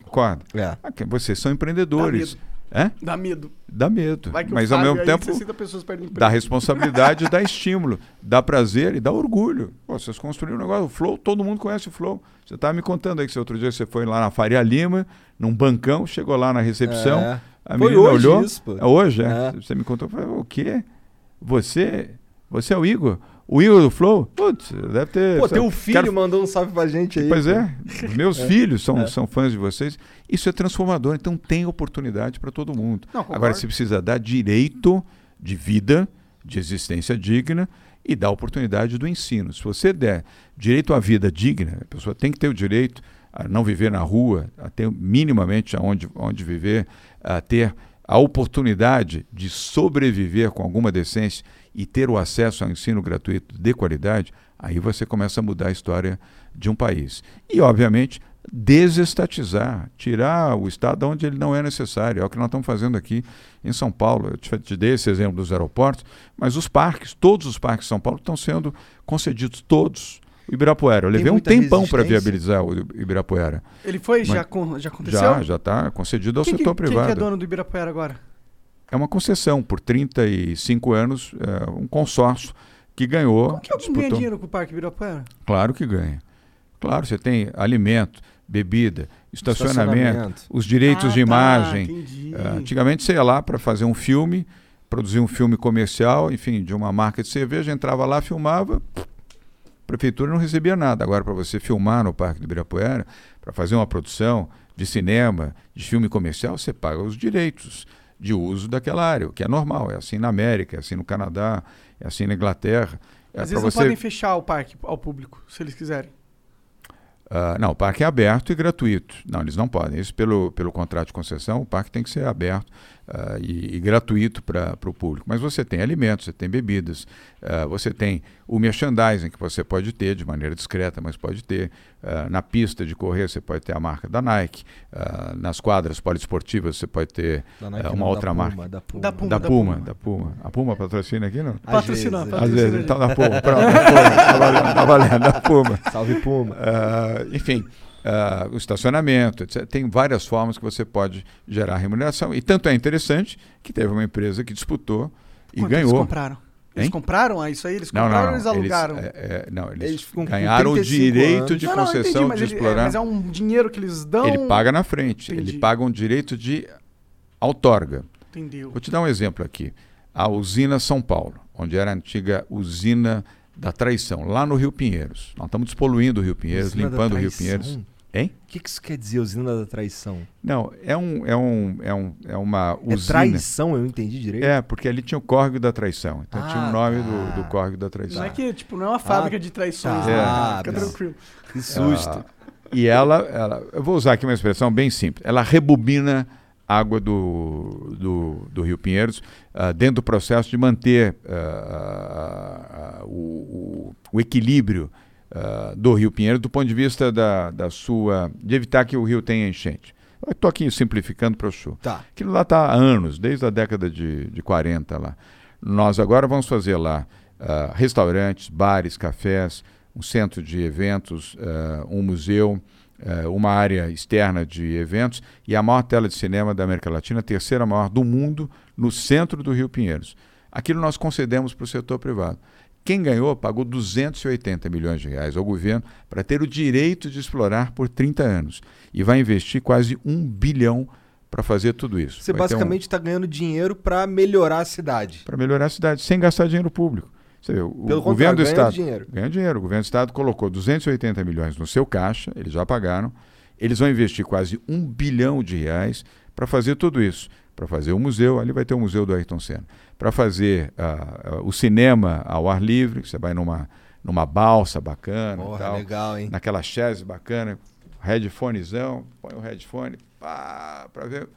Concorda? É. Aqui, Vocês são empreendedores. É? Dá medo. Dá medo. Vai que o Mas ao mesmo tempo 60 pessoas perdem emprego. dá responsabilidade, <laughs> dá estímulo, dá prazer e dá orgulho. Pô, vocês construíram um negócio, o Flow, todo mundo conhece o Flow. Você estava me contando aí que você outro dia você foi lá na Faria Lima, num bancão, chegou lá na recepção, É. a Foi menina hoje olhou. isso, pô. É hoje, é. É. Você me contou, eu falei, o quê? Você, você é o Igor? O Igor do Flow? Putz, deve ter... Pô, teu filho Quero- mandou um salve pra gente aí. Pois pô. é, meus É. filhos são, É. são fãs de vocês. Isso é transformador, então tem oportunidade para todo mundo. Não. Agora, você precisa dar direito de vida, de existência digna e dar oportunidade do ensino. Se você der direito à vida digna, a pessoa tem que ter o direito a não viver na rua, a ter minimamente aonde, onde viver, a ter a oportunidade de sobreviver com alguma decência e ter o acesso ao ensino gratuito de qualidade, aí você começa a mudar a história de um país. E, obviamente, desestatizar, tirar o Estado de onde ele não é necessário. É o que nós estamos fazendo aqui em São Paulo. Eu te, te dei esse exemplo dos aeroportos, mas os parques, todos os parques de São Paulo estão sendo concedidos, todos. Ibirapuera, eu levei um tempão para viabilizar o Ibirapuera. Ele foi? Mas- Já, já aconteceu? Já, já está concedido ao quem, que- setor quem privado. que é dono do Ibirapuera agora? É uma concessão por 35 anos, é, um consórcio que ganhou. Como que alguém ganha dinheiro com o Parque Ibirapuera? Claro que ganha. Claro, você tem alimento, bebida, estacionamento, Estacionamento. os direitos Ah, de tá, imagem. entendi. Ah, antigamente você ia lá para fazer um filme, produzir um filme comercial, enfim, de uma marca de cerveja, entrava lá, filmava, a prefeitura não recebia nada. Agora, para você filmar no Parque do Ibirapuera, para fazer uma produção de cinema, de filme comercial, você paga os direitos de uso daquela área, o que é normal. É assim na América, é assim no Canadá, é assim na Inglaterra. É Às vezes não você- podem fechar o parque ao público, se eles quiserem. Ah, não, o parque é aberto e gratuito. Não, eles não podem. Isso pelo, pelo contrato de concessão, o parque tem que ser aberto ah, e, e gratuito para o público. Mas você tem alimentos, você tem bebidas, ah, você tem o merchandising que você pode ter de maneira discreta, mas pode ter. Ah, na pista de correr você pode ter a marca da Nike. Nas quadras poliesportivas você pode ter Nike não, uma da outra Puma, marca. da Puma. Da Puma. Da da Puma, da Puma. A Puma patrocina aqui, não? Às Patrocinar, vezes, Às patrocina, vezes, então da Puma. Pronto, da Puma. Tá valendo, tá valendo, da Puma. <laughs> Salve Puma. Enfim, ah, o estacionamento, etc. Tem várias formas que você pode gerar remuneração. E tanto é interessante que teve uma empresa que disputou e Quanto eles ganhou. compraram? Eles Hein? compraram ah, isso aí? Eles Não, compraram não, ou eles não. alugaram? é, é, não, eles, Eles ganharam o 35 direito anos. de não, não, concessão entendi, de ele- é, explorar. mas é um dinheiro que eles dão. Ele paga na frente, Entendi. ele paga um direito de outorga. Entendeu? Vou te dar um exemplo aqui. A usina São Paulo, onde era a antiga usina da traição, lá no Rio Pinheiros. Nós estamos despoluindo o Rio Pinheiros, Usina limpando o Rio? Pinheiros. Hein? O que, que isso quer dizer, usina da traição? Não, é um, é um, é um, é uma É usina. traição, eu entendi direito. É, porque ali tinha o córrego da traição. Então tinha Ah, o nome tá. do, do córrego da traição. Não é que, tipo, não é uma fábrica Ah, de traições, tá. né? Ah, Fica tá. tranquilo. Que susto. Ah, e ela, ela, eu vou usar aqui uma expressão bem simples, ela rebobina água do, do, do Rio Pinheiros ah, dentro do processo de manter ah, ah, o, o, equilíbrio do Rio Pinheiros do ponto de vista da, da sua. de evitar que o rio tenha enchente. Estou aqui simplificando para o. Tá. Aquilo lá está há anos, desde a década de, de 40 lá. Nós agora vamos fazer lá restaurantes, bares, cafés, um centro de eventos, um museu, uma área externa de eventos e a maior tela de cinema da América Latina, a terceira maior do mundo, no centro do Rio Pinheiros. Aquilo nós concedemos para o setor privado. Quem ganhou pagou 280 milhões de reais ao governo para ter o direito de explorar por 30 anos. E vai investir quase um bilhão para fazer tudo isso. Você Vai um- basicamente está ganhando dinheiro para melhorar a cidade. para melhorar a cidade, sem gastar dinheiro público. Você vê, o Pelo governo do Estado dinheiro. ganha dinheiro. O governo do Estado colocou 280 milhões no seu caixa, eles já pagaram. Eles vão investir quase um bilhão de reais para fazer tudo isso. Para fazer o museu, ali vai ter o museu do Ayrton Senna. Para fazer ah, ah, o cinema ao ar livre, você vai numa, numa balsa bacana, Porra, tal, legal, hein? naquela chaise bacana, headphonezão, põe o headphone para ver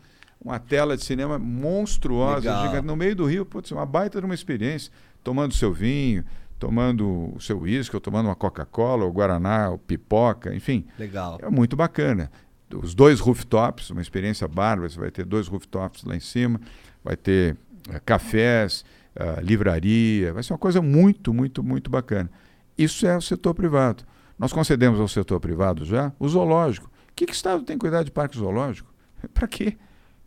uma tela de cinema monstruosa, gigante, no meio do rio, putz, uma baita de uma experiência, tomando seu vinho, tomando o seu uísque, ou tomando uma Coca-Cola, ou Guaraná, ou pipoca, enfim. Legal. É muito bacana. Os dois rooftops, uma experiência bárbara, você vai ter dois rooftops lá em cima, vai ter eh, cafés, ah, livraria, vai ser uma coisa muito, muito, muito bacana. Isso é o setor privado. Nós concedemos ao setor privado já o zoológico. O que, que o Estado tem que cuidar de parque zoológico? <laughs> Para quê?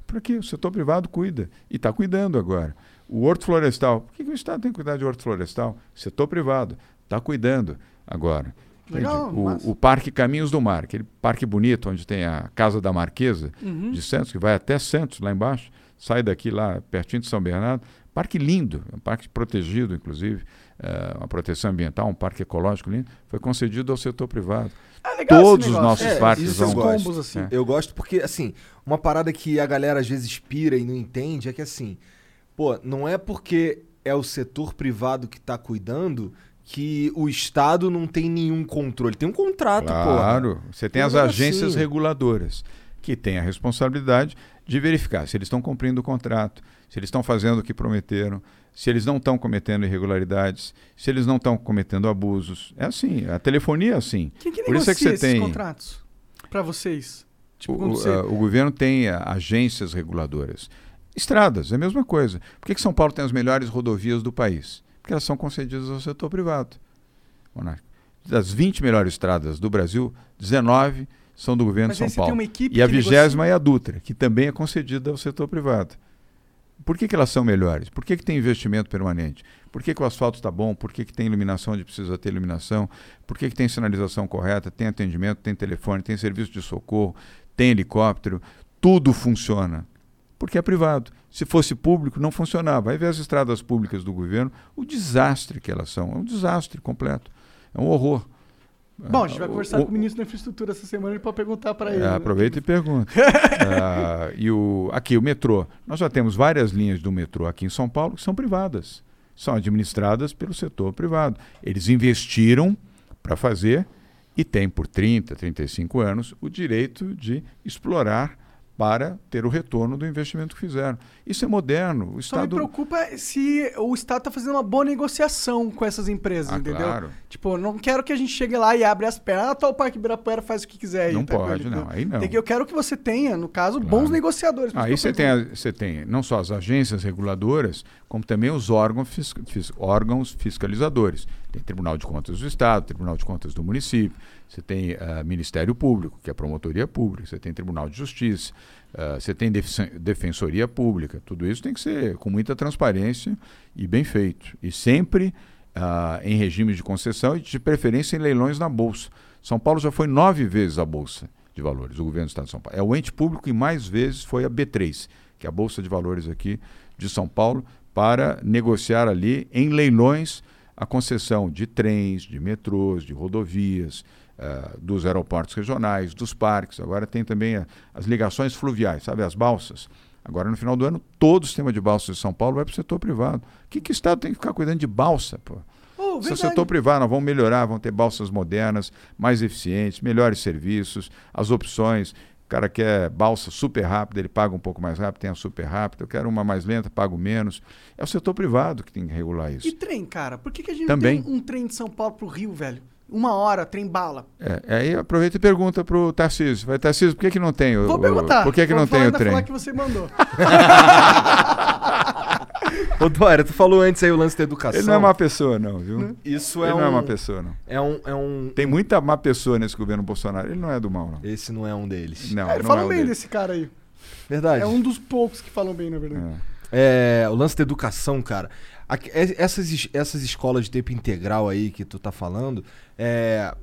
Para quê? O setor privado cuida. E está cuidando agora. O horto florestal. Por que, que o Estado tem que cuidar de horto florestal? Setor privado. Está cuidando agora. Legal, o, o Parque Caminhos do Mar, aquele parque bonito onde tem a Casa da Marquesa Uhum. de Santos, que vai até Santos, lá embaixo, sai daqui lá pertinho de São Bernardo. Parque lindo, um parque protegido, inclusive, eh, uma proteção ambiental, um parque ecológico lindo, foi concedido ao setor privado. Ah, legal esse Todos os nossos É, parques gosto. combos assim. É. Eu gosto porque, assim, uma parada que a galera às vezes pira e não entende é que, assim, pô, não é porque é o setor privado que tá cuidando que o Estado não tem nenhum controle. Tem um contrato, Claro, você tem Tem um as agências negocinho. reguladoras que têm a responsabilidade de verificar se eles estão cumprindo o contrato, se eles estão fazendo o que prometeram, se eles não estão cometendo irregularidades, se eles não estão cometendo abusos. É assim, a telefonia é assim. Quem que Por isso é que você esses tem contratos pra vocês? Tipo, o, você... a- o governo tem agências reguladoras. Estradas, é a mesma coisa. Por que, que São Paulo tem as melhores rodovias do país? Porque elas são concedidas ao setor privado. Das 20 melhores estradas do Brasil, 19 são do governo Mas de São Paulo. E a vigésima é a Dutra, que também é concedida ao setor privado. Por que, que elas são melhores? Por que, que tem investimento permanente? Por que, que o asfalto está bom? Por que, que tem iluminação onde precisa ter iluminação? Por que, que tem sinalização correta? Tem atendimento, tem telefone, tem serviço de socorro, tem helicóptero? Tudo funciona. Porque é privado. Se fosse público, não funcionava. Vai ver as estradas públicas do governo, o desastre que elas são. É um desastre completo. É um horror. Bom, a gente vai O- conversar o- com o ministro da Infraestrutura essa semana para perguntar para ele. é, né? aproveita e pergunta. <laughs> Ah, e o, aqui, o metrô. Nós já temos várias linhas do metrô aqui em São Paulo que são privadas. São administradas pelo setor privado. Eles investiram para fazer e têm por 30, 35 anos o direito de explorar para ter o retorno do investimento que fizeram. Isso é moderno. O Só me preocupa se o Estado tá fazendo uma boa negociação com essas empresas, Ah, entendeu? claro. Tipo, não quero que a gente chegue lá e abra as pernas. Ah, tá o Parque Ibirapuera faz o que quiser aí. Não tá, pode, não. Aí não. Tem que, eu quero que você tenha, no caso, Claro. bons negociadores. Aí você tem, a- você tem não só as agências reguladoras, como também os órgãos, fis- fis- órgãos fiscalizadores. Tem Tribunal de Contas do Estado, Tribunal de Contas do Município, você tem ah, Ministério Público, que é a Promotoria Pública, você tem Tribunal de Justiça, ah, você tem Defen- Defensoria Pública. Tudo isso tem que ser com muita transparência e bem feito. E sempre ah, em regime de concessão e de preferência em leilões na Bolsa. São Paulo já foi nove vezes a Bolsa de Valores, o governo do Estado de São Paulo. É o ente público que mais vezes foi a B3, que é a Bolsa de Valores aqui de São Paulo, para negociar ali em leilões a concessão de trens, de metrôs, de rodovias, eh, dos aeroportos regionais, dos parques. Agora tem também a- as ligações fluviais, sabe, as balsas. Agora, no final do ano, todo o sistema de balsas de São Paulo vai para o setor privado. O que, que o Estado tem que ficar cuidando de balsa, pô? Oh, Se o setor privado, nós vamos melhorar, vão ter balsas modernas, mais eficientes, melhores serviços, as opções. O cara quer balsa super rápida, ele paga um pouco mais rápido, tem a super rápida. Eu quero uma mais lenta, pago menos. É o setor privado que tem que regular isso. E trem, cara? Por que, que a gente Também. não tem um trem de São Paulo pro Rio, velho? Uma hora, trem bala. É, aí aproveita e pergunta pro Tarcísio. Vai, Tarcísio, por que, que não tem o, Vou o- perguntar. Por que, que Vou não falar- tem o trem? falar que você mandou. <laughs> Ô, Dória, tu falou antes aí o lance da educação. Ele não é uma pessoa, não, viu? Isso Ele é não um... é uma pessoa, não. É um, é um... Tem muita má pessoa nesse governo Bolsonaro. Ele não é do mal, não. Esse não é um deles. Não, É, ele não fala é um bem deles. desse cara aí. Verdade. É um dos poucos que falam bem, na verdade. É, o lance da educação, cara. Essas, es- essas escolas de tempo integral aí que tu tá falando, é,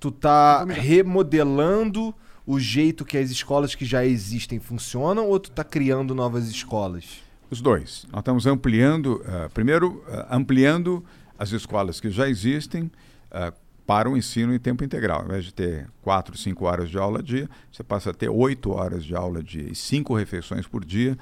tu tá remodelando o jeito que as escolas que já existem funcionam ou tu tá criando novas escolas? Os dois. Nós estamos ampliando, ah, primeiro, ah, ampliando as escolas que já existem ah, para o ensino em tempo integral. Ao invés de ter quatro, cinco horas de aula dia, você passa a ter oito horas de aula dia e cinco refeições por dia.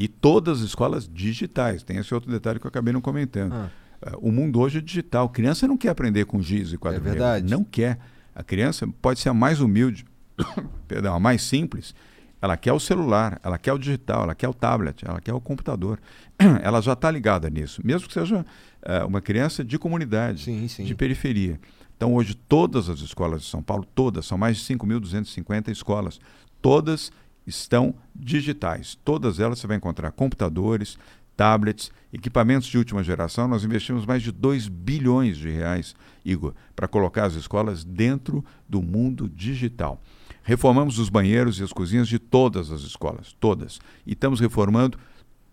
E todas as escolas digitais. Tem esse outro detalhe que eu acabei não comentando. Ah. Ah, o mundo hoje é digital. criança não quer aprender com giz e quadro verdade. Não quer. A criança pode ser a mais humilde, <coughs> perdão, a mais simples. Ela quer o celular, ela quer o digital, ela quer o tablet, ela quer o computador. <coughs> ela já está ligada nisso, mesmo que seja eh, uma criança de comunidade, de periferia. Então, hoje, todas as escolas de São Paulo, todas, são mais de 5.250 escolas, todas estão digitais. Todas elas você vai encontrar computadores, tablets, equipamentos de última geração. Nós investimos mais de 2 bilhões de reais, Igor, para colocar as escolas dentro do mundo digital. Reformamos os banheiros e as cozinhas de todas as escolas, todas. E estamos reformando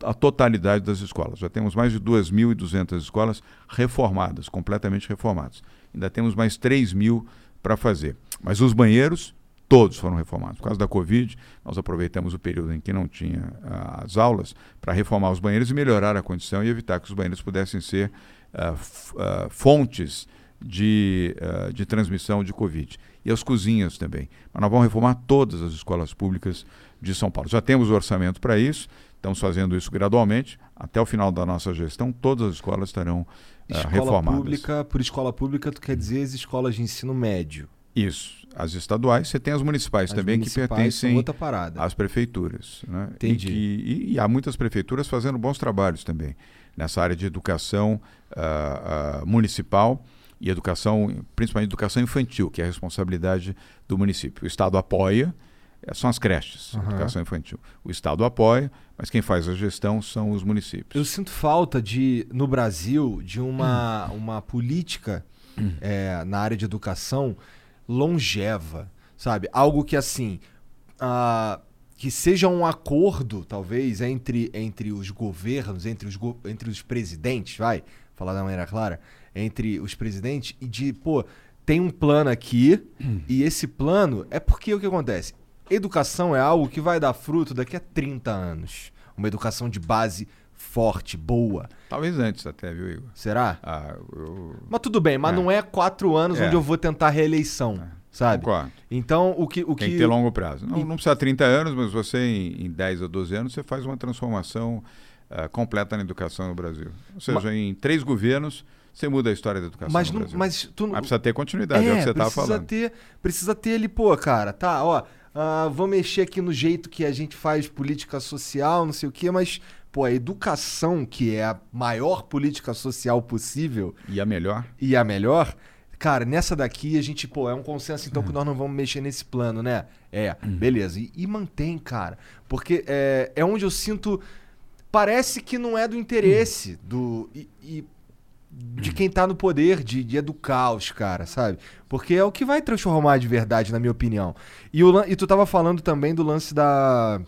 a totalidade das escolas. Já temos mais de 2.200 escolas reformadas, completamente reformadas. Ainda temos mais 3 mil para fazer. Mas os banheiros, todos foram reformados. Por causa da Covid, nós aproveitamos o período em que não tinha ah, as aulas para reformar os banheiros e melhorar a condição e evitar que os banheiros pudessem ser ah, ah, fontes de, de transmissão de Covid. E as cozinhas também. Mas nós vamos reformar todas as escolas públicas de São Paulo. Já temos o orçamento para isso, estamos fazendo isso gradualmente. Até o final da nossa gestão, todas as escolas estarão Escola reformadas. pública, por escola pública, tu quer dizer as escolas de ensino médio. Isso. As estaduais, você tem as municipais As também que municipais pertencem são outra parada. às prefeituras. Né? Entendi. E, que- e- e há muitas prefeituras fazendo bons trabalhos também nessa área de educação ah, ah, municipal e educação, principalmente educação infantil, que é a responsabilidade do município. O Estado apoia, eh, são as creches, Aham. educação infantil. O Estado apoia, mas quem faz a gestão são os municípios. Eu sinto falta de, no Brasil, de uma, <clears throat> uma política é, na área de educação longeva, sabe? Algo que assim. ah, que seja um acordo, talvez, entre, entre os governos, entre os, go- entre os presidentes, vai, falar da maneira clara, entre os presidentes, e de, pô, tem um plano aqui, <clears throat> e esse plano é porque o que acontece? Educação é algo que vai dar fruto daqui a 30 anos. Uma educação de base forte, boa. Talvez antes até, viu, Igor? Será? Ah, eu... Mas tudo bem, mas É. não é quatro anos É. onde eu vou tentar reeleição, sabe? Concordo. Então, o que... O Tem que... que ter longo prazo. Não, não precisa 30 anos, mas você em, em 10 a 12 anos você faz uma transformação ah, completa na educação no Brasil. Ou seja, Ma- em três governos você muda a história da educação Mas no não- Brasil. mas tu não- precisa ter continuidade, é, o que você estava precisa falando. Ter, precisa ter ele, pô, cara, tá, ó, ah, vou mexer aqui no jeito que a gente faz política social, não sei o quê, mas, pô, a educação, que é a maior política social possível... E a melhor? E a melhor... Cara, nessa daqui a gente, pô, é um consenso então que nós não vamos mexer nesse plano, né? É, beleza. E, e mantém, cara. Porque é, é onde eu sinto. Parece que não é do interesse do. E, e de quem tá no poder de, de educar os caras, sabe? Porque é o que vai transformar de verdade, na minha opinião. E, o, e tu tava falando também do lance da,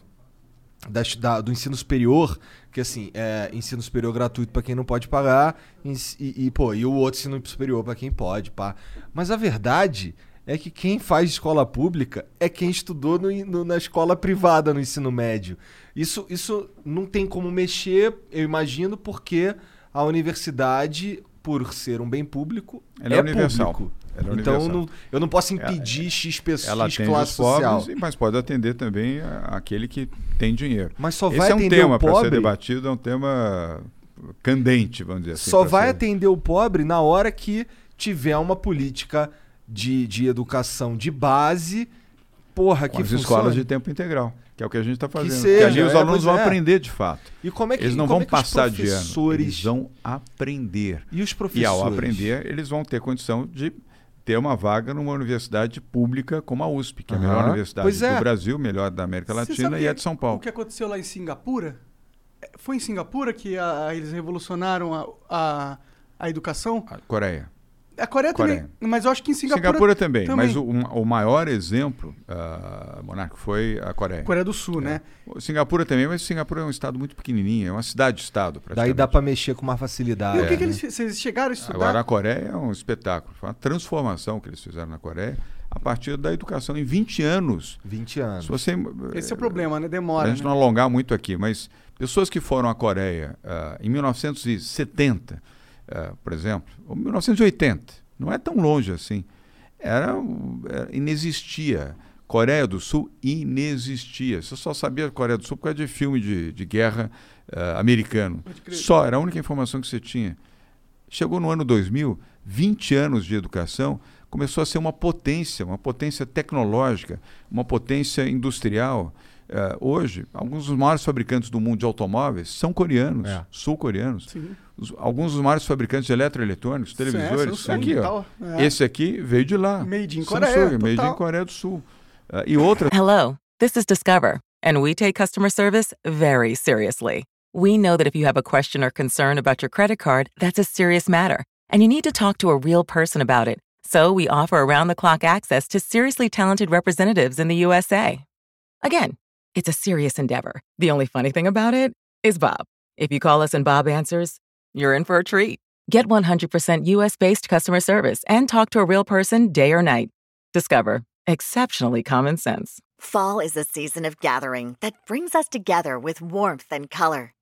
das- da- do ensino superior, que assim, é ensino superior gratuito pra quem não pode pagar, e, e, pô, e o outro ensino superior pra quem pode, pá. Mas a verdade é que quem faz escola pública é quem estudou no, no- na escola privada no ensino médio. Isso, isso não tem como mexer, eu imagino, porque a universidade por ser um bem público, Ela é é universal. público. Ela é então universal. não- eu não posso impedir X pessoas, Ela X classe pobres, social. e- mas pode atender também aquele que tem dinheiro. Mas só Esse vai é um tema para ser debatido, é um tema candente, vamos dizer assim. Só vai ser- atender o pobre na hora que tiver uma política de, de educação de base, porra, com que as funcione. escolas de tempo integral, que é o que a gente está fazendo. seja, Porque ali os é, alunos vão é. aprender de fato. E como é que- eles não vão é que passar de ano, professores- eles vão aprender. E os E ao professores? aprender, eles vão ter condição de ter uma vaga numa universidade pública como a USP, que é a melhor universidade Pois é. do Brasil, melhor da América Latina e que- é de São Paulo. O que aconteceu lá em Singapura? É, Foi em Singapura que a- a- eles revolucionaram a, a, a educação? Coreia. A Coreia, Coreia. também, mas eu acho que em Singapura... Singapura, também, mas o, o maior exemplo, uh, Monarco, foi a Coreia. Coreia do Sul, né? O Singapura também, mas Singapura é um estado muito pequenininho, é uma cidade-estado Daí dá pra mexer com mais facilidade. E o que, É, que eles, né? vocês chegaram a estudar? Agora a Coreia é um espetáculo, foi uma transformação que eles fizeram na Coreia a partir da educação em 20 anos. 20 anos. Se você, Esse é o problema, né? Demora, Pra gente né? não alongar muito aqui, mas pessoas que foram à Coreia ah, em 1970, ah, por exemplo, ou 1980, não é tão longe assim, era, era- inexistia. Coreia do Sul inexistia. Você só sabia Coreia do Sul por causa de filme de, de guerra ah, americano. Só, era a única informação que você tinha. Chegou no ano 2000, 20 anos de educação, começou a ser uma potência, uma potência tecnológica, uma potência industrial. Eh, hoje, alguns dos maiores fabricantes do mundo de automóveis são coreanos, É. sul-coreanos. Sim. Os- alguns dos maiores fabricantes de eletroeletrônicos, televisores. Samsung aqui, e ó. tal. É. Esse aqui veio de lá. Made in Samsung, Coreia, Made total. in Coreia do Sul. Eh, e outras Hello, this is Discover, and we take customer service very seriously. We know that if you have a question or concern about your credit card, that's a serious matter, and you need to talk to a real person about it. So we offer around the clock access to seriously talented representatives in the USA. Again, it's a serious endeavor. The only funny thing about it is Bob. If you call us and Bob answers, you're in for a treat. Get 100% US based customer service and talk to a real person day or night. Discover exceptionally common sense. Fall is a season of gathering that brings us together with warmth and color.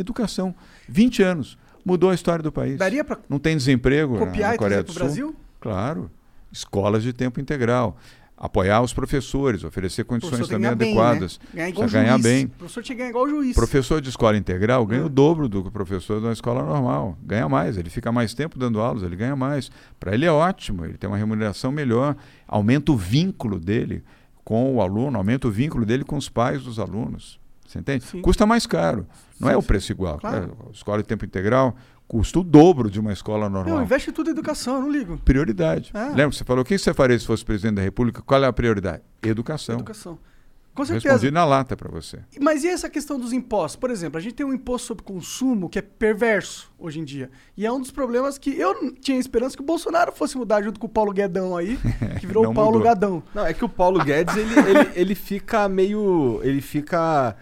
educação. 20 anos. Mudou a história do país. Daria Não tem desemprego na- copiar na e Coreia trazer do Sul? Brasil? Claro. Escolas de tempo integral. Apoiar os professores, oferecer condições também bem, adequadas. Né? Ganhar igual ganhar bem. O professor tinha que ganhar igual o juiz. Professor de escola integral ganha É. o dobro do que o professor de uma escola normal. Ganha mais, ele fica mais tempo dando aulas, ele ganha mais. Para ele é ótimo, ele tem uma remuneração melhor, aumenta o vínculo dele com o aluno, aumenta o vínculo dele com os pais dos alunos. Você entende? Custa mais caro. Não Sim, é o preço igual. Claro. É, escola de tempo integral custa o dobro de uma escola normal. Não, investe tudo em educação, eu não ligo. Prioridade. É. Lembra que você falou, o que você faria se fosse presidente da República? Qual é a prioridade? Educação. Educação. Com certeza. Respondi na lata para você. Mas e essa questão dos impostos? Por exemplo, a gente tem um imposto sobre consumo que é perverso hoje em dia. E é um dos problemas que eu tinha esperança que o Bolsonaro fosse mudar junto com o Paulo Guedão aí, <laughs> que virou o Paulo mudou. Gadão. Não, é que o Paulo Guedes, ele, ele, ele fica meio. Ele fica.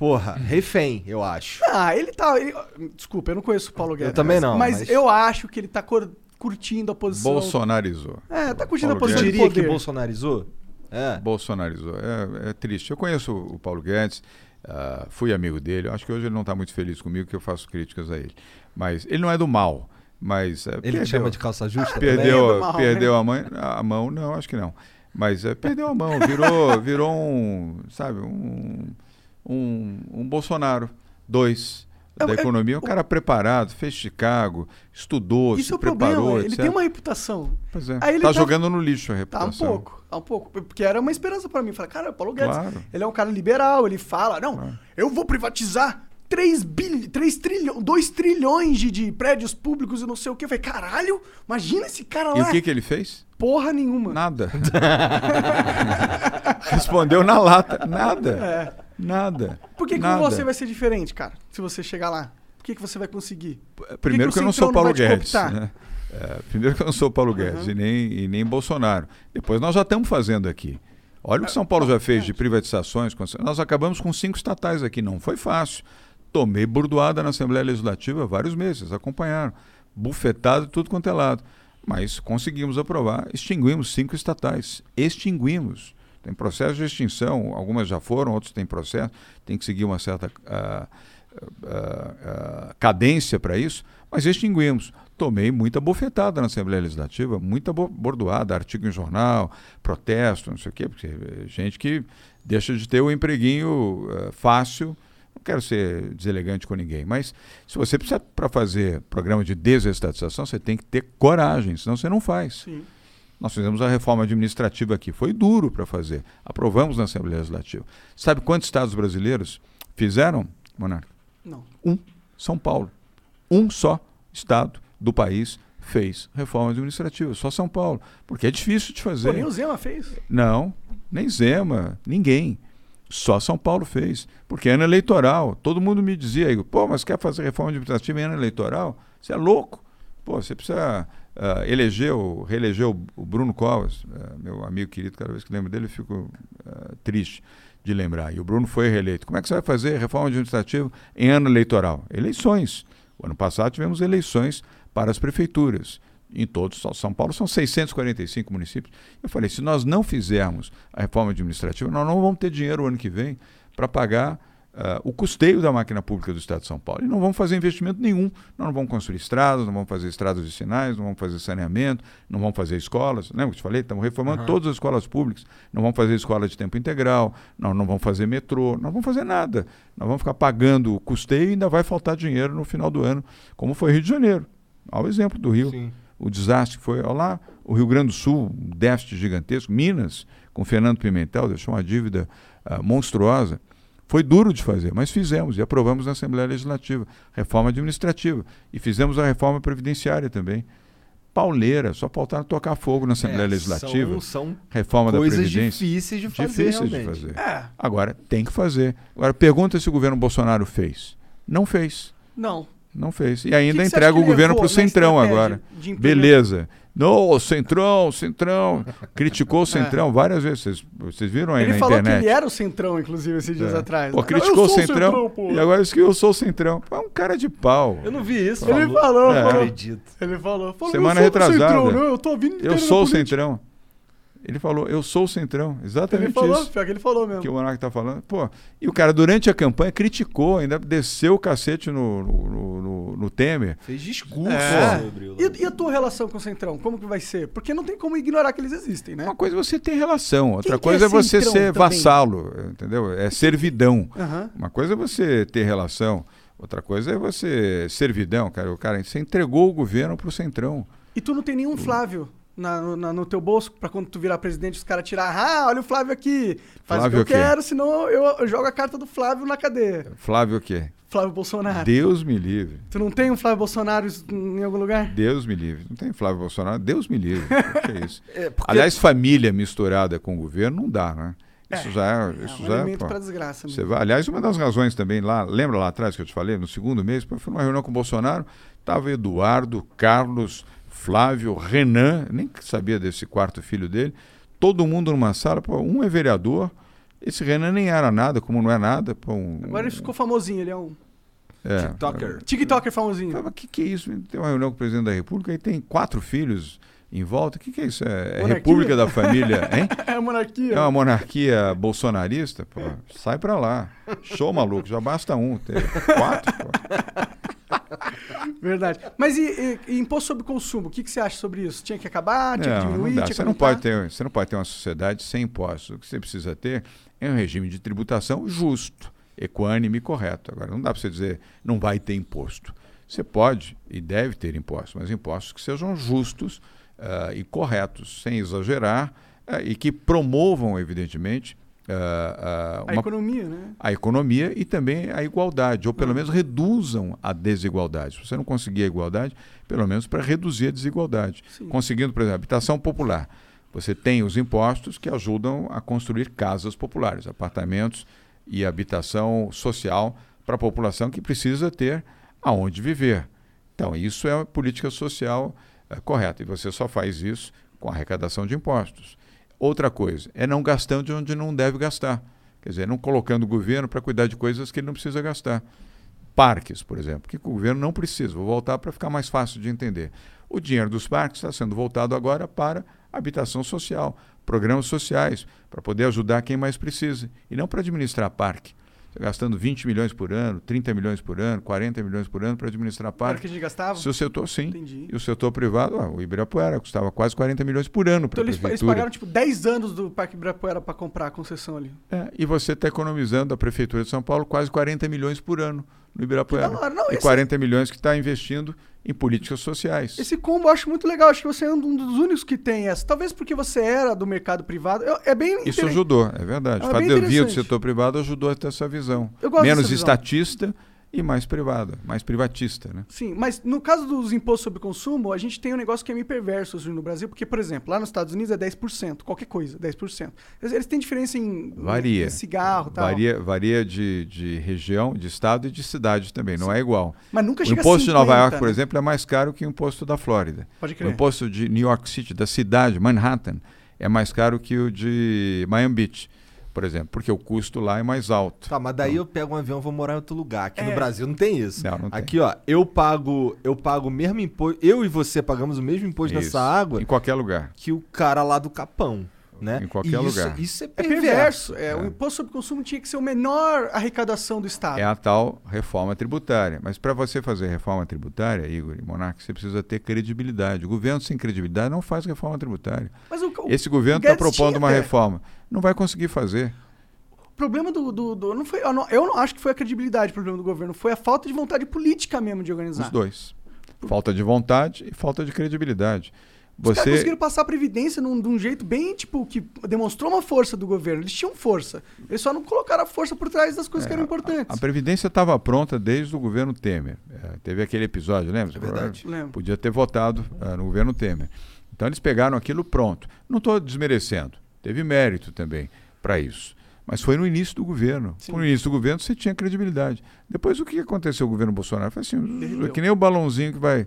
Porra, refém, eu acho. Ah, ele tá. ele- Desculpa, eu não conheço o Paulo Guedes. também mas- não, Mas, mas- eu acho que ele tá cor- curtindo a posição. Bolsonarizou. É, tá curtindo Paulo a posição Guedes. de Diria poder. que bolsonarizou? É. Bolsonarizou. É, é triste. Eu conheço o Paulo Guedes, ah, fui amigo dele. Eu Acho que hoje ele não está muito feliz comigo, que eu faço críticas a ele. Mas ele não é do mal. Mas é, Ele te chama de calça justa Perdeu, também? É do mal, perdeu né? a, mãe, a mão, não, acho que não. Mas é, perdeu a mão, virou, virou um, sabe, um, um, um Bolsonaro. Dois. É, Da é, economia, um cara preparado, fez Chicago, estudou, Isso se é o preparou, problema, ele etc. tem uma reputação. Pois é. Aí ele tá, tá- jogando no lixo a Tá um reputação. pouco, tá um pouco. Porque era uma esperança pra mim. Falei, cara, o Paulo Guedes, Claro. ele é um cara liberal, ele fala, não, eu vou privatizar 3 bilhões, 3 trilhões, 2 trilhões de, de prédios públicos e não sei o quê. Eu falei, caralho, imagina esse cara E lá. o que, que ele fez? Porra nenhuma. Nada. <laughs> Respondeu na lata. Nada. É. Nada. Por que, que Nada. você vai ser diferente, cara? Se você chegar lá. Por que, que você vai conseguir? Por Primeiro que, que, eu não sou Paulo Guedes. né? É, primeiro que eu não sou Paulo Guedes e, nem, e nem Bolsonaro. Depois nós já estamos fazendo aqui. Olha o que São Paulo já fez de privatizações. Nós acabamos com cinco estatais aqui. Não foi fácil. Tomei burdoada na Assembleia Legislativa vários meses, acompanharam. Bufetado tudo quanto é lado. Mas conseguimos aprovar, extinguimos cinco estatais. Extinguimos. Tem processo de extinção, algumas já foram, outros têm processo, tem que seguir uma certa uh, uh, uh, cadência para isso, mas extinguimos. Tomei muita bofetada na Assembleia Legislativa, muita bordoada, artigo em jornal, protesto, não sei o quê, porque gente que deixa de ter o empreguinho fácil. Não quero ser deselegante com ninguém, mas se você precisa para fazer programa de desestatização, você tem que ter coragem, senão você não faz. Sim. Nós fizemos a reforma administrativa aqui. Foi duro para fazer. Aprovamos na Assembleia Legislativa. Sabe quantos estados brasileiros fizeram, Monarca? Não. Um. São Paulo. Um só estado do país fez reforma administrativa. Só São Paulo. Porque é difícil de fazer. Pô, nem o Zema fez? Não. Nem Zema. Ninguém. Só São Paulo fez. Porque é ano eleitoral. Todo mundo me dizia, pô, mas quer fazer reforma administrativa em ano eleitoral? Você é louco. Pô, você precisa uh, elegeu, reelegeu o Bruno Covas, uh, meu amigo querido, cada vez que lembro dele eu fico uh, triste de lembrar. E o Bruno foi reeleito. Como é que você vai fazer reforma administrativa em ano eleitoral? Eleições. O ano passado tivemos eleições para as prefeituras. Em todos, São Paulo são 645 municípios. Eu falei, se nós não fizermos a reforma administrativa, nós não vamos ter dinheiro o ano que vem para pagar Uh, o custeio da máquina pública do Estado de São Paulo. E não vamos fazer investimento nenhum. Nós não vamos construir estradas, não vamos fazer estradas de sinais, não vamos fazer saneamento, não vamos fazer escolas. Lembra que eu te falei? Estamos reformando uhum. todas as escolas públicas. Não vamos fazer escola de tempo integral, não, não vamos fazer metrô, não vamos fazer nada. Nós vamos ficar pagando o custeio e ainda vai faltar dinheiro no final do ano, como foi Rio de Janeiro. Olha o exemplo do Rio. Sim. O desastre que foi, olha lá, o Rio Grande do Sul, um déficit gigantesco. Minas, com Fernando Pimentel, deixou uma dívida uh, monstruosa. Foi duro de fazer, mas fizemos e aprovamos na Assembleia Legislativa, reforma administrativa. E fizemos a reforma previdenciária também. Pauleira, só faltaram tocar fogo na Assembleia é, Legislativa. São, são reforma coisas da Previdência. difíceis de fazer. Difíceis realmente. de fazer. É. Agora, tem que fazer. Agora, pergunta se o governo Bolsonaro fez. Não fez. Não. Não fez. E ainda que que entrega o governo para o Centrão agora. Beleza. Não, Centrão, Centrão. Criticou o é. Centrão é. várias vezes. Vocês, vocês viram aí ele na falou internet. que ele era o Centrão, inclusive, esses dias é. atrás. Pô, criticou o Centrão, centrão e agora disse que eu sou o Centrão. É um cara de pau. Eu não vi isso. Ele falou, é. falou. Ele falou. falou Semana retrasada. Centrão, não, eu tô vindo Eu sou o Centrão. Ele falou, eu sou o Centrão. Exatamente ele falou, isso. Pior que ele falou mesmo. Que o Monark tá falando. Pô, e o cara, durante a campanha, criticou, ainda desceu o cacete no, no, no, no Temer. Fez discurso é. E, e, a tua relação com o Centrão? Como que vai ser? Porque não tem como ignorar que eles existem, né? Uma coisa é você ter relação, outra Quem coisa é, é você ser também? vassalo, entendeu? É servidão. Uhum. Uma coisa é você ter relação, outra coisa é você servidão, cara. O cara, você entregou o governo pro Centrão. E tu não tem nenhum Flávio? Na, na, no teu bolso pra quando tu virar presidente os caras tirar. Ah, olha o Flávio aqui. Faz Flávio o que eu quero, senão eu, eu, jogo a carta do Flávio na cadeia. Flávio o quê? Flávio Bolsonaro. Deus me livre. Tu não tem um Flávio Bolsonaro em algum lugar? Deus me livre. Não tem Flávio Bolsonaro? Deus me livre. <laughs> que é isso? É porque... Aliás, família misturada com o governo não dá, né? Isso é, já é. Isso é um já elemento para desgraça. Você vai, aliás, uma das razões também lá, lembra lá atrás que eu te falei, no segundo mês, foi numa reunião com o Bolsonaro, estava Eduardo, Carlos, Flávio, Renan, nem sabia desse quarto filho dele, todo mundo numa sala, pô, um é vereador, esse Renan nem era nada, como não é nada. Pô, um, Agora ele ficou famosinho, ele é um. É, TikToker. TikToker famosinho. O que, que é isso? Tem uma reunião com o presidente da República e tem quatro filhos em volta. O que, que é isso? É, é República da Família, hein? <laughs> É a monarquia. É uma monarquia bolsonarista? Pô, sai pra lá. Show maluco, já basta um. Tem quatro, pô. <laughs> Verdade. Mas e, e, e, imposto sobre consumo? O que, que você acha sobre isso? Tinha que acabar? Tinha não, que diminuir? Não tinha você, não pode ter, você não pode ter uma sociedade sem impostos. O que você precisa ter é um regime de tributação justo, equânime e correto. Agora, não dá para você dizer não vai ter imposto. Você pode e deve ter impostos, mas impostos que sejam justos uh, e corretos, sem exagerar uh, e que promovam, evidentemente, Uh, uh, a economia, né? A economia e também a igualdade, ou pelo ah. menos reduzam a desigualdade. Se você não conseguir a igualdade, pelo menos para reduzir a desigualdade. Sim. Conseguindo, por exemplo, habitação popular. Você tem os impostos que ajudam a construir casas populares, apartamentos e habitação social para a população que precisa ter aonde viver. Então, isso é uma política social é, correta. E você só faz isso com arrecadação de impostos. Outra coisa é não gastando onde não deve gastar. Quer dizer, não colocando o governo para cuidar de coisas que ele não precisa gastar. Parques, por exemplo, que o governo não precisa. Vou voltar para ficar mais fácil de entender. O dinheiro dos parques está sendo voltado agora para habitação social, programas sociais, para poder ajudar quem mais precisa, e não para administrar parque. Gastando 20 milhões por ano, 30 milhões por ano, 40 milhões por ano para administrar Era parque. que a gente gastava? Se o setor, sim. Entendi. E o setor privado, ó, o Ibirapuera, custava quase 40 milhões por ano para Então a eles, eles prefeitura. pagaram tipo 10 anos do Parque Ibirapuera pra comprar a concessão ali. É, e você está economizando a Prefeitura de São Paulo quase 40 milhões por ano no Ibirapuera. Hora. Não, e esse- 40 milhões que está investindo em políticas sociais. Esse combo eu acho muito legal. Acho que você é um dos únicos que tem essa. Talvez porque você era do mercado privado. É bem. Isso ajudou, é verdade. É bem de eu vir do setor privado ajudou a ter essa visão. Eu gosto Menos visão. estatista e mais privada, mais privatista, né? Sim, mas no caso dos impostos sobre consumo, a gente tem um negócio que é meio perverso assim, no Brasil, porque, por exemplo, lá nos Estados Unidos é 10%, qualquer coisa, 10%. Eles, eles têm diferença em, Varia. em cigarro tal. Varia, varia de, de região, de estado e de cidade também, não é igual. Mas nunca o chega a imposto de Nova 50, York, por né? exemplo, é mais caro que o imposto da Flórida. Pode O crer. imposto de New York City, da cidade, Manhattan, é mais caro que o de Miami Beach, por exemplo, porque o custo lá é mais alto. Tá, mas daí eu pego um avião e vou morar em outro lugar. Aqui no É. Brasil não tem isso. Não, não tem. Aqui, ó, eu pago, eu pago o mesmo imposto. Eu e você pagamos o mesmo imposto Isso. nessa água Em qualquer lugar. que o cara lá do Capão, né? Em qualquer isso, lugar. Isso é É perverso. perverso. É, O imposto sobre consumo tinha que ser o menor arrecadação do Estado. É a tal reforma tributária. Mas para você fazer reforma tributária, Igor e Monarque, você precisa ter credibilidade. O governo sem credibilidade não faz reforma tributária. Mas o, o- Esse governo está propondo tinha uma até. reforma. Não vai conseguir fazer. O problema do. do, do- não foi, eu, não, eu não acho que foi a credibilidade o problema do governo, foi a falta de vontade política mesmo de organizar. Os dois. Falta de vontade e falta de credibilidade. Os caras Você, conseguiram passar a Previdência num, de um jeito bem, tipo, que demonstrou uma força do governo. Eles tinham força. Eles só não colocaram a força por trás das coisas que eram importantes. É, a Previdência estava pronta desde o governo Temer. É, teve aquele episódio, lembra? É verdade. Lembro. Podia ter votado ah, no governo Temer. Então eles pegaram aquilo pronto. Não estou desmerecendo. Teve mérito também para isso. Mas foi no início do governo. No início do governo você tinha credibilidade. Depois o que aconteceu com o governo Bolsonaro? Foi assim, é que nem o balãozinho que vai.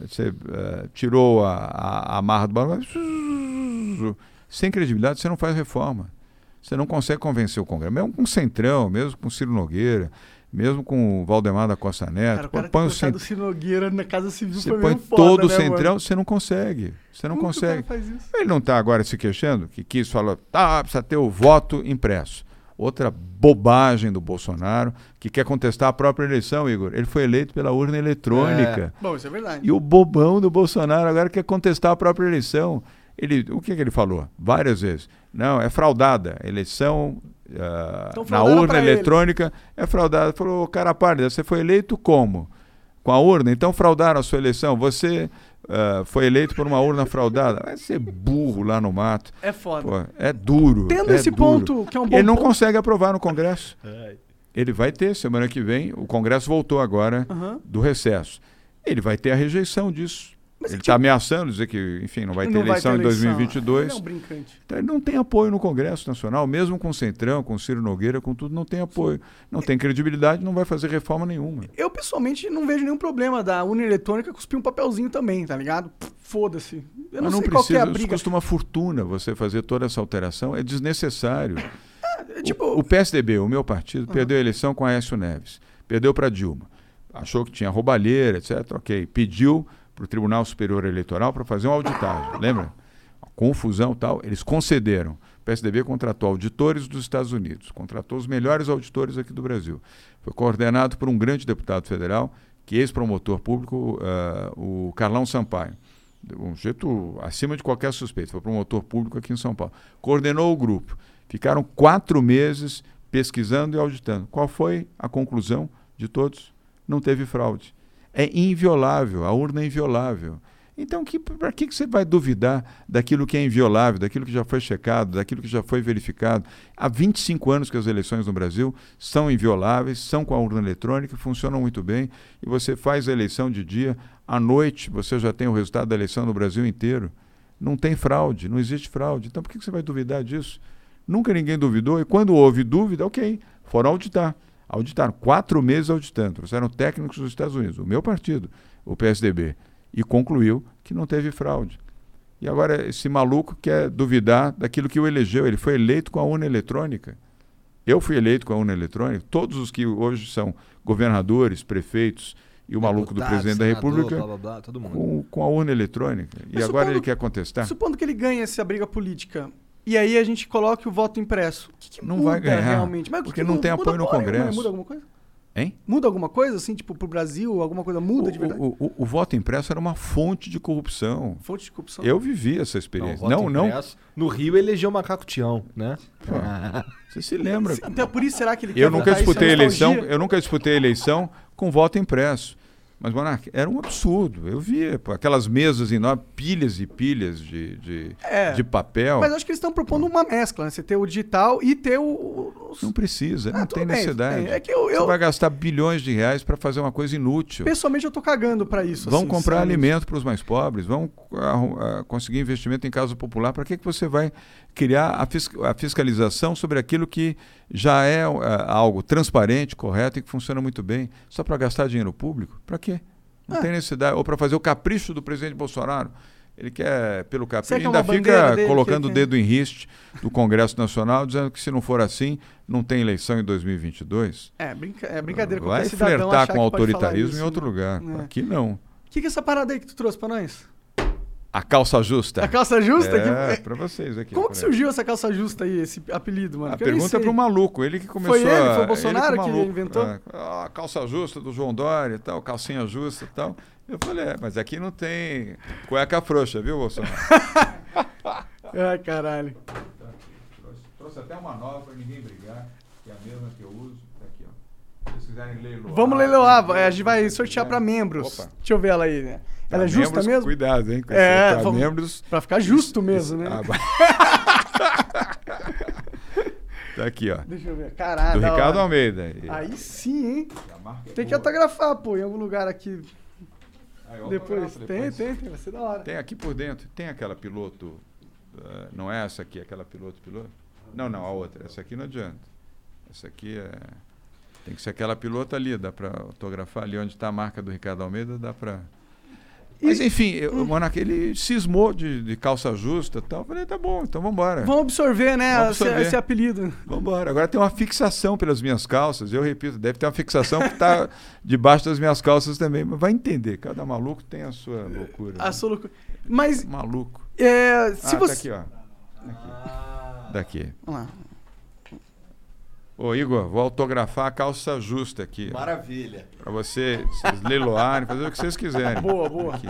Você eh, tirou a, a, a amarra do balão. vai- Sem credibilidade você não faz reforma. Você não consegue convencer o Congresso. Mesmo com o Centrão, mesmo com o Ciro Nogueira, mesmo com o Valdemar da Costa Neto. Cara, o cara põe o Cent- colocado o Ciro Nogueira na Casa Civil você foi põe todo o né, centrão, mano? você não consegue. Você não Como consegue. Ele não está agora se queixando que quis falar, tá, precisa ter o voto impresso. Outra bobagem do Bolsonaro, que quer contestar a própria eleição, Igor. Ele foi eleito pela urna eletrônica. Bom, isso é verdade. E o bobão do Bolsonaro agora quer contestar a própria eleição. Ele, o que, que ele falou? Várias vezes. Não, é fraudada. Eleição Tão na urna pra ele. eletrônica é fraudada. Falou, cara pálida, você foi eleito como? Com a urna? Então fraudaram a sua eleição. Você ah, foi eleito por uma urna fraudada. Vai ser burro lá no mato. É foda. Pô, é duro. Tendo é esse duro. ponto, que é um bom Ele não ponto- consegue aprovar no Congresso. Ele vai ter, semana que vem, o Congresso voltou agora Aham. do recesso. Ele vai ter a rejeição disso. Mas ele que- está ameaçando dizer que, enfim, não vai ter Não eleição em eleição. 2022. Ele é um brincante. Então, ele não tem apoio no Congresso Nacional, mesmo com o Centrão, com o Ciro Nogueira, com tudo, não tem apoio. Não tem credibilidade, não vai fazer reforma nenhuma. Eu, pessoalmente, não vejo nenhum problema da urna eletrônica cuspir um papelzinho também, tá ligado? Foda-se. Eu não, Mas não sei qual que é precisa, a isso briga. custa uma fortuna você fazer toda essa alteração, é desnecessário. É, tipo, O PSDB, o meu partido, perdeu a eleição com Aécio Neves. Perdeu para Dilma. Achou que tinha roubalheira, etc. Ok. Pediu para o Tribunal Superior Eleitoral para fazer uma auditagem. Lembra? Confusão e tal. Eles concederam. O PSDB contratou auditores dos Estados Unidos. Contratou os melhores auditores aqui do Brasil. Foi coordenado por um grande deputado federal, que é ex-promotor público, ah, o Carlão Sampaio. Um jeito acima de qualquer suspeito. Foi promotor público aqui em São Paulo. Coordenou o grupo. Ficaram quatro meses pesquisando e auditando. Qual foi a conclusão de todos? Não teve fraude. É inviolável, a urna é inviolável. Então, para que, que você vai duvidar daquilo que é inviolável, daquilo que já foi checado, daquilo que já foi verificado? Há 25 anos que as eleições no Brasil são invioláveis, são com a urna eletrônica, funcionam muito bem, e você faz a eleição de dia, à noite você já tem o resultado da eleição no Brasil inteiro. Não tem fraude, não existe fraude. Então, por que, que você vai duvidar disso? Nunca ninguém duvidou, e quando houve dúvida, ok, foram auditar. Auditaram, quatro meses auditando. Trouxeram técnicos dos Estados Unidos, o meu partido, o PSDB. e concluiu que não teve fraude. E agora esse maluco quer duvidar daquilo que o elegeu. Ele foi eleito com a urna eletrônica. Eu fui eleito com a urna eletrônica. Todos os que hoje são governadores, prefeitos e o maluco do Deputado, presidente da senador, República blá, blá, blá, todo mundo. com, com a urna eletrônica. E Mas agora supondo- ele quer contestar? Supondo que ele ganhe essa briga política. E aí a gente coloque o voto impresso. O que, que Não muda vai ganhar, realmente? Mas o que porque que não muda? tem apoio no Congresso. Muda alguma coisa? Hein? Muda alguma coisa, assim, tipo, pro Brasil? Alguma coisa muda de verdade? O, o- o voto impresso era uma fonte de corrupção. Fonte de corrupção. Eu vivi essa Não, experiência. voto Não, não. impresso. No Rio elegeu o Macaco Tião, né? Você se lembra? Então, por isso será que ele Eu quer nunca votar isso? disputei É eleição, eu nunca disputei eleição com voto impresso. Mas, Monark, era um absurdo. Eu via pô, aquelas mesas enormes, pilhas e pilhas de, de, É. de papel. Mas acho que eles estão propondo uma mescla, né? Você ter o digital e ter o... os- Não precisa, não Ah, tudo tem bem, necessidade. É que eu- eu- Você vai gastar bilhões de reais para fazer uma coisa inútil. Pessoalmente eu tô cagando pra isso. Vão assim, comprar sabe? alimento para os mais pobres, vão ah, conseguir investimento em casa popular. Para que, que você vai criar a, fis- a fiscalização sobre aquilo que já é ah, algo transparente, correto e que funciona muito bem? Só para gastar dinheiro público? Para quê? Não Ah. tem necessidade. Ou para fazer o capricho do presidente Bolsonaro. Ele quer, pelo capricho, é ainda fica colocando o dedo em riste do Congresso Nacional, dizendo que se não for assim, não tem eleição em 2022. É, brinca- é brincadeira. Vai qualquer cidadão flertar com falar autoritarismo isso, em outro né? lugar. É. Aqui não. O que, que é essa parada aí que tu trouxe pra nós? A calça justa. A calça justa? É, Que- pra vocês aqui. Como que surgiu essa calça justa aí, esse apelido, mano? A pergunta é pro maluco, ele que começou Foi ele? Foi o Bolsonaro que inventou? é, a calça justa do João Dória e tal, calcinha justa e tal. Eu falei, é, mas aqui não tem cueca frouxa, viu, Bolsonaro? <laughs> Ai, caralho. trouxe, trouxe até uma nova pra ninguém brigar, que é a mesma que eu uso. Tá aqui, ó. Se vocês quiserem leiloar. Vamos leiloar, a gente vai sortear pra membros. Opa. Deixa eu ver ela aí, né? Ela é justa membros, mesmo? Cuidado, hein? É, vamos- membros. Pra ficar justo mesmo, né? Ah, <laughs> tá aqui, ó. Deixa eu ver. Caralho. Do Ricardo hora. Almeida. Aí sim, hein? é Tem que autografar, pô, em algum lugar aqui. Aí, Depois. Tem, depois. tem, tem. Vai ser da hora. Tem aqui por dentro, tem aquela piloto. eh, não é essa aqui, aquela piloto piloto? Não, não, a outra. Essa aqui não adianta. Essa aqui é. Tem que ser aquela piloto ali, dá pra autografar ali onde está a marca do Ricardo Almeida, dá pra. Mas enfim, eu- o Monarca, ele cismou de, de calça justa e tal. Eu falei, tá bom, então vambora. Vamos absorver, né? Vamos esse- absorver. Esse, apelido. Vambora. Agora tem uma fixação pelas minhas calças. Eu repito, deve ter uma fixação que está <laughs> debaixo das minhas calças também. Mas vai entender, cada maluco tem a sua loucura. A né? sua loucura. Mas, Maluco. é, se ah, você. tá aqui, ó. Aqui. Daqui. Vamos lá. Ô, Igor, vou autografar a calça justa aqui. Maravilha. Pra você, vocês leiloarem, fazer o que vocês quiserem. Boa, boa. Aqui.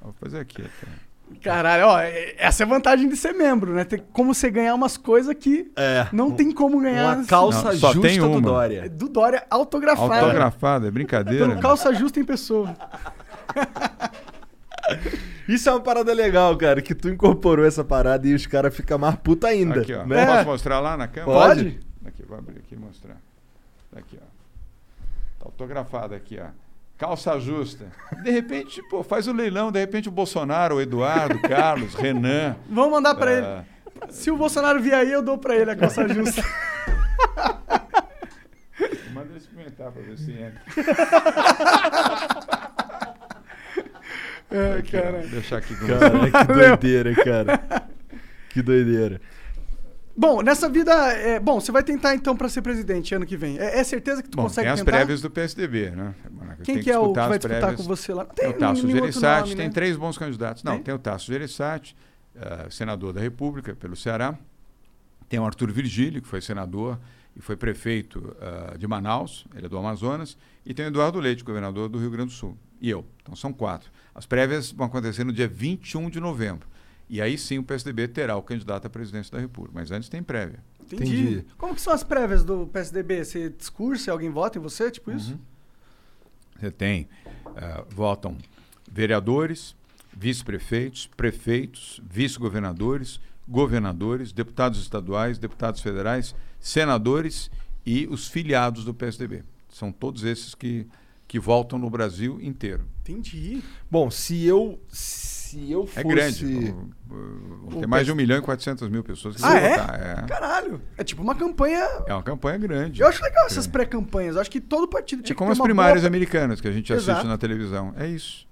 Vou fazer aqui. até. Caralho, ó, é- essa é a vantagem de ser membro, né? Tem como você ganhar umas coisas que É. não tem como ganhar. Uma calça Não, só justa tem do uma. Dória. Do Dória autografada. Autografado, é brincadeira. Então, calça justa em pessoa. <laughs> Isso é uma parada legal, cara, que tu incorporou essa parada e os caras ficam mais puta ainda. Aqui, ó. né? Posso mostrar lá na câmera? Pode? Aqui, vou abrir aqui e mostrar. Tá Aqui, ó. Tá autografado aqui, ó. Calça justa. De repente, pô, faz o leilão, de repente o Bolsonaro, o Eduardo, o Carlos, Renan. Vamos mandar pra Ah. ele. Se o Bolsonaro vier aí, eu dou pra ele a calça justa. <laughs> Manda ele experimentar pra ver se entra. <laughs> É, Aqui, ó. cara. Vou deixar aqui com Cara, você. <laughs> que doideira, cara. Que doideira. Bom, nessa vida. é, bom, você vai tentar então pra ser presidente ano que vem. É, é certeza que tu Bom, consegue tem as tentar? prévias do PSDB, né? Quem tenho que é o que vai disputar prévias. com você lá? Não Tem o tem Tasso Gereissati, nome, tem né? três bons candidatos. Não, Tem? tem, o Tasso Gereissati, eh, senador da República pelo Ceará. Tem o Arthur Virgílio, que foi senador e foi prefeito ah, de Manaus, ele é do Amazonas. E tem o Eduardo Leite, governador do Rio Grande do Sul. E eu. Então são quatro. As prévias vão acontecer no dia 21 de novembro. E aí sim o PSDB terá o candidato à presidência da República. Mas antes tem prévia. Entendi. Entendi. Como que são as prévias do PSDB? Você discursa, alguém vota em você? Tipo isso? Uhum. Você tem, eh, votam vereadores, vice-prefeitos, prefeitos, vice-governadores, governadores, deputados estaduais, deputados federais, senadores e os filiados do PSDB. São todos esses que, que votam no Brasil inteiro. Entendi. Bom, se eu. Se eu fosse. É grande. O mais de 1 milhão e 400 mil pessoas que Ah, vão é? votar. É. Caralho. É tipo uma campanha. É uma campanha grande. Eu acho legal essas Grande. pré-campanhas. Eu acho que todo partido tinha É que como ter as uma primárias boa... americanas que a gente assiste Exato. na televisão. É isso.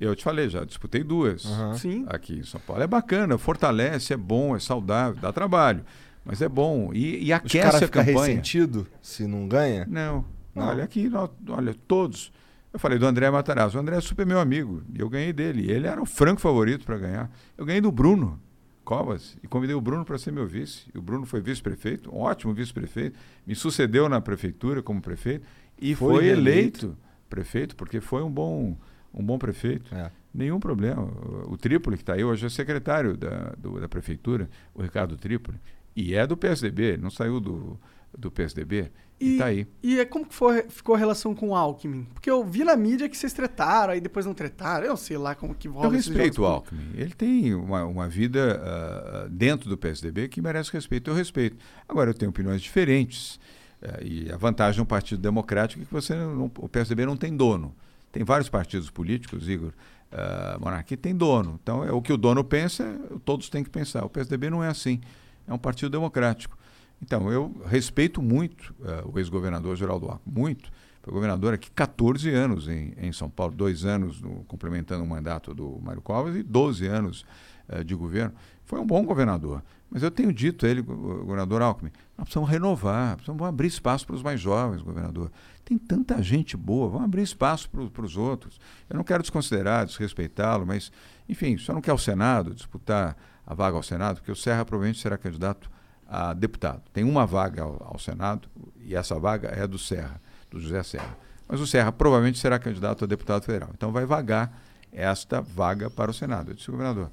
Eu te falei, já disputei duas. Sim. aqui em São Paulo. É bacana, fortalece, é bom, é saudável, dá trabalho. Mas é bom. E, e Os aquece caras a ficam campanha. ressentidos se não ganha? Não. Não? Olha aqui, olha, todos. Eu falei do André Matarazzo. O André é super meu amigo. E eu ganhei dele. Ele era o franco favorito para ganhar. Eu ganhei do Bruno Covas e convidei o Bruno para ser meu vice. E o Bruno foi vice-prefeito, um ótimo vice-prefeito. Me sucedeu na prefeitura como prefeito e Foi foi, eleito prefeito, porque foi um bom, um bom prefeito. É. Nenhum problema. O, o Trípoli, que está aí hoje, é secretário da, do- da prefeitura, o Ricardo Trípoli. E é do PSDB, não saiu do, do PSDB. E está aí. E é como que foi, ficou a relação com o Alckmin? Porque eu vi na mídia que vocês tretaram, aí depois não tretaram. Eu sei lá como que rola Eu respeito o. Alckmin. Ele tem uma, uma vida ah, dentro do PSDB que merece respeito. Eu respeito. Agora, eu tenho opiniões diferentes. eh, e a vantagem de um partido democrático é que você não- o PSDB não tem dono. Tem vários partidos políticos, Igor, uh, Monarquia tem dono. Então, é o que o dono pensa, todos têm que pensar. O PSDB não é assim. É um partido democrático. Então, eu respeito muito eh, o ex-governador Geraldo Alckmin, muito. Foi governador aqui 14 anos em, em São Paulo, dois anos no- complementando o mandato do Mário Covas e 12 anos eh, de governo. Foi um bom governador. Mas eu tenho dito a ele, go- governador Alckmin, nós precisamos renovar, precisamos abrir espaço para os mais jovens, governador. Tem tanta gente boa, vamos abrir espaço para os outros. Eu não quero desconsiderar, desrespeitá-lo, mas, enfim, senhor não quer o Senado, disputar a vaga ao Senado, porque o Serra provavelmente será candidato a deputado. Tem uma vaga ao, ao Senado e essa vaga é do Serra, do José Serra. Mas o Serra provavelmente será candidato a deputado federal. Então vai vagar esta vaga para o Senado. Eu disse, governador,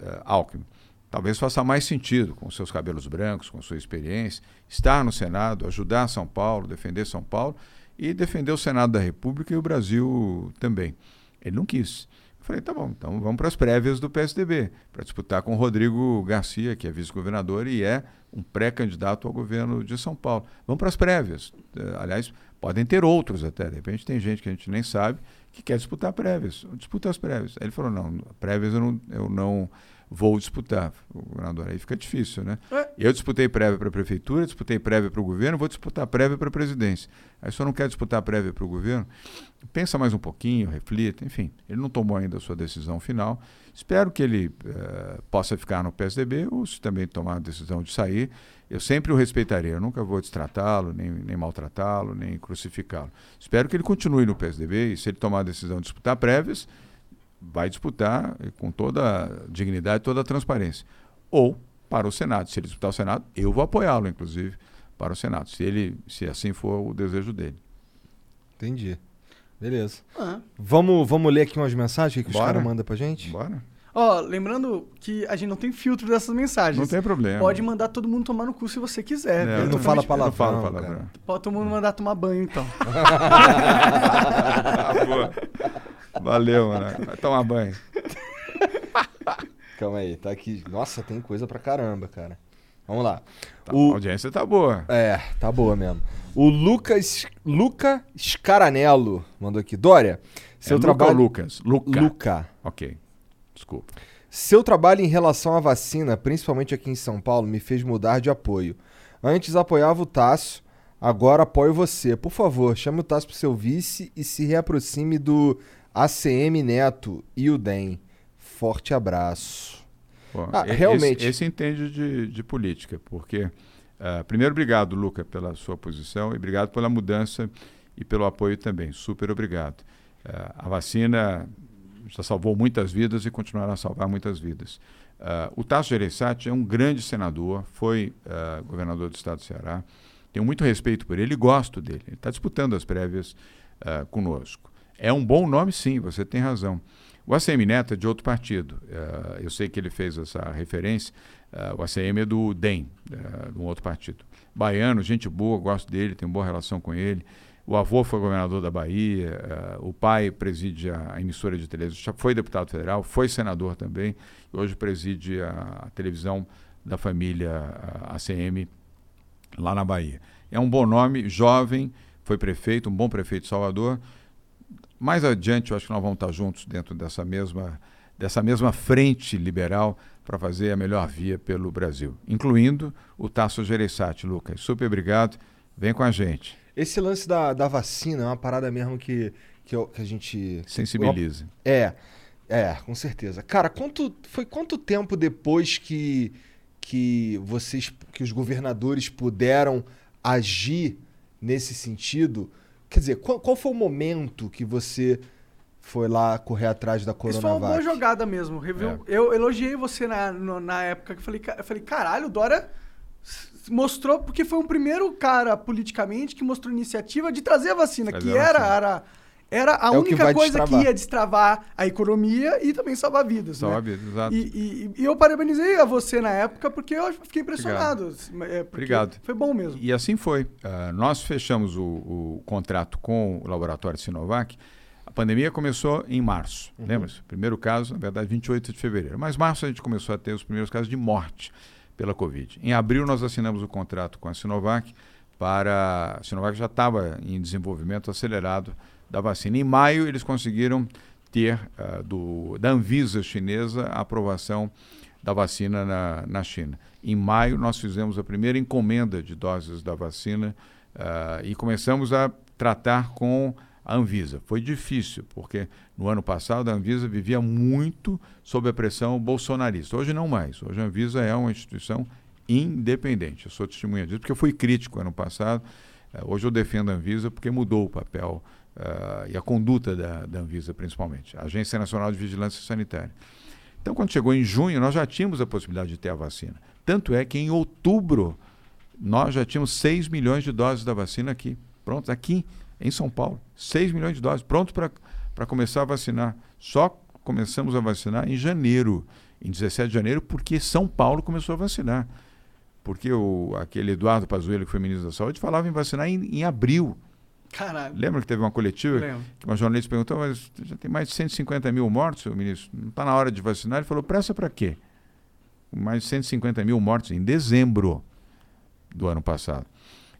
eh, Alckmin, talvez faça mais sentido, com seus cabelos brancos, com sua experiência, estar no Senado, ajudar São Paulo, defender São Paulo e defender o Senado da República e o Brasil também. Ele não quis. Falei, tá bom, então vamos para as prévias do PSDB, para disputar com o Rodrigo Garcia, que é vice-governador e é um pré-candidato ao governo de São Paulo. Vamos para as prévias. Eh, aliás, podem ter outros até. De repente tem gente que a gente nem sabe que quer disputar prévias. Disputa as prévias. Aí ele falou, não, prévias eu não, eu não vou disputar, o governador. Aí fica difícil, né? É. Eu disputei prévia para a prefeitura, disputei prévia para o governo, vou disputar prévia para a presidência. Aí eu não quer disputar prévia para o governo, pensa mais um pouquinho, reflita, enfim. Ele não tomou ainda a sua decisão final. Espero que ele eh, possa ficar no PSDB ou se também tomar a decisão de sair, eu sempre o respeitarei. Eu nunca vou destratá-lo, nem, nem maltratá-lo, nem crucificá-lo. Espero que ele continue no PSDB e se ele tomar a decisão de disputar prévias, vai disputar com toda a dignidade, toda a transparência. Ou para o Senado. Se ele disputar o Senado, eu vou apoiá-lo, inclusive, para o Senado, se ele, se assim for o desejo dele. Entendi. Beleza. Ah. Vamos, vamos ler aqui umas mensagens que os Bora. caras mandam pra gente? Bora. Ó, lembrando que a gente não tem filtro dessas mensagens. Não tem problema. Pode mandar todo mundo tomar no cu se você quiser. É? Ele não fala palavrão, Não fala palavrão. Pode todo mundo mandar tomar banho, então. Ah, <laughs> <laughs> boa. Valeu, mano. Vai tomar banho. <laughs> Calma aí, tá aqui. Nossa, tem coisa pra caramba, cara. Vamos lá. Tá, O- A audiência tá boa. É, tá boa mesmo. O Lucas. Luca Scaranello mandou aqui. Dória, seu é trabalho. Lucas? Luca. Luca. Ok. Desculpa. Seu trabalho em relação à vacina, principalmente aqui em São Paulo, me fez mudar de apoio. Antes apoiava o Tássio, agora apoio você. Por favor, chame o Tássio pro seu vice e se reaproxime do ACM Neto e o DEM. Forte abraço. Bom, Ah, e- realmente. Esse, esse entende de, de política, porque. ah, primeiro, obrigado, Luca, pela sua posição e obrigado pela mudança e pelo apoio também. Super obrigado. Ah, a vacina já salvou muitas vidas e continuará a salvar muitas vidas. Ah, o Tasso Gereissati é um grande senador, foi ah, governador do estado do Ceará. Tenho muito respeito por ele e gosto dele. Ele está disputando as prévias ah, conosco. É um bom nome, sim, você tem razão. O ACM Neto é de outro partido. Ah, eu sei que ele fez essa referência. Ah, o ACM é do DEM, ah, de um outro partido. Baiano, gente boa, gosto dele, tenho boa relação com ele. O avô foi governador da Bahia, ah, o pai preside a, emissora de televisão, foi deputado federal, foi senador também, e hoje preside a, a televisão da família ACM lá na Bahia. É um bom nome, jovem, foi prefeito, um bom prefeito de Salvador. Mais adiante, eu acho que nós vamos estar juntos dentro dessa mesma, dessa mesma frente liberal para fazer a melhor via pelo Brasil, incluindo o Tasso Gereissati, Lucas. Super obrigado, vem com a gente. Esse lance da, da vacina é uma parada mesmo que, que, eu- que a gente. Sensibilize. É, é, com certeza. Cara, quanto foi quanto tempo depois que que vocês, que os governadores puderam agir nesse sentido? Quer dizer, qual, qual foi o momento que você foi lá correr atrás da Isso foi uma boa Coronavac? jogada mesmo. Review. É. Eu elogiei você na, na época que eu falei, eu falei, caralho, o Dória mostrou, porque foi o primeiro cara politicamente que mostrou iniciativa de trazer a vacina, Trazer que a vacina. era, era a É que única vai coisa destravar. que ia destravar a economia e também salvar vidas. Salvar né? vidas, exato. E, e- e eu parabenizei a você na época porque eu fiquei impressionado. É, porque Obrigado. Foi bom mesmo. E assim foi. Ah, nós fechamos o, o contrato com o laboratório Sinovac. A pandemia começou em março, lembra-se? Primeiro caso, na verdade, 28 de fevereiro. Mas março a gente começou a ter os primeiros casos de morte pela Covid. Em abril nós assinamos o contrato com a Sinovac para... A Sinovac já estava em desenvolvimento acelerado da vacina. Em maio eles conseguiram ter ah, do, da Anvisa chinesa a aprovação da vacina na, na China. Em maio, nós fizemos a primeira encomenda de doses da vacina ah, e começamos a tratar com a Anvisa. Foi difícil, porque no ano passado a Anvisa vivia muito sob a pressão bolsonarista. Hoje não mais. Hoje a Anvisa é uma instituição independente. Eu sou testemunha disso, porque eu fui crítico ano passado. Eh, hoje eu defendo a Anvisa porque mudou o papel ah, e a conduta da, da Anvisa, principalmente. A Agência Nacional de Vigilância Sanitária. Então, quando chegou em junho, nós já tínhamos a possibilidade de ter a vacina. Tanto é que em outubro nós já tínhamos 6 milhões de doses da vacina aqui, prontos, aqui em São Paulo. 6 milhões de doses, pronto para começar a vacinar. Só começamos a vacinar em janeiro, em 17 de janeiro, porque São Paulo começou a vacinar. Porque o, aquele Eduardo Pazuello, que foi ministro da Saúde, falava em vacinar em, em abril. Caralho. Lembra que teve uma coletiva Lembro. que uma jornalista perguntou, mas já tem mais de 150 mil mortos, seu ministro? Não está na hora de vacinar? Ele falou, pressa para quê? Mais de 150 mil mortos em dezembro do ano passado.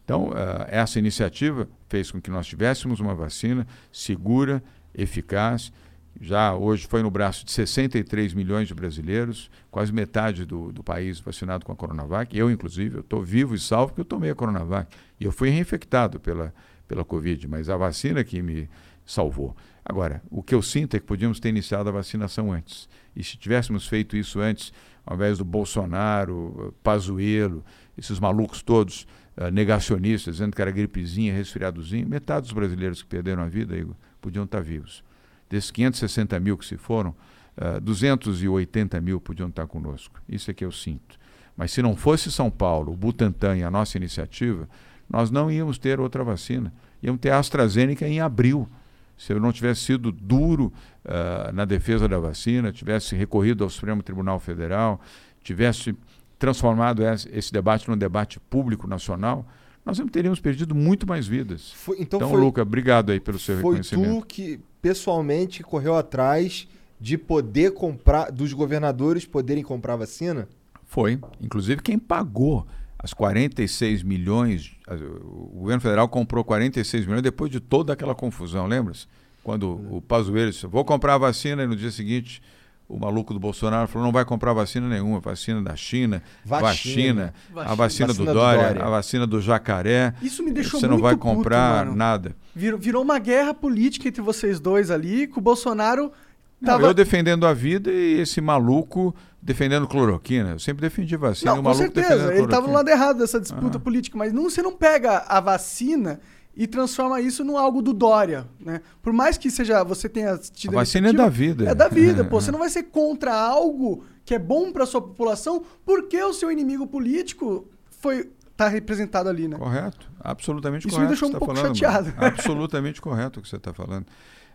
Então, eh, essa iniciativa fez com que nós tivéssemos uma vacina segura, eficaz. Já hoje foi no braço de 63 milhões de brasileiros, quase metade do, do país vacinado com a Coronavac. Eu, inclusive, eu estou vivo e salvo porque eu tomei a Coronavac. E eu fui reinfectado pela, pela Covid, mas a vacina que me salvou. Agora, o que eu sinto é que podíamos ter iniciado a vacinação antes. E se tivéssemos feito isso antes, ao invés do Bolsonaro, Pazuello, esses malucos todos uh, negacionistas, dizendo que era gripezinha, resfriadozinho, metade dos brasileiros que perderam a vida, Igor, podiam estar vivos. Desses 560 mil que se foram, uh, 280 mil podiam estar conosco. Isso é que eu sinto. Mas se não fosse São Paulo, o Butantan e a nossa iniciativa, nós não íamos ter outra vacina. Íamos ter a AstraZeneca em abril. Se eu não tivesse sido duro uh, na defesa da vacina, tivesse recorrido ao Supremo Tribunal Federal, tivesse transformado esse, debate num debate público nacional, nós teríamos perdido muito mais vidas. Foi- então então foi- Luca, obrigado aí pelo seu Foi reconhecimento. tu que pessoalmente correu atrás de poder comprar, dos governadores poderem comprar vacina? Foi. Inclusive, quem pagou as 46 milhões, o governo federal comprou 46 milhões depois de toda aquela confusão, lembra-se? Quando o Pazuello disse, vou comprar a vacina, e no dia seguinte o maluco do Bolsonaro falou, não vai comprar vacina nenhuma, vacina da China, Vacina. vacina, a vacina, Vacina do, do Dória, Dória. a vacina do jacaré. Isso me deixou Você não muito vai puto, comprar mano. nada. Virou, virou uma guerra política entre vocês dois ali, que o Bolsonaro Não, tava... eu defendendo a vida e esse maluco defendendo cloroquina. Eu sempre defendi vacina Não, com certeza, ele estava no lado errado dessa disputa política, mas não, você não pega a vacina e transforma isso num algo do Dória, né? Por mais que seja você tenha tido A vacina é da vida. É da vida, <laughs> pô. Você não vai ser contra algo que é bom para sua população porque o seu inimigo político foi tá representado ali, né? Correto, absolutamente Isso me correto. deixou o que um tá pouco falando, chateado. mano. <laughs> Absolutamente correto o que você está falando.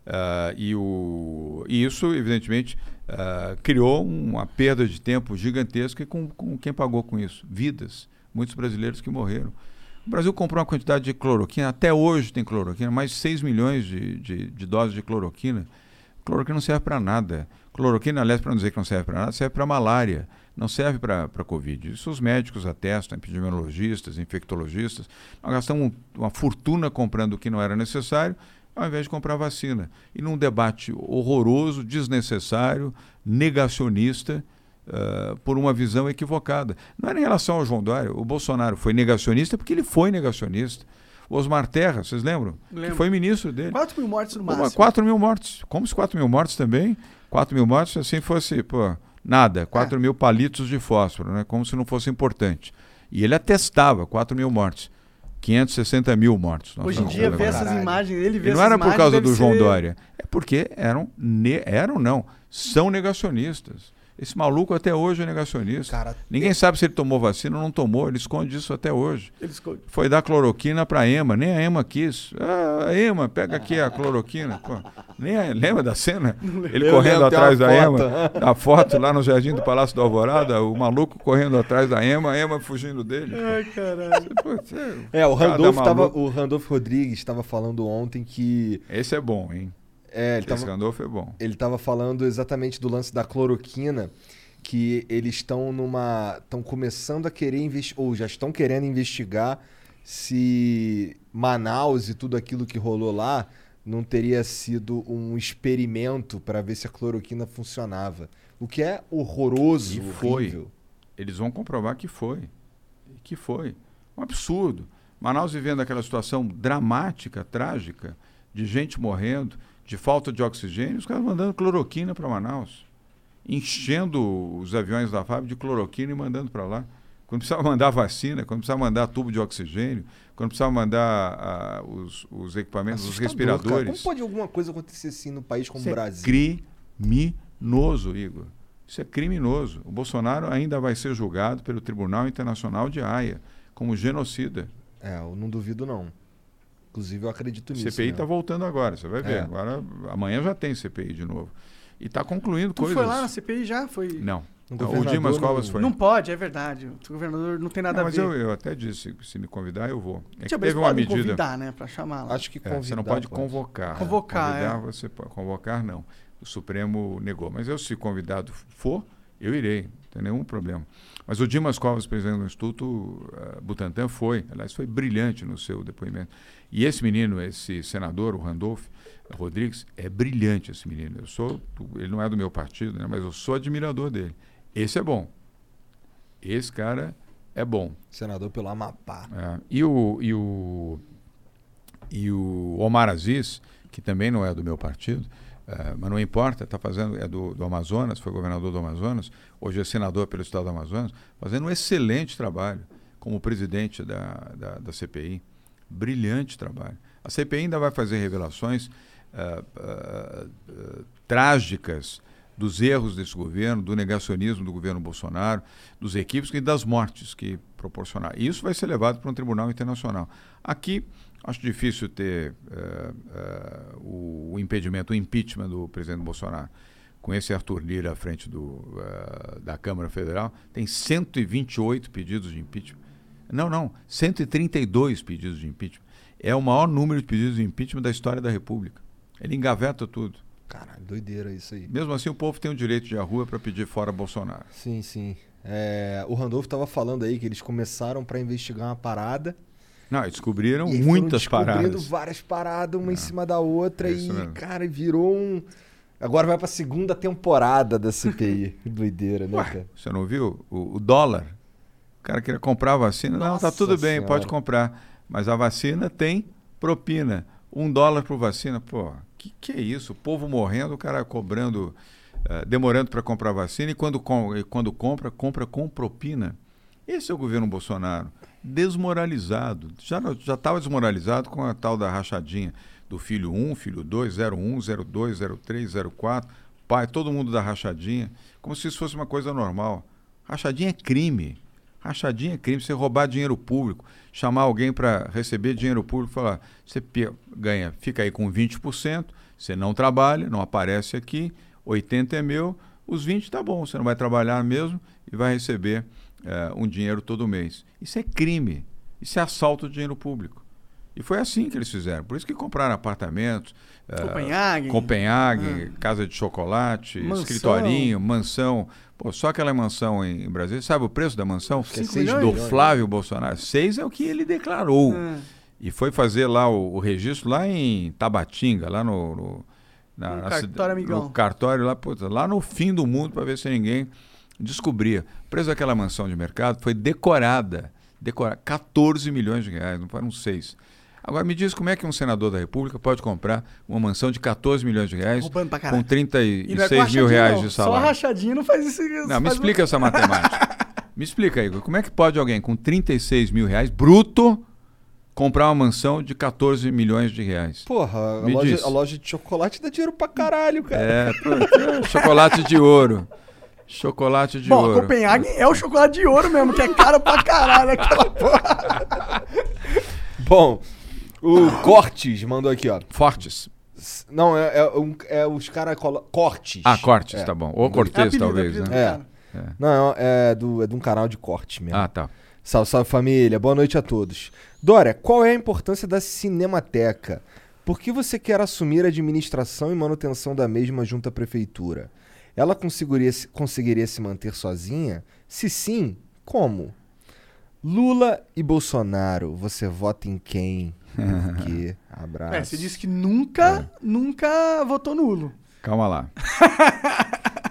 Ah, e, o, e isso, evidentemente, ah, criou uma perda de tempo gigantesca e com, com quem pagou com isso? Vidas. Muitos brasileiros que morreram. O Brasil comprou uma quantidade de cloroquina, até hoje tem cloroquina, mais de 6 milhões de, de, de doses de cloroquina. Cloroquina não serve para nada. Cloroquina, aliás, para não dizer que não serve para nada, serve para malária, não serve para Covid. Isso os médicos atestam, epidemiologistas, infectologistas. Nós gastamos uma fortuna comprando o que não era necessário, ao invés de comprar vacina. E num debate horroroso, desnecessário, negacionista, uh, por uma visão equivocada. Não era em relação ao João Dória. O Bolsonaro foi negacionista porque ele foi negacionista. O Osmar Terra, vocês lembram? Lembro. Que foi ministro dele. 4 mil mortes no máximo. 4 mil mortes. Como se 4 mil mortes também, 4 mil mortes assim fosse, pô, nada, 4 mil palitos de fósforo, né? Como se não fosse importante. E ele atestava 4 mil mortes. 560 mil mortos. Hoje em dia, agora. essas imagens, ele vê E não era por causa do João ser- Dória. É porque eram, ne- eram não, são negacionistas. Esse maluco até hoje é negacionista. Cara, Ninguém sabe se ele tomou vacina ou não tomou, ele esconde isso até hoje. Ele esconde. Foi dar cloroquina para a EMA, nem a EMA quis. Ah, a EMA, pega aqui a cloroquina. Nem a- lembra da cena? Ele Eu correndo atrás da foto. EMA, a foto lá no Jardim do Palácio da Alvorada, o maluco correndo atrás da EMA, a EMA fugindo dele. Ai, caralho. Putz, é, É, o cada Randolph, tava, o Randolph Rodrigues estava falando ontem que. Esse é bom, hein? É, ele Esse tava, Randolph é bom. ele tava falando exatamente do lance da cloroquina, que eles estão numa. estão começando a querer investigar, ou já estão querendo investigar se Manaus e tudo aquilo que rolou lá não teria sido um experimento para ver se a cloroquina funcionava. O que é horroroso, E foi. horrível. Eles vão comprovar que foi. Que foi. Um absurdo. Manaus vivendo aquela situação dramática, trágica, de gente morrendo, de falta de oxigênio, os caras mandando cloroquina para Manaus. Enchendo os aviões da FAB de cloroquina e mandando para lá. Quando precisava mandar vacina, quando precisava mandar tubo de oxigênio, quando precisava mandar ah, os, os equipamentos, os Assustador, cara. respiradores. Como pode alguma coisa acontecer assim no país como Isso o é Brasil? criminoso, Igor. Isso é criminoso. O Bolsonaro ainda vai ser julgado pelo Tribunal Internacional de Haia como genocida. É, eu não duvido não. Inclusive eu acredito nisso. CPI né? está voltando agora, você vai ver. É. Agora, amanhã já tem CPI de novo. E está concluindo Tu coisas. foi lá na CPI já? Foi... Não. O Então, o Dimas não- Covas foi. Não pode, é verdade. O governador não tem nada Não, a mas ver. eu, eu até disse, se me convidar, eu vou. É que mas teve uma medida. convidar, né? Pra chamar lá. Acho que É, convidar. você não pode convocar. Convocar, Convidar, é. você pode. Convocar, não. O Supremo negou. Mas eu, se convidado for, eu irei. Não tem nenhum problema. Mas o Dimas Covas, presidente do Instituto eh, Butantan, foi. Aliás, foi brilhante no seu depoimento. E esse menino, esse senador, o Randolph Rodrigues, é brilhante esse menino. Eu sou, ele não é do meu partido, né, mas eu sou admirador dele. Esse é bom. Esse cara é bom. Senador pelo Amapá. É, e, o, e, o, e o Omar Aziz, que também não é do meu partido, é, mas não importa, está fazendo, é do, do Amazonas, foi governador do Amazonas, hoje é senador pelo estado do Amazonas, fazendo um excelente trabalho como presidente da, da, da CPI. Brilhante trabalho. A CPI ainda vai fazer revelações ah, ah, trágicas dos erros desse governo, do negacionismo do governo Bolsonaro, dos equipes e das mortes que proporcionar. E isso vai ser levado para um tribunal internacional. Aqui, acho difícil ter eh, eh, o, o impedimento, o impeachment do presidente Bolsonaro. Com esse Arthur Lira à frente do, eh, da Câmara Federal, tem 128 pedidos de impeachment. Não, não, 132 pedidos de impeachment. É o maior número de pedidos de impeachment da história da República. Ele engaveta tudo. Caralho, doideira isso aí. Mesmo assim, o povo tem o direito de ir à rua para pedir fora Bolsonaro. Sim, sim. É, o Randolph tava falando aí que eles começaram pra investigar uma parada. Não, descobriram e muitas foram descobrindo paradas. várias paradas, uma em cima da outra. É e, mesmo. cara, virou um. Agora vai pra segunda temporada da CPI. <laughs> doideira, né, cara? Você não viu? O, o dólar. O cara queria comprar a vacina. não, tá Nossa tudo bem, Senhora. pode comprar. Mas a vacina tem propina. Um dólar por vacina. Pô, que que é isso? O povo morrendo, o cara cobrando, eh, demorando para comprar vacina e quando, com- e quando compra, compra com propina. Esse é o governo Bolsonaro. Desmoralizado. Já já estava desmoralizado com a tal da rachadinha do filho 1, filho 2, 01, 02, 03, 04, pai, todo mundo da rachadinha, como se isso fosse uma coisa normal. Rachadinha é crime. Rachadinha é crime, você roubar dinheiro público, chamar alguém para receber dinheiro público falar, você ganha, fica aí com 20%, você não trabalha, não aparece aqui, 80 é meu, os 20 tá bom, você não vai trabalhar mesmo e vai receber eh, um dinheiro todo mês. Isso é crime, isso é assalto de dinheiro público. E foi assim que eles fizeram. Por isso que compraram apartamentos, eh, Copenhague. Copenhague, casa de chocolate, Mansão. escritorinho, mansão. Pô, só aquela mansão em, em Brasília. Sabe o preço da mansão? é seis milhões? Do. Flávio Bolsonaro. Seis é o que ele declarou. É. E foi fazer lá o, o registro lá em Tabatinga, lá no. no na, No na cartório cida- amigão. No cartório lá, lá no fim do mundo para ver se ninguém descobria. O preço daquela mansão de mercado foi decorada. Decorada. 14 milhões de reais, não foram seis. Agora me diz como é que um senador da República pode comprar uma mansão de 14 milhões de reais com caralho. E não é 36 com mil reais não. de Só salário. rachadinha não faz isso. Não, me explica essa <laughs> matemática. me explica, Igor. Como é que pode alguém com 36 mil reais bruto comprar uma mansão de 14 milhões de reais? Porra, a loja, a loja de chocolate dá dinheiro pra caralho, cara. É, é, chocolate de ouro. <laughs> Chocolate de Bom, ouro. Copenhague é o chocolate de ouro mesmo, que é caro pra caralho aquela porra. <laughs> Bom, o Cortes mandou aqui, ó. Fortes. Não, é, é, um- é os caras. Cortes. Ah, Cortes, É. tá bom. Ou É Cortez, apelido, talvez, apelido. né? É. É. Não, é, do, é de um canal de corte mesmo. Ah, tá. Salve, salve família, boa noite a todos. Dória, qual é a importância da Cinemateca? Por que você quer assumir a administração e manutenção da mesma junto à prefeitura? Ela conseguiria, se- conseguiria se manter sozinha? Se sim, como? Lula e Bolsonaro, você vota em quem? Por quê? <laughs> Abraço. É, você disse que nunca, nunca votou nulo. Calma lá.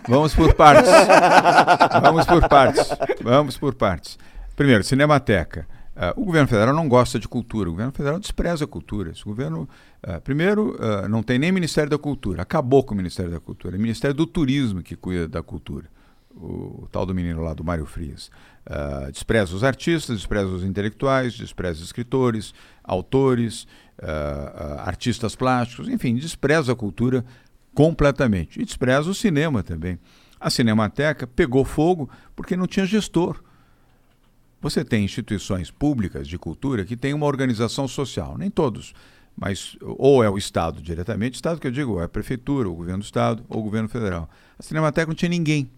Vamos por partes. <laughs> Vamos por partes. Vamos por partes. Primeiro, Cinemateca. Ah, o governo federal não gosta de cultura. O governo federal despreza a cultura. Esse governo, ah, primeiro, ah, não tem nem Ministério da Cultura. Acabou com o Ministério da Cultura. É o Ministério do Turismo que cuida da cultura. O, tal do menino lá, do Mário Frias. Despreza os artistas, despreza os intelectuais, despreza escritores, autores, artistas plásticos, enfim, despreza a cultura completamente. E despreza o cinema também. A Cinemateca pegou fogo porque não tinha gestor. Você tem instituições públicas de cultura que têm uma organização social, nem todos, mas ou é o Estado diretamente, Estado que eu digo, é a Prefeitura, o Governo do Estado ou o Governo Federal. A Cinemateca não tinha ninguém.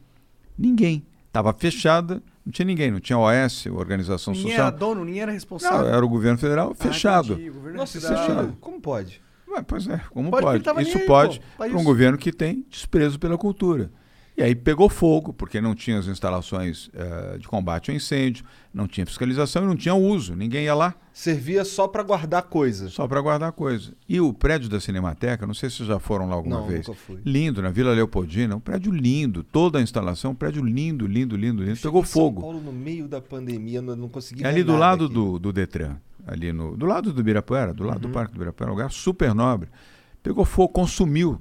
Ninguém. Estava fechada, não tinha ninguém, não tinha OS, Organização Ninguém Social. era dono, ninguém era Não, responsável. era o Governo Federal Ah, fechado. o governo Nossa, isso federal. é- como pode? Ué, pois é, como Pode, pode? Isso aí, pode para um governo que tem desprezo pela cultura. E aí pegou fogo, porque não tinha as instalações eh, de combate ao incêndio, não tinha fiscalização e não tinha uso. Ninguém ia lá Servia só pra guardar coisa. só para guardar coisa. E o prédio da Cinemateca, não sei se vocês já foram lá alguma Não, vez. nunca fui. Lindo, na Vila Leopoldina, um prédio lindo, toda a instalação, um prédio lindo, lindo, lindo, lindo. Pegou Em São fogo. Paulo, no meio da pandemia, não, não consegui É ali do lado aqui. do, do Detran, ali no, do lado do Ibirapuera, do lado do Uhum. Parque do Ibirapuera, um lugar super nobre. Pegou fogo, consumiu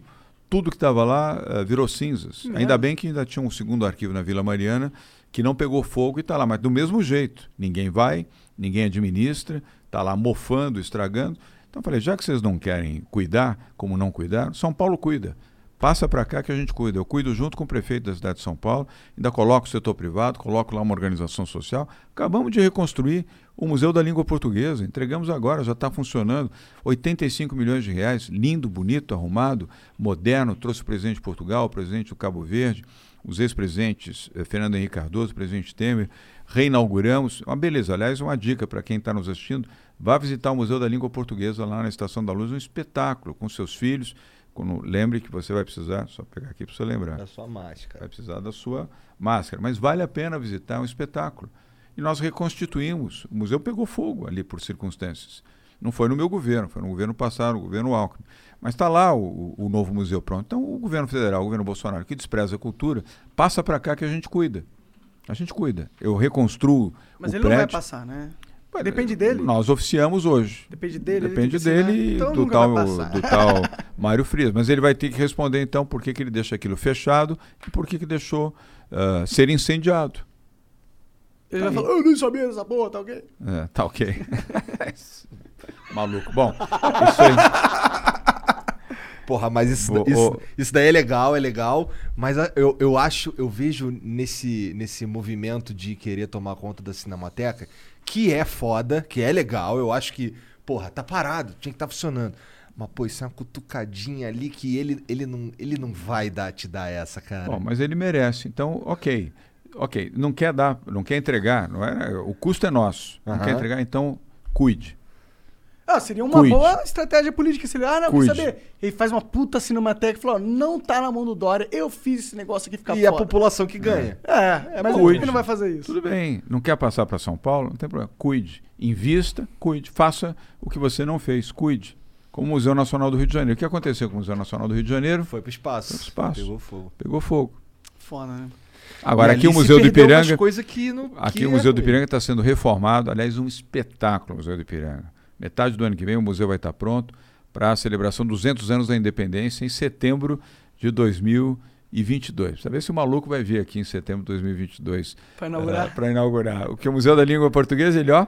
tudo que estava lá, eh, virou cinzas. Uhum. Ainda bem que ainda tinha um segundo arquivo na Vila Mariana que não pegou fogo e está lá, mas do mesmo jeito. Ninguém vai, ninguém administra, está lá mofando, estragando. Então eu falei, já que vocês não querem cuidar, como não cuidar, São Paulo cuida. Passa para cá que a gente cuida. Eu cuido junto com o prefeito da cidade de São Paulo, ainda coloco o setor privado, coloco lá uma organização social. Acabamos de reconstruir o Museu da Língua Portuguesa, entregamos agora, já está funcionando. 85 milhões de reais, lindo, bonito, arrumado, moderno. Trouxe o presidente de Portugal, o presidente do Cabo Verde, os ex-presidentes eh, Fernando Henrique Cardoso, presidente Temer. Reinauguramos. Uma beleza. Aliás, uma dica para quem está nos assistindo: vá visitar o Museu da Língua Portuguesa lá na Estação da Luz, um espetáculo com seus filhos. Quando, lembre que você vai precisar, só pegar aqui para você lembrar Da sua máscara. vai precisar da sua máscara. Mas vale a pena visitar é um espetáculo. E nós reconstituímos. O museu pegou fogo ali por circunstâncias. Não foi no meu governo, foi no governo passado, no governo Alckmin. Mas está lá o, o novo museu pronto. Então, o governo federal, o governo Bolsonaro, que despreza a cultura, passa para cá que a gente cuida. A gente cuida. Eu reconstruo Mas o ele não vai prédio. passar, né? Depende dele. Nós oficiamos hoje. Depende dele. ele Depende dele e Então do tal, do tal <laughs> Mário Frias. Mas ele vai ter que responder, então, por que, que ele deixa aquilo fechado e por que, que deixou ah, ser incendiado. Ele vai falar, eu nem sabia dessa porra, tá ok? É, tá ok. <laughs> Maluco. Bom, isso aí. Porra, mas isso, isso, ô. isso daí é legal, é legal. Mas eu, eu acho, eu vejo nesse, nesse movimento de querer tomar conta da Cinemateca, que é foda, que é legal. Eu acho que, porra, tá parado, tinha que estar funcionando. Mas, pô, isso é uma cutucadinha ali que ele, ele, não, ele não vai dar, te dar essa, cara. Bom, mas ele merece. Então, ok. Ok. Não quer dar, não quer entregar. Não é, o custo é nosso. Não quer entregar, então cuide. Ah, seria uma Cuide. boa estratégia política. Se ele, ah, não, Cuide. quer saber? Ele faz uma puta cinemateca e fala, ó, não tá na mão do Dória, eu fiz esse negócio aqui ficar e a foda. população que ganha. É, mas Cuide. ele não vai fazer isso. Tudo bem. Não quer passar para São Paulo? Não tem problema. Cuide. Invista, cuide. Faça o que você não fez. Cuide. Como o Museu Nacional do Rio de Janeiro. O que aconteceu com o Museu Nacional do Rio de Janeiro? Foi pro espaço. Foi pro espaço. Pegou fogo. Pegou fogo. Foda, né? Agora, E aqui o se Museu do Ipiranga. coisas que não- aqui que o é Museu do ruim. Ipiranga está sendo reformado. Aliás, um espetáculo o Museu do Ipiranga. Metade do ano que vem o museu vai estar pronto para a celebração dos 200 anos da independência em setembro de 2022. Precisa ver se o maluco vai vir aqui em setembro de 2022 Pra inaugurar. para inaugurar. O que o Museu da Língua Portuguesa, ele ó,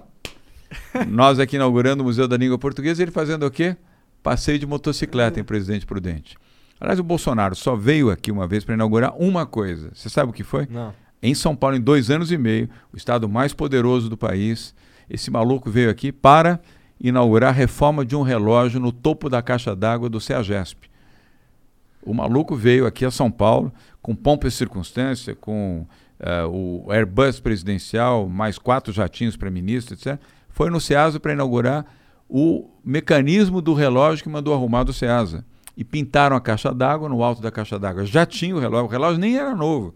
<laughs> nós aqui inaugurando o Museu da Língua Portuguesa, ele fazendo o quê? Passeio de motocicleta em Presidente Prudente. Aliás, o Bolsonaro só veio aqui uma vez para inaugurar uma coisa. Você sabe o que foi? Não. Em São Paulo, em dois anos e meio, o estado mais poderoso do país, esse maluco veio aqui para inaugurar a reforma de um relógio no topo da caixa d'água do CEAGESP. O maluco veio aqui a São Paulo com pompa e circunstância, com eh, o Airbus presidencial, mais quatro jatinhos para ministro, etc. Foi no SEASA para inaugurar o mecanismo do relógio que mandou arrumar do SEASA. E pintaram a caixa d'água, no alto da caixa d'água já tinha o relógio, o relógio nem era novo.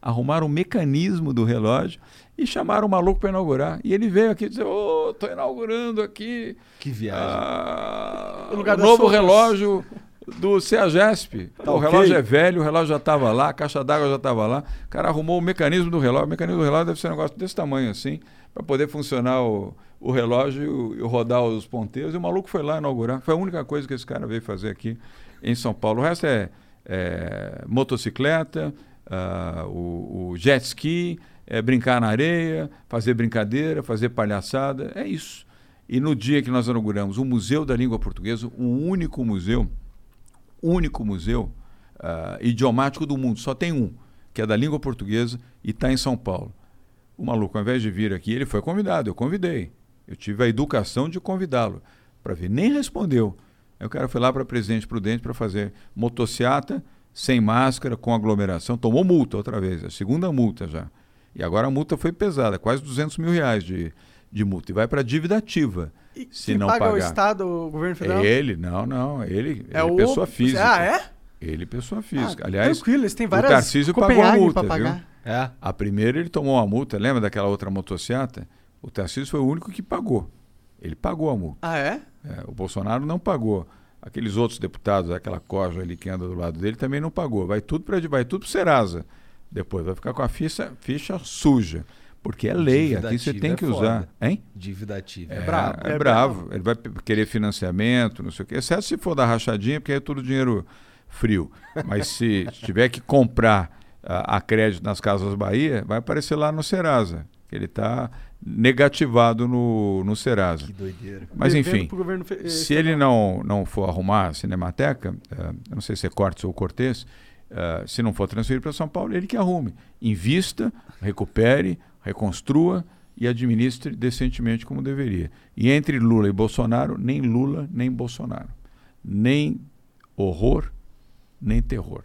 Arrumaram o mecanismo do relógio e chamaram o maluco para inaugurar. E ele veio aqui dizer: Ô, tô inaugurando aqui Que viagem. ah, O o novo relógio do CEAGESP. Tá o ok? relógio é velho, o relógio já estava lá, a caixa d'água já estava lá. O cara arrumou o mecanismo do relógio. O mecanismo do relógio deve ser um negócio desse tamanho assim, para poder funcionar o, o relógio e rodar os ponteiros. E o maluco foi lá inaugurar. Foi a única coisa que esse cara veio fazer aqui em São Paulo. O resto é, é motocicleta, ah, o, o jet ski, é brincar na areia, fazer brincadeira, fazer palhaçada. É isso. E no dia que nós inauguramos o Museu da Língua Portuguesa, o único museu, único museu ah, idiomático do mundo, só tem um, que é da língua portuguesa e está em São Paulo. O maluco, ao invés de vir aqui, ele foi convidado, eu convidei. Eu tive a educação de convidá-lo para vir. Nem respondeu. Aí o cara foi lá para Presidente Prudente para fazer motociata, sem máscara, com aglomeração. Tomou multa outra vez, a segunda multa já. E agora a multa foi pesada, quase 200 mil reais de, de multa. E vai para dívida ativa, E se quem não paga pagar. o Estado, o governo federal? Ele, não, não, ele, É ele o- pessoa física. Ah, é? Ele, pessoa física. Ah, Aliás, tranquilo, eles têm o várias Tarcísio pagou a multa, pra viu? É. A primeira ele tomou uma multa, lembra daquela outra motociata? O Tarcísio foi o único que pagou. Ele pagou a multa. Ah, é? É, o Bolsonaro não pagou. Aqueles outros deputados, aquela coja ali que anda do lado dele, também não pagou. Vai tudo para vai tudo pro Serasa. Depois vai ficar com a ficha, ficha suja. Porque é lei, Dívida aqui você tem é que foda. usar. Hein? Dívida ativa. É, É, brabo. É, bravo. Ele vai querer financiamento, não sei o quê. Exceto se for da rachadinha, porque aí é tudo dinheiro frio. Mas se <laughs> tiver que comprar a, a crédito nas Casas Bahia, vai aparecer lá no Serasa. Que ele está negativado no, no Serasa. Que doideira. Mas enfim, governo eh, se ele não, não for arrumar a Cinemateca, eu não sei se é Cortes ou Cortês, eh, se não for transferir para São Paulo, ele que arrume. Invista, recupere, reconstrua e administre decentemente como deveria. E entre Lula e Bolsonaro, nem Lula nem Bolsonaro. Nem horror, nem terror.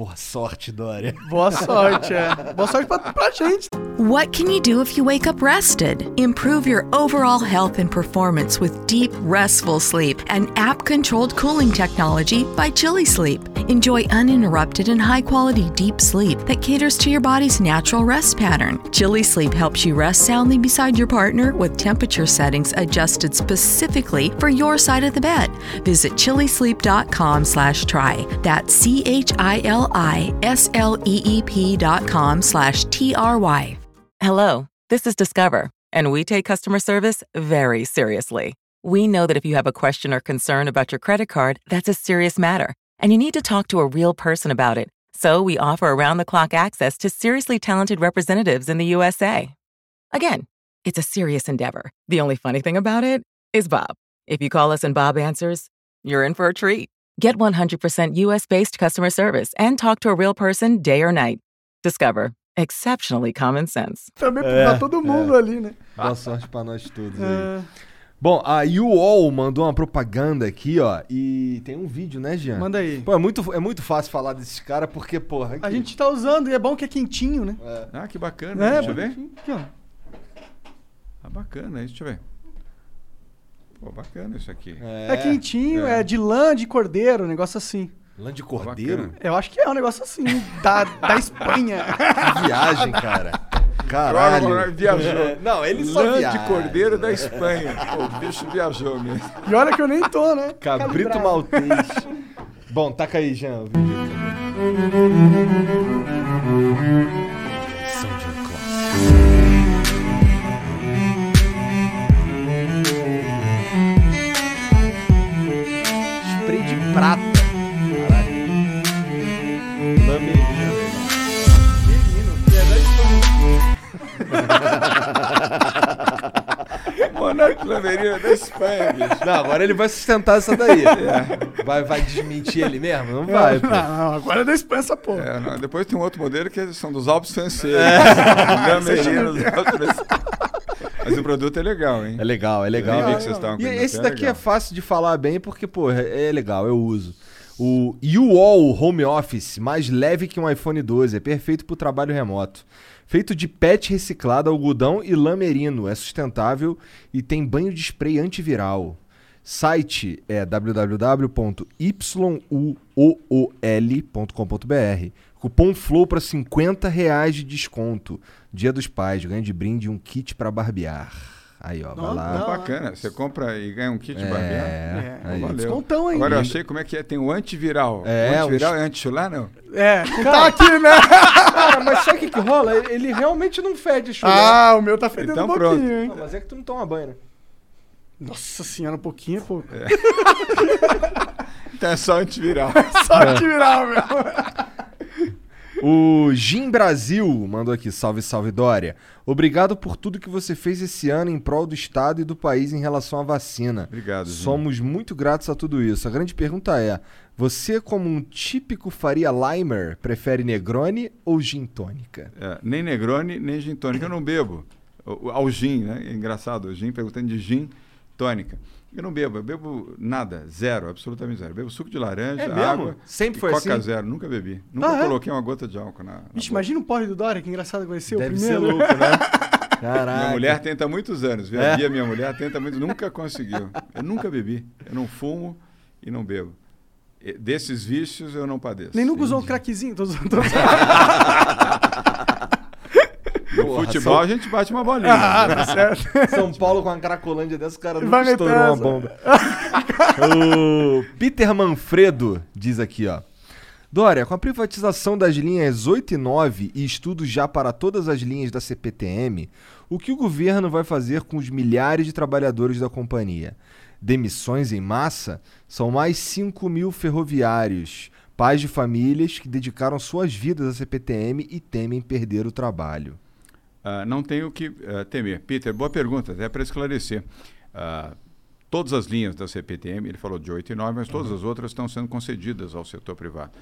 Boa sorte, Dória. <laughs> Boa sorte, é. Boa sorte pra, pra gente. What can you do if you wake up rested? Improve your overall health and performance with deep, restful sleep and app controlled cooling technology by Chili Sleep. Enjoy uninterrupted and high quality deep sleep that caters to your body's natural rest pattern. Chili Sleep helps you rest soundly beside your partner with temperature settings adjusted specifically for your side of the bed. Visit chilisleep.com slash try. That's C H I L I S L E E P dot com slash T R Y. Hello, this is Discover, and we take customer service very seriously. We know that if you have a question or concern about your credit card, that's a serious matter, and you need to talk to a real person about it. So we offer around the clock access to seriously talented representatives in the USA. Again, it's a serious endeavor. The only funny thing about it is Bob. If you call us and Bob answers, you're in for a treat. Get 100% US based customer service and talk to a real person day or night. Discover exceptionally common sense. Também É, pra todo mundo ali, né? Boa sorte pra nós todos aí. É, Bom, a UOL mandou uma propaganda aqui, ó, e tem um vídeo, né, Jean? manda aí. Pô, é muito, é muito fácil falar desses caras, porque, porra... A aqui- gente tá usando e é bom que é quentinho, né? Ah, que bacana. É, Deixa eu ver. Aqui, ó. Ah, bacana, deixa eu ver. Pô, bacana isso aqui. É, quentinho, é. é. de lã de cordeiro, um negócio assim. Lã de cordeiro? Bacana. Eu acho que é um negócio assim, da, da Espanha. <laughs> Que viagem, cara. Caralho. Agora viajou. Não, ele só Lã viaja. de cordeiro da Espanha. Pô, o bicho viajou mesmo. E olha que eu nem tô, né? Cabrito Calibrado. maltês. <laughs> Bom, taca aí, Jean, prata. Caralho. Lamberinho. Menino, é da Espanha, bicho. Não, agora ele vai sustentar essa daí. É. Vai, vai desmentir ele mesmo? Não vai. Não, não, agora é da Espanha essa porra. É, não, depois tem um outro modelo que são dos Alpes franceses. É. Dos Alpes franceses. Mas o produto é legal, hein? É legal, é legal. Eu nem vi que vocês estavam E esse daqui é fácil de falar bem porque, pô, é é legal, eu uso. O UOL Home Office, mais leve que um iPhone 12, é perfeito para o trabalho remoto. Feito de PET reciclado, algodão e lã merino, é sustentável e tem banho de spray antiviral. Site é www.yuool.com.br. Cupom FLOW para 50 reais de desconto. Dia dos Pais, ganha de brinde um kit para barbear. Aí, ó, vai Não, lá. não. Bacana. Você compra e ganha um kit de É, barbear. É, aí. Valeu. Descontão, hein? Agora eu achei como é que é. Tem o antiviral. É, o antiviral os- é anti-chular, não? É, não tá aqui, né? <laughs> Cara, mas sabe o que, que rola? Ele realmente não fede chulé. Ah, o meu tá fedendo Então um pouquinho, pronto. hein? Não, mas é que tu não toma banho, né? Nossa senhora, um pouquinho é pouco. <laughs> Então é só antiviral. <laughs> Só que virar, meu. O Jim Brasil mandou aqui, salve, salve Dória. Obrigado por tudo que você fez esse ano em prol do Estado e do país em relação à vacina. Obrigado, Jim. Somos muito gratos a tudo isso. A grande pergunta é: você, como um típico Faria Limer, prefere Negroni ou Gin Tônica? É, nem Negroni, nem gin tônica. Eu não bebo. O- Ao gin, né? É engraçado. O gin perguntando de gin tônica. Eu não bebo. Eu bebo nada. Zero. Absolutamente zero. Eu bebo suco de laranja, É água. Sempre e foi Coca assim? zero. Nunca bebi. Nunca Ah, é? coloquei uma gota de álcool na, na Vixe, imagina o porre do Dória, que engraçado que vai ser Deve o ser primeiro. louco, né? <laughs> Caraca. Minha mulher tenta há muitos anos. Viu? É? A Bia, minha mulher, tenta muitos Nunca conseguiu. Eu nunca bebi. Eu não fumo e não bebo. E- Desses vícios eu não padeço. Nem nunca usou um craquezinho. Tô usando. <laughs> No Porra, futebol são- a gente bate uma bolinha. <laughs> ah, tá certo. <laughs> São Paulo com uma cracolândia dessa, o cara meter estourou uma bomba. <laughs> o Peter Manfredo diz aqui, ó. Dória, com a privatização das linhas 8 e 9 e estudos já para todas as linhas da CPTM, o que o governo vai fazer com os milhares de trabalhadores da companhia? Demissões em massa? São mais 5 mil ferroviários, pais de famílias que dedicaram suas vidas à CPTM e temem perder o trabalho. Ah, não tenho o que ah, temer. Peter, boa pergunta, até para esclarecer. Ah, todas as linhas da CPTM, ele falou de 8 e 9, mas todas as outras estão sendo concedidas ao setor privado.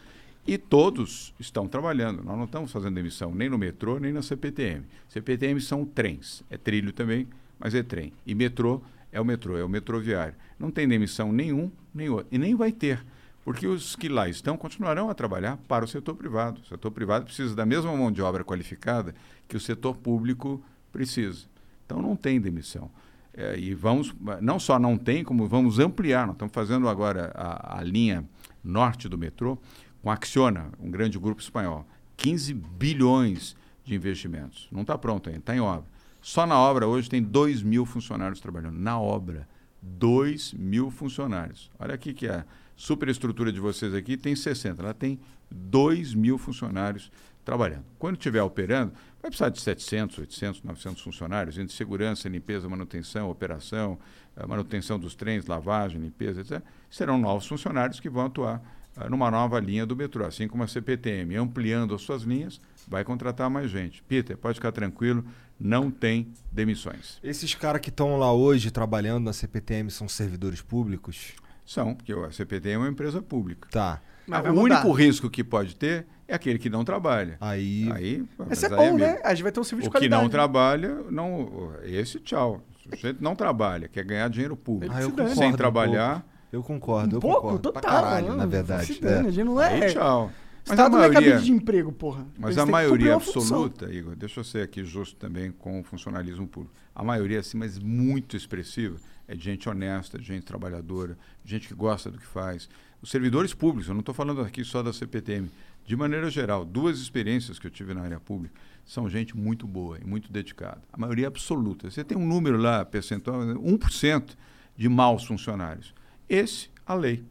E todos estão trabalhando. Nós não estamos fazendo emissão nem no metrô, nem na CPTM. CPTM são trens. É trilho também, mas é trem. E metrô é o metrô, é o metroviário. Não tem demissão nenhum, nem outro. E nem vai ter. Porque os que lá estão continuarão a trabalhar para o setor privado. O setor privado precisa da mesma mão de obra qualificada que o setor público precisa. Então não tem demissão. É, e vamos, não só não tem, como vamos ampliar. Nós estamos fazendo agora a, a linha norte do metrô com a Acciona, um grande grupo espanhol. 15 bilhões de investimentos. Não está pronto ainda, está em obra. Só na obra hoje tem 2 mil funcionários trabalhando. Na obra, 2 mil funcionários. Olha aqui que a superestrutura de vocês aqui tem 60. Ela tem 2 mil funcionários trabalhando. Quando estiver operando, vai precisar de 700, 800, 900 funcionários, entre segurança, limpeza, manutenção, operação, eh, manutenção dos trens, lavagem, limpeza, etc. Serão novos funcionários que vão atuar ah, numa nova linha do metrô, assim como a CPTM, ampliando as suas linhas, vai contratar mais gente. Peter, pode ficar tranquilo, não tem demissões. Esses caras que estão lá hoje trabalhando na CPTM são servidores públicos? São, porque a CPTM é uma empresa pública. Tá. Mas vai o único risco que pode ter é aquele que não trabalha. Aí. Aí, Esse é aí, bom, amigo, né? A gente vai ter um serviço O de que qualidade. não trabalha, não, esse tchau. Se o sujeito não trabalha, quer ganhar dinheiro público, Ah, eu concordo sem um trabalhar, pouco. Eu concordo, eu Um pouco, concordo. total. pra caralho, não, na verdade. se dane, É. a gente não aí é. tchau. Mas a Estado não é maioria, de emprego, porra. mas Eles a que maioria uma função. absoluta, Igor, deixa eu ser aqui justo também com o funcionalismo público. A maioria, assim, mas muito expressiva, é de gente honesta, de gente trabalhadora, de gente que gosta do que faz. Os servidores públicos, eu não estou falando aqui só da CPTM, de maneira geral, duas experiências que eu tive na área pública, são gente muito boa e muito dedicada. A maioria absoluta. Você tem um número lá, percentual, 1% de maus funcionários. Esse, a lei.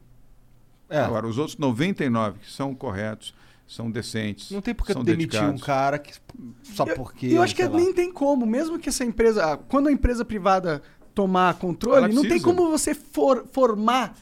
É. Agora, os outros 99 que são corretos, são decentes. Não tem por que são demitir um dedicados. cara que, só Eu- porque. Eu acho que sei lá. nem tem como, mesmo que essa empresa. Quando a empresa privada tomar controle, Ela não tem como você for- formar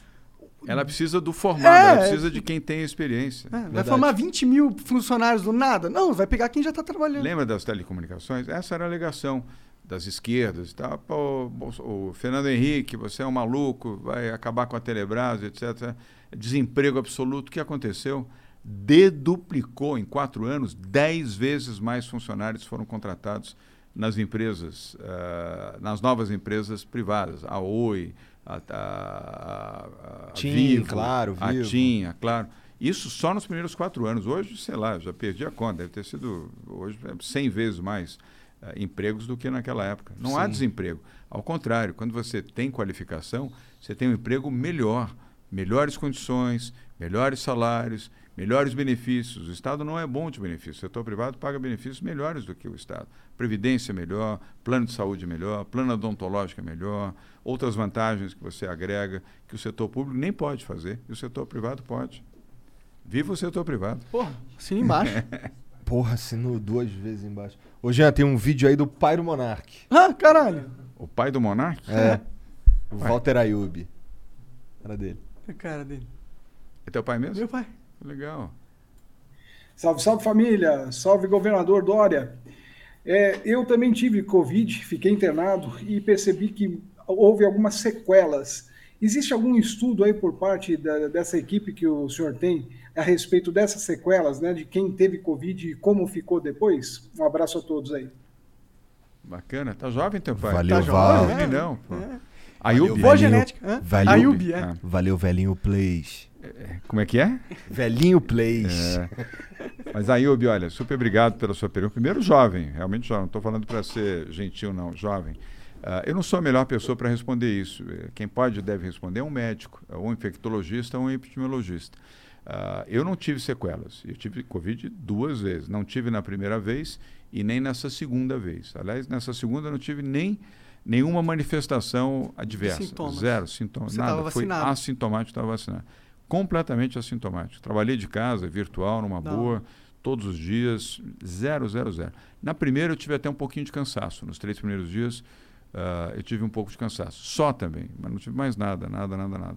Ela precisa do formado, É. ela precisa de quem tem experiência. É, vai formar 20 mil funcionários do nada? Não, vai pegar quem já tá trabalhando. Lembra das telecomunicações? Essa era a alegação das esquerdas. Tá? Pô, o Fernando Henrique, você é um maluco, vai acabar com a Telebrás, etc. Desemprego absoluto. O que aconteceu? Deduplicou em quatro anos, dez vezes mais funcionários foram contratados nas empresas, ah, nas novas empresas privadas, a Oi, a, a, a, a TIM, Vivo, Claro, a Vivo. TIM, a Claro. Isso só nos primeiros quatro anos. Hoje, sei lá, já perdi a conta. Deve ter sido hoje é 100 vezes mais eh, empregos do que naquela época. Não há Sim. desemprego. Ao contrário, quando você tem qualificação, você tem um emprego melhor, melhores condições, melhores salários, melhores benefícios. O Estado não é bom de benefícios. O setor privado paga benefícios melhores do que o Estado. Previdência melhor, plano de saúde melhor, plano odontológico é melhor, outras vantagens que você agrega que o setor público nem pode fazer e o setor privado pode. Viva o setor privado. Porra, assina embaixo. <laughs> Porra, assinou duas vezes embaixo. Ô, Jean, tem um vídeo aí do pai do Monark. ah, caralho. O pai do Monark? É. O. Walter Ayub. Era dele. A cara dele. É teu pai mesmo? Meu pai. Legal. Salve, salve família, salve governador Dória. É, eu também tive Covid, fiquei internado e percebi que houve algumas sequelas. Existe algum estudo aí por parte da- dessa equipe que o senhor tem a respeito dessas sequelas, né, de quem teve Covid e como ficou depois? Um abraço a todos aí. Bacana. Tá jovem teu pai? Valeu, tá Val. jovem, É, não. Pô. é. Ayub? Valeu, Boa velhinho. genética? Valeu, Ayub, é. Valeu, velhinho Plays. Como é que é? Velhinho Plays. É. Mas Ayub, olha, super obrigado pela sua pergunta. Primeiro, jovem, realmente jovem. Não estou falando para ser gentil, não, jovem. Ah, eu não sou a melhor pessoa para responder isso. Eh, Quem pode e deve responder é um médico, ou um infectologista, ou um epidemiologista. Ah, eu não tive sequelas. Eu tive Covid duas vezes. Não tive na primeira vez e nem nessa segunda vez. Aliás, nessa segunda eu não tive nem nenhuma manifestação adversa. Sintomas. Zero sintomas. Você nada. Foi assintomático, estava vacinado. Completamente assintomático. Trabalhei de casa, virtual, numa Da boa, todos os dias, zero, zero, zero. Na primeira eu tive até um pouquinho de cansaço. Nos três primeiros dias ah, eu tive um pouco de cansaço. Só também, mas não tive mais nada, nada, nada, nada.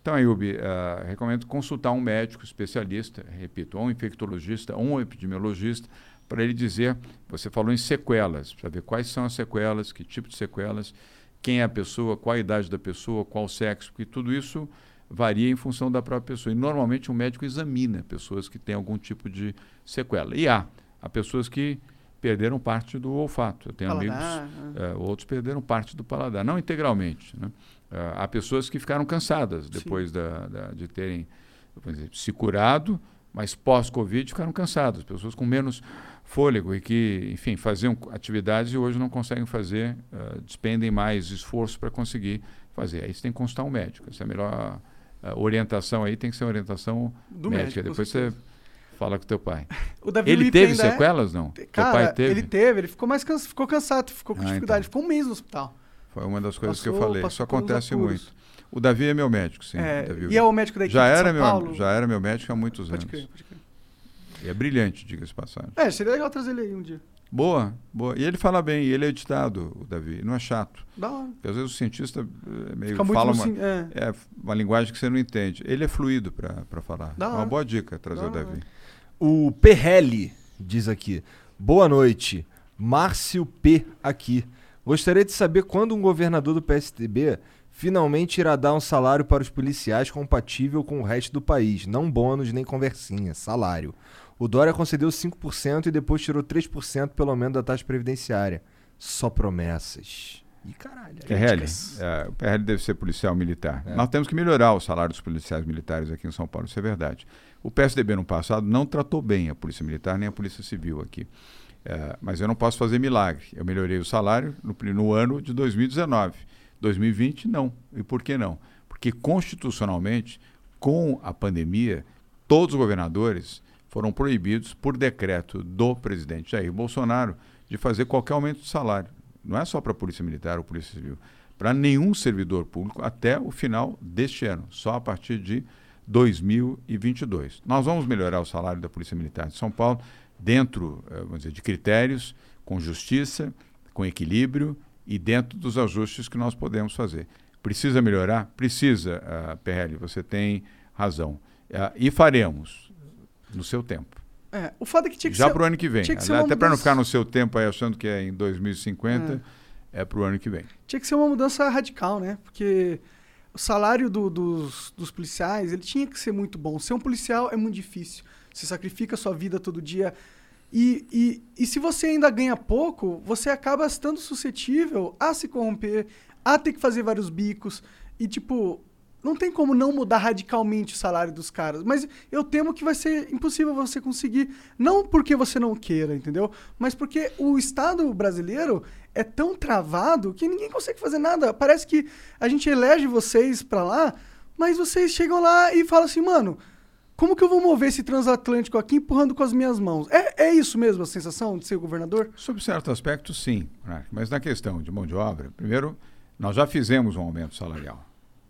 Então, Ayub, ah, recomendo consultar um médico especialista, repito, ou um infectologista, ou um epidemiologista, para ele dizer, você falou em sequelas, para ver quais são as sequelas, que tipo de sequelas, quem é a pessoa, qual a idade da pessoa, qual o sexo, porque tudo isso varia em função da própria pessoa. E normalmente um médico examina pessoas que têm algum tipo de sequela. E há, há pessoas que perderam parte do olfato. Eu tenho Paladar, amigos, eh, outros perderam parte do paladar, não integralmente. Né? Eh, há pessoas que ficaram cansadas depois da, da- de terem exemplo, se curado, mas pós-Covid ficaram cansadas. Pessoas com menos fôlego e que, enfim, faziam atividades e hoje não conseguem fazer, eh, despendem mais esforço para conseguir fazer. Aí você tem que consultar um médico. Essa é a melhor eh, orientação aí, tem que ser uma orientação Do médica. médico, Depois você fala com teu pai. <laughs> Ele Lipe teve ainda é- sequelas, não? Teu Cara, pai teve? ele teve, ele ficou mais cansa, ficou cansado, ficou com Ah, dificuldade, então. ficou um mês no hospital. Foi uma das coisas que eu Passou- falei. passou Isso acontece muito. O Davi é meu médico, sim. É, Davi. e é o médico da equipe já de era meu, Paulo? Já era meu médico há muitos Pode anos. crer, pode crer. E é brilhante, diga-se passagem. É, seria legal trazer ele aí um dia. Boa, boa. E ele fala bem, e ele é editado, o Davi. Não é chato. Da hora. Porque às vezes o cientista eh, meio Fica fala uma, sim- é. é, uma linguagem que você não entende. Ele é fluido para falar. Da é uma hora. boa dica trazer Da o Davi. O Perrelli diz aqui: Boa noite, Márcio P. aqui. Gostaria de saber quando um governador do PSDB finalmente irá dar um salário para os policiais compatível com o resto do país. Não bônus nem conversinha, salário. O Dória concedeu 5% e depois tirou 3% pelo menos da taxa previdenciária. Só promessas. Ih, caralho. PRL, é, o PRL deve ser policial militar. É. Nós temos que melhorar o salário dos policiais militares aqui em São Paulo, isso é verdade. O PSDB no passado não tratou bem a Polícia Militar nem a Polícia Civil aqui. É, mas eu não posso fazer milagre. Eu melhorei o salário no, no ano de 2019. 2020, não. E por que não? Porque constitucionalmente, com a pandemia, todos os governadores foram proibidos por decreto do presidente Jair Bolsonaro de fazer qualquer aumento de salário. Não é só para a Polícia Militar ou Polícia Civil, para nenhum servidor público até o final deste ano, só a partir de 2022. Nós vamos melhorar o salário da Polícia Militar de São Paulo dentro, eh, vamos dizer, de critérios, com justiça, com equilíbrio e dentro dos ajustes que nós podemos fazer. Precisa melhorar? Precisa, uh, PL, você tem razão. Uh, e faremos no seu tempo. É, o fato é que tinha que Já ser... para o ano que vem. que Até para não ficar no seu tempo aí achando que é em 2050, é, para o ano que vem. Tinha que ser uma mudança radical, né? Porque o salário do- dos, dos policiais, ele tinha que ser muito bom. Ser um policial é muito difícil. Você sacrifica a sua vida todo dia. E, e, e se você ainda ganha pouco, você acaba estando suscetível a se corromper, a ter que fazer vários bicos. E, tipo, não tem como não mudar radicalmente o salário dos caras. Mas eu temo que vai ser impossível você conseguir. Não porque você não queira, entendeu? Mas porque o Estado brasileiro é tão travado que ninguém consegue fazer nada. Parece que a gente elege vocês pra lá, mas vocês chegam lá e falam assim, mano. Como que eu vou mover esse transatlântico aqui empurrando com as minhas mãos? É, é isso mesmo a sensação de ser governador? Sob certo aspecto, sim. Mas na questão de mão de obra, primeiro, nós já fizemos um aumento salarial.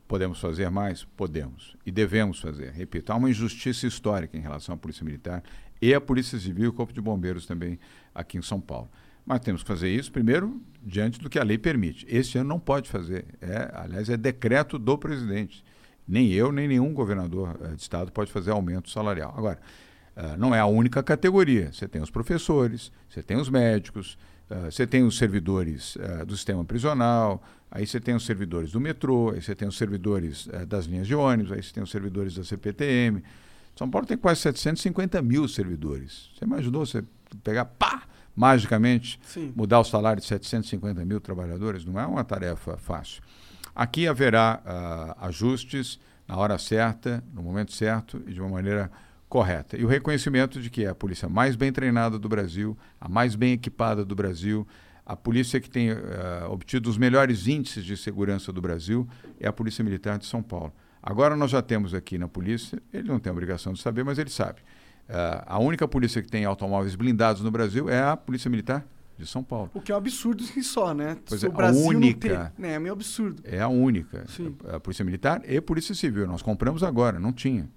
Podemos fazer mais? Podemos. E devemos fazer. Repito, há uma injustiça histórica em relação à Polícia Militar e à Polícia Civil e o Corpo de Bombeiros também aqui em São Paulo. Mas temos que fazer isso, primeiro, diante do que a lei permite. Este ano não pode fazer. É, aliás, é decreto do presidente. Nem eu, nem nenhum governador eh, de estado pode fazer aumento salarial. Agora, ah, não é a única categoria. Você tem os professores, você tem os médicos, você tem os servidores ah, do sistema prisional, aí você tem os servidores do metrô, aí você tem os servidores eh, das linhas de ônibus, aí você tem os servidores da CPTM. São Paulo tem quase 750 mil servidores. Você imaginou você pegar, pá, magicamente, Sim. mudar o salário de 750 mil trabalhadores? Não é uma tarefa fácil. Aqui haverá ah, ajustes na hora certa, no momento certo e de uma maneira correta. E o reconhecimento de que é a polícia mais bem treinada do Brasil, a mais bem equipada do Brasil, a polícia que tem ah, obtido os melhores índices de segurança do Brasil é a Polícia Militar de São Paulo. Agora nós já temos aqui na polícia, ele não tem a obrigação de saber, mas ele sabe. Ah, a única polícia que tem automóveis blindados no Brasil é a Polícia Militar de São Paulo. O que é um absurdo em só, né? Pois é, o a Brasil única- não ter, né? É meio absurdo. É a única. Sim. A, a Polícia Militar e Polícia Civil. Nós compramos agora, não tinha.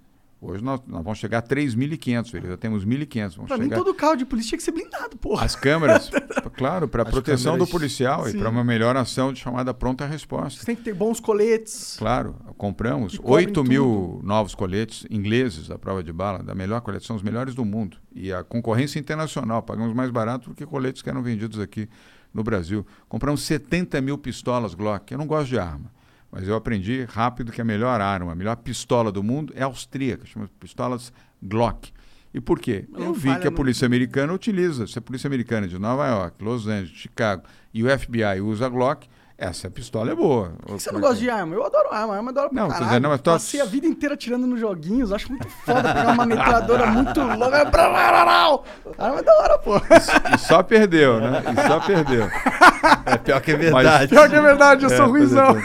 Hoje nós, nós vamos chegar a 3.500, filho. já temos 1.500. Vamos Pra mim, chegar... todo carro de polícia tinha que ser blindado, porra. As câmeras, <laughs> claro, para proteção câmeras- do policial e Sim. para uma melhor ação de chamada pronta resposta. Você tem que ter bons coletes. Claro, compramos Que cobrem 8 mil novos coletes ingleses à prova de bala, da melhor coleção, são os melhores do mundo. E a concorrência internacional, pagamos mais barato do que coletes que eram vendidos aqui no Brasil. Compramos 70 mil pistolas Glock. Eu não gosto de arma, mas eu aprendi rápido que a melhor arma, a melhor pistola do mundo é austríaca, chama pistolas Glock. E por quê? Não Eu vi que a no- polícia americana utiliza. Se a polícia americana de Nova York, Los Angeles, Chicago e o FBI usa Glock, essa pistola é boa. Por que você não gosta de arma? Eu adoro arma, arma é da hora pra Não, caralho. dizendo, não, mas tô- Passei a vida inteira atirando nos joguinhos, acho muito foda pegar uma <laughs> metralhadora muito louca. Arma é da hora, pô. E só perdeu, né? E só perdeu. <laughs> É pior que é Mas- verdade. Pior que é verdade, eu É, sou pois é, ruimzão.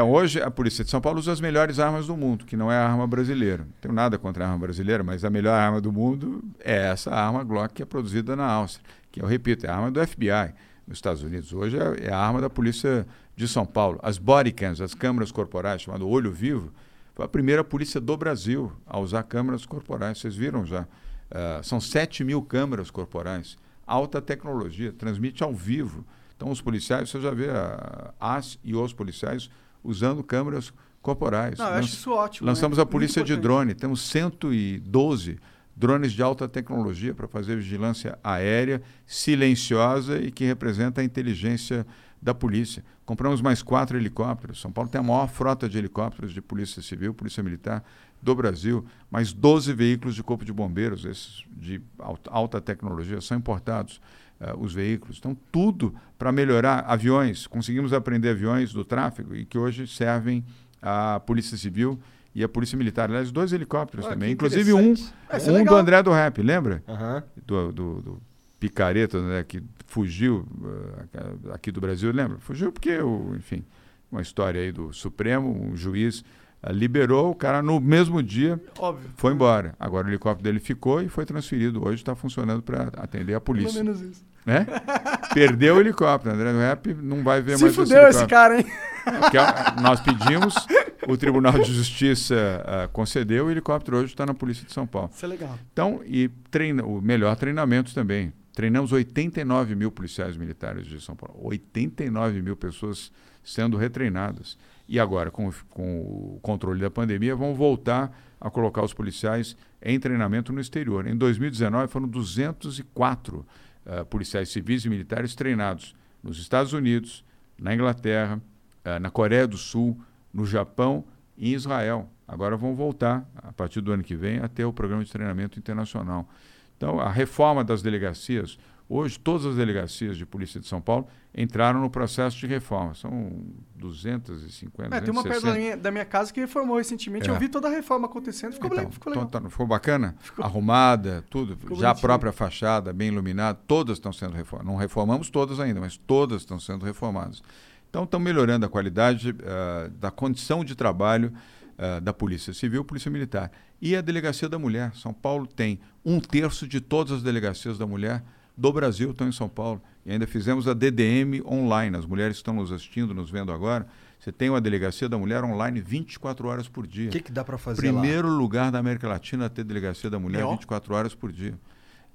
Então, hoje, a Polícia de São Paulo usa as melhores armas do mundo, que não é a arma brasileira. Não tenho nada contra a arma brasileira, mas a melhor arma do mundo é essa arma Glock que é produzida na Áustria, que eu repito, é a arma do FBI nos Estados Unidos. Hoje é, é a arma da Polícia de São Paulo. As bodycams, as câmeras corporais, chamado olho vivo, foi a primeira polícia do Brasil a usar câmeras corporais. Vocês viram já? Ah, são 7 mil câmeras corporais. Alta tecnologia, transmite ao vivo. Então, os policiais, você já vê a, as e os policiais usando câmeras corporais. Não, eu acho isso ótimo, Lançamos né? a polícia de drone. Temos 112 drones de alta tecnologia para fazer vigilância aérea silenciosa e que representa a inteligência da polícia. Compramos mais quatro helicópteros. São Paulo tem a maior frota de helicópteros de polícia civil, polícia militar do Brasil. Mais 12 veículos de corpo de bombeiros, esses de alta, tecnologia, são importados os veículos. Então, tudo para melhorar aviões. Conseguimos aprender aviões do tráfego e que hoje servem à Polícia Civil e à Polícia Militar. Aliás, dois helicópteros Ah, também. Inclusive um, é um do. André do Rap, lembra? Aham. Do, do, do picareta né, que fugiu uh, aqui do Brasil, lembra? Fugiu porque, o, enfim, uma história aí do Supremo, um juiz uh, liberou o cara no mesmo dia, Óbvio. foi embora. Agora o helicóptero dele ficou e foi transferido. Hoje está funcionando para atender a Pelo polícia. menos isso. Né? Perdeu o helicóptero. André Rap não vai ver Se mais fudeu esse helicóptero. cara, hein? Nós pedimos, o Tribunal de Justiça ah, concedeu, o helicóptero hoje está na Polícia de São Paulo. Isso é legal. Então, e treina, o melhor treinamento também. Treinamos 89 mil policiais militares de São Paulo. 89 mil pessoas sendo retreinadas. E agora, com, com o controle da pandemia, vão voltar a colocar os policiais em treinamento no exterior. Em 2019, foram 204 uh, policiais civis e militares treinados nos Estados Unidos, na Inglaterra, uh, na Coreia do Sul, no Japão e em Israel. Agora vão voltar, a partir do ano que vem, a ter o programa de treinamento internacional. Então, a reforma das delegacias, hoje todas as delegacias de polícia de São Paulo entraram no processo de reforma. São 250, É, tem uma perto da minha, da minha casa que reformou recentemente. É. Eu vi toda a reforma acontecendo. Ficou, Então, ficou legal. então, ficou bacana? Arrumada, tudo. Ficou Já a bonitinho. própria fachada, bem iluminada, todas estão sendo reformadas. Não reformamos todas ainda, mas todas estão sendo reformadas. Então, estão melhorando a qualidade ah, da condição de trabalho ah, da Polícia Civil, Polícia Militar. E a Delegacia da Mulher. São Paulo tem um terço de todas as delegacias da mulher do Brasil estão em São Paulo. E ainda fizemos a DDM online. As mulheres que estão nos assistindo, nos vendo agora. Você tem uma Delegacia da Mulher online 24 horas por dia. O que, que dá pra fazer lá? Primeiro lugar da América Latina a ter delegacia da mulher Legal. 24 horas por dia.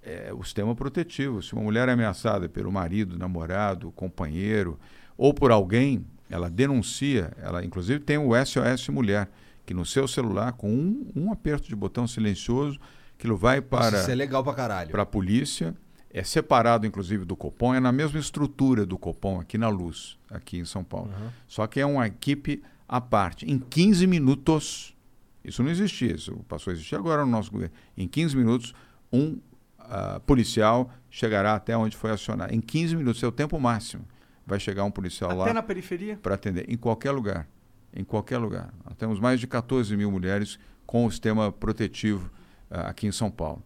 É o sistema protetivo. Se uma mulher é ameaçada pelo marido, namorado, companheiro ou por alguém, ela denuncia. Ela, inclusive, tem o SOS Mulher, que no seu celular, com um, um aperto de botão silencioso, aquilo vai para Isso é legal pra caralho. para a polícia. É separado, inclusive, do Copom, é na mesma estrutura do Copom, aqui na Luz, aqui em São Paulo. Só que é uma equipe à parte. Em 15 minutos, isso não existia, isso passou a existir agora no nosso governo. Em 15 minutos, um ah, policial chegará até onde foi acionado. Em 15 minutos, é o tempo máximo. Vai chegar um policial lá Até na periferia? para atender. Em qualquer lugar. Em qualquer lugar. Nós temos mais de 14 mil mulheres com o sistema protetivo ah, aqui em São Paulo.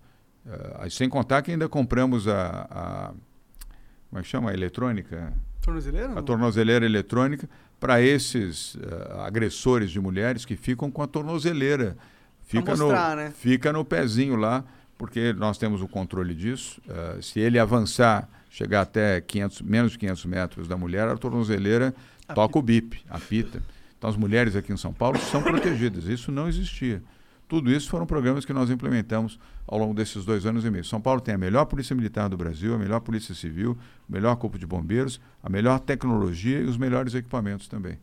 Ah, sem contar que ainda compramos a, a- como é que chama? A eletrônica? Tornozeleira? A tornozeleira eletrônica para esses ah, agressores de mulheres que ficam com a tornozeleira. Fica, mostrar, no, né? fica no pezinho lá, porque nós temos o controle disso. Ah, se ele avançar, chegar até 500, menos de 500 metros da mulher, a tornozeleira toca o bip, apita. Então as mulheres aqui em São Paulo são protegidas. Isso não existia. Tudo isso foram programas que nós implementamos ao longo desses dois anos e meio. São Paulo tem a melhor polícia militar do Brasil, a melhor polícia civil, o melhor corpo de bombeiros, a melhor tecnologia e os melhores equipamentos também.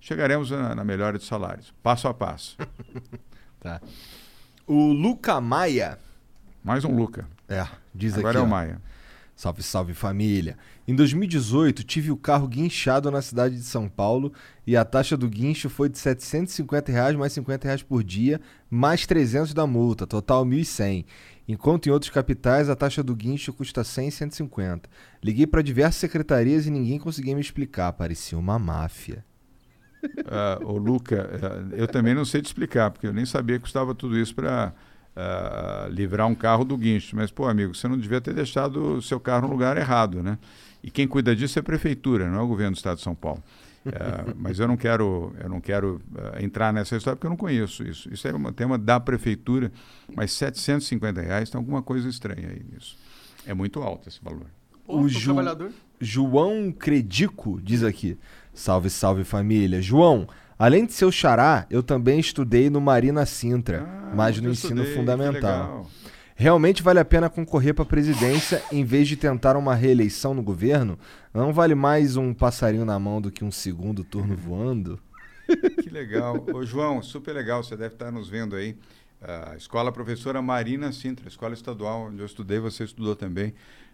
Chegaremos na, na melhora de salários, passo a passo. <laughs> Tá. O Luca Maia. Mais um Luca. É, diz Agora aqui. é o ó. Maia. Salve, salve família. Em 2018, tive o carro guinchado na cidade de São Paulo e a taxa do guincho foi de 750 reais mais 50 reais por dia, mais 300 da multa, total 1.100. Enquanto em outros capitais a taxa do guincho custa 100 e 150. Liguei para diversas secretarias e ninguém conseguia me explicar, parecia uma máfia. Ah, ô Luca, ah, eu também não sei te explicar, porque eu nem sabia que custava tudo isso para livrar um carro do guincho. Mas, pô, amigo, você não devia ter deixado o seu carro no lugar errado, né? E quem cuida disso é a prefeitura, não é o governo do estado de São Paulo. Ah, <laughs> mas eu não quero, eu não quero ah, entrar nessa história porque eu não conheço isso. Isso é um tema da prefeitura, mas 750 reais tem alguma coisa estranha aí nisso. É muito alto esse valor. O Ju- João Credico diz aqui: Salve, salve família. João, além de ser o xará, eu também estudei no Marina Sintra, mas onde no ensino estudei, fundamental. Realmente vale a pena concorrer para presidência em vez de tentar uma reeleição no governo? Não vale mais um passarinho na mão do que um segundo turno <laughs> voando? Que legal. Ô, João, super legal. Você deve estar nos vendo aí. A escola professora Marina Sintra, escola estadual, onde eu estudei, você estudou também.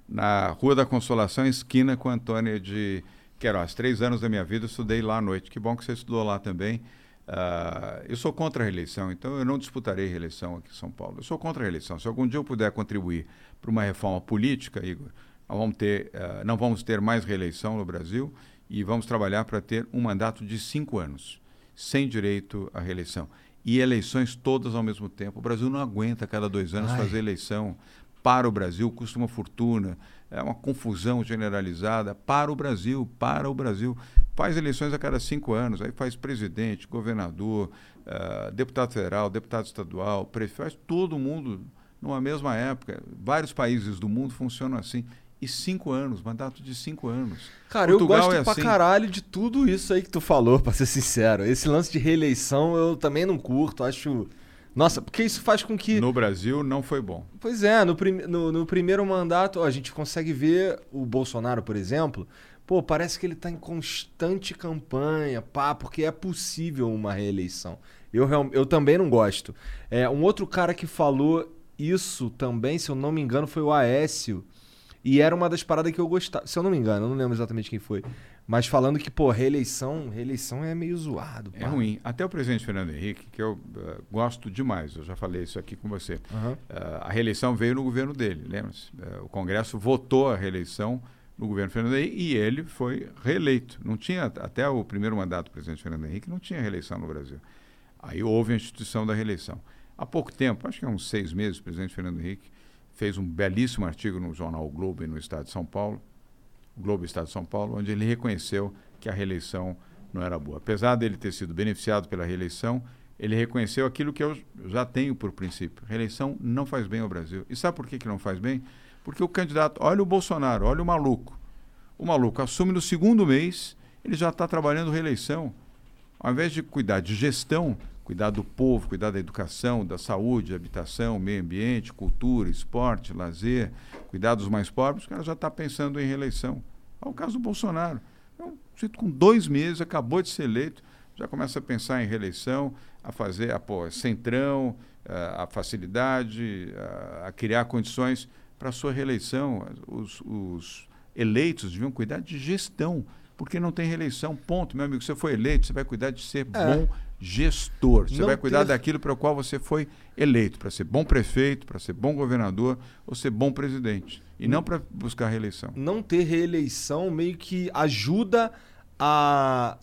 Na Rua da Consolação, esquina com a Antônia de Queiroz. Três anos da minha vida eu estudei lá à noite. Que bom que você estudou lá também. Ah, eu sou contra a reeleição, então eu não disputarei reeleição aqui em São Paulo. Eu sou contra a reeleição. Se algum dia eu puder contribuir para uma reforma política, Igor, vamos ter, ah, não vamos ter mais reeleição no Brasil e vamos trabalhar para ter um mandato de cinco anos, sem direito à reeleição. E eleições todas ao mesmo tempo. O Brasil não aguenta cada dois anos Ai. fazer eleição. Para o Brasil custa uma fortuna, é uma confusão generalizada. Para o Brasil, para o Brasil. Faz eleições a cada cinco anos, aí faz presidente, governador, ah, deputado federal, deputado estadual, prefeito, faz todo mundo numa mesma época. Vários países do mundo funcionam assim. E cinco anos, mandato de cinco anos. Cara, Portugal eu gosto é pra assim. caralho de tudo isso aí que tu falou, <laughs> pra ser sincero. Esse lance de reeleição eu também não curto, acho Nossa, porque isso faz com que. No Brasil não foi bom. Pois é, no, prim- no, no primeiro mandato, ó, a gente consegue ver o Bolsonaro, por exemplo. Pô, parece que ele tá em constante campanha, pá, porque é possível uma reeleição. Eu, eu também não gosto. É, um outro cara que falou isso também, se eu não me engano, foi o Aécio. E era uma das paradas que eu gostava. Se eu não me engano, eu não lembro exatamente quem foi. Mas falando que, pô, reeleição, reeleição é meio zoado. É pá. ruim. Até o presidente Fernando Henrique, que eu eh, gosto demais, eu já falei isso aqui com você. Aham. Eh, a reeleição veio no governo dele, lembra-se? Eh, o Congresso votou a reeleição no governo Fernando Henrique e ele foi reeleito. Não tinha, até o primeiro mandato do presidente Fernando Henrique, não tinha reeleição no Brasil. Aí houve a instituição da reeleição. Há pouco tempo, acho que há uns seis meses, o presidente Fernando Henrique fez um belíssimo artigo no jornal o Globo e no Estado de São Paulo, Globo Estado de São Paulo, onde ele reconheceu que a reeleição não era boa. Apesar dele ter sido beneficiado pela reeleição, ele reconheceu aquilo que eu já tenho por princípio. Reeleição não faz bem ao Brasil. E sabe por que, que não faz bem? Porque o candidato, olha o Bolsonaro, olha o maluco. O maluco assume no segundo mês, ele já está trabalhando reeleição. Ao invés de cuidar de gestão, cuidar do povo, cuidar da educação, da saúde, habitação, meio ambiente, cultura, esporte, lazer, cuidar dos mais pobres, o cara já está pensando em reeleição. É o caso do Bolsonaro. É um sujeito com dois meses, acabou de ser eleito, já começa a pensar em reeleição, a fazer a pô, centrão, a, a facilidade, a, a criar condições para a sua reeleição. Os, os eleitos deviam cuidar de gestão, porque não tem reeleição. Ponto, meu amigo. Você foi eleito, você vai cuidar de ser É. bom gestor. Você Não vai cuidar ter- daquilo para o qual você foi eleito, para ser bom prefeito, para ser bom governador ou ser bom presidente. E não para buscar reeleição. não ter reeleição meio que ajuda a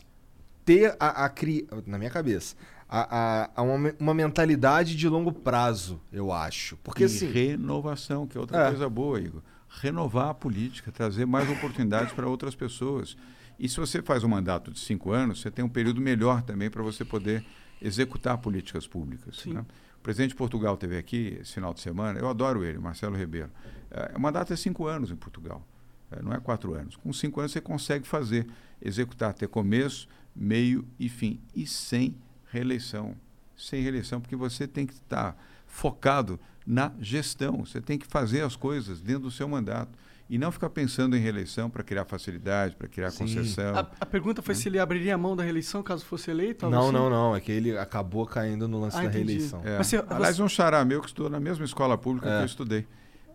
ter a, a cri... na minha cabeça a, a, a uma, uma mentalidade de longo prazo, eu acho. Porque e assim, renovação, que é outra É. coisa boa, Igor. Renovar a política, trazer mais oportunidades para outras pessoas. E se você faz um mandato de cinco anos, você tem um período melhor também para você poder executar políticas públicas. né? O presidente de Portugal teve aqui esse final de semana, eu adoro ele, Marcelo Ribeiro. É, o mandato é cinco anos em Portugal, é, não é quatro anos. Com cinco anos você consegue fazer, executar, ter começo, meio e fim. E sem reeleição. Sem reeleição, porque você tem que estar focado na gestão. Você tem que fazer as coisas dentro do seu mandato. E não ficar pensando em reeleição para criar facilidade, para criar concessão. A, a pergunta foi se ele abriria a mão da reeleição caso fosse eleito? não, assim? não, não, é que ele acabou caindo no lance Ah, da entendi. reeleição. É. Mas você- Aliás, você- um xará meu que estudou na mesma escola pública É. que eu estudei.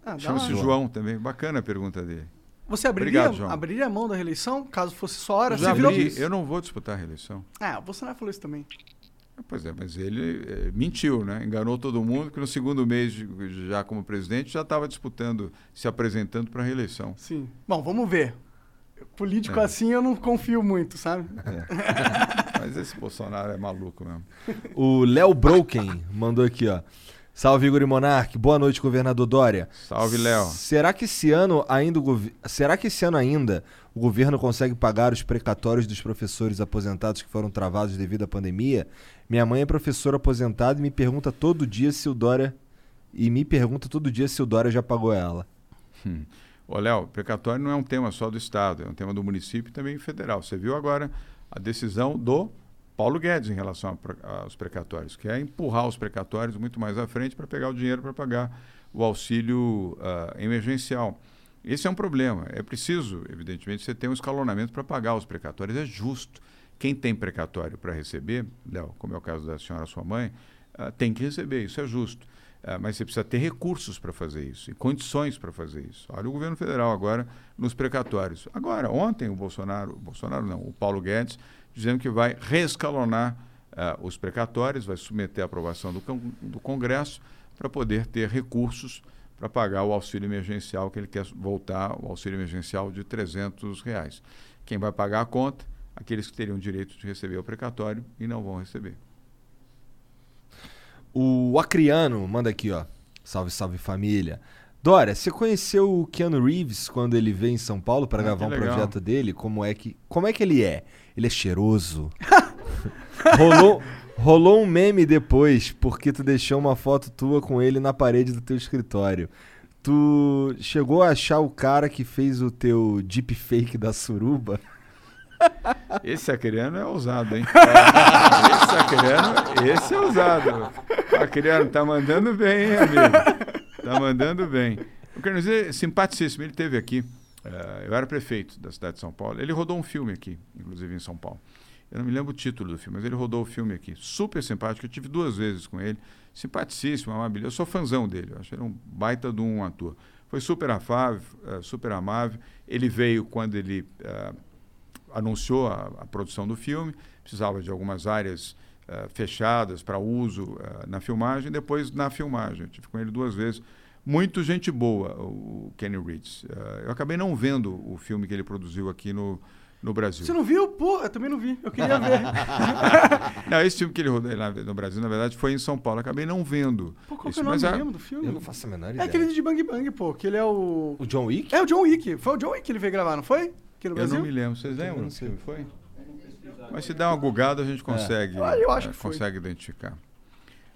Ah, Chama-se. João também. Bacana a pergunta dele. Você abriria, Obrigado, João. abriria a mão da reeleição caso fosse só hora? Já Você virou- abri, eu não vou disputar a reeleição. Ah, o Bolsonaro falou isso também. Pois é, mas ele eh, mentiu, né? Enganou todo mundo que no segundo mês, de- já como presidente, já estava disputando, se apresentando para a reeleição. Sim. Bom, vamos ver. Político É. assim eu não confio muito, sabe? Mas esse Bolsonaro é maluco mesmo. O Léo Broken mandou aqui, ó. Salve Igor e Monark, boa noite, governador Dória. Salve, Léo. Será que esse ano ainda será que esse ano ainda o governo consegue pagar os precatórios dos professores aposentados que foram travados devido à pandemia? Minha mãe é professora aposentada e me pergunta todo dia se o Dória e me pergunta todo dia se o Dória já pagou ela. Hum. Ô, Léo, precatório não é um tema só do Estado, é um tema do município e também federal. Você viu agora a decisão do Paulo Guedes em relação aos precatórios, que é empurrar os precatórios muito mais à frente para pegar o dinheiro para pagar o auxílio ah, emergencial. Esse é um problema. É preciso, evidentemente, você ter um escalonamento para pagar os precatórios. É justo. Quem tem precatório para receber, Léo, como é o caso da senhora sua mãe, ah, tem que receber, isso é justo. Ah, mas você precisa ter recursos para fazer isso e condições para fazer isso. Olha o governo federal agora nos precatórios. Agora, ontem o Bolsonaro, Bolsonaro não, o Paulo Guedes, dizendo que vai reescalonar ah, os precatórios, vai submeter à aprovação do, do Congresso para poder ter recursos para pagar o auxílio emergencial que ele quer voltar, o auxílio emergencial de 300 reais. Quem vai pagar a conta? Aqueles que teriam direito de receber o precatório e não vão receber. O Acriano manda aqui, ó. Salve, salve família. Dória, você conheceu o Keanu Reeves quando ele veio em São Paulo para Ah, gravar um legal. projeto dele? Como é que como é que ele é? Ele é cheiroso. <laughs> rolou rolou um meme depois porque tu deixou uma foto tua com ele na parede do teu escritório. Tu chegou a achar o cara que fez o teu deepfake da suruba? <laughs> Esse acriano é ousado, hein? <laughs> esse acriano, esse é ousado. Acriano, tá mandando bem, hein, amigo? Tá mandando bem. Eu quero dizer, simpaticíssimo. Ele teve aqui. eh, eu era prefeito da cidade de São Paulo. Ele rodou um filme aqui, inclusive em São Paulo. Eu não me lembro o título do filme, mas ele rodou o filme aqui. Super simpático. Eu tive duas vezes com ele. Simpaticíssimo, amável. Eu sou fãzão dele. Eu acho ele um baita de um ator. Foi super afável, eh, super amável. Ele veio quando ele eh, anunciou a, a produção do filme. Precisava de algumas áreas eh, fechadas para uso eh, na filmagem. Depois, na filmagem. Eu tive com ele duas vezes. Muito gente boa, o Kenny Reeves. Eh, eu acabei não vendo o filme que ele produziu aqui no, no Brasil. Você não viu? Porra, eu também não vi. Eu queria ver. <laughs> Não, esse filme que ele rodou lá no Brasil, na verdade, foi em São Paulo. Acabei não vendo. Pô, qual que é o nome mesmo do filme? Eu não faço a menor É ideia. aquele de Bang Bang, pô, que ele é o... O John Wick? É o John Wick. Foi o John Wick que ele veio gravar, não foi? Aqui no Eu Brasil? não me lembro. Vocês lembram não que sei. filme foi? Mas se der uma gugada, a gente consegue, Ah, eu acho eh, que foi. consegue identificar.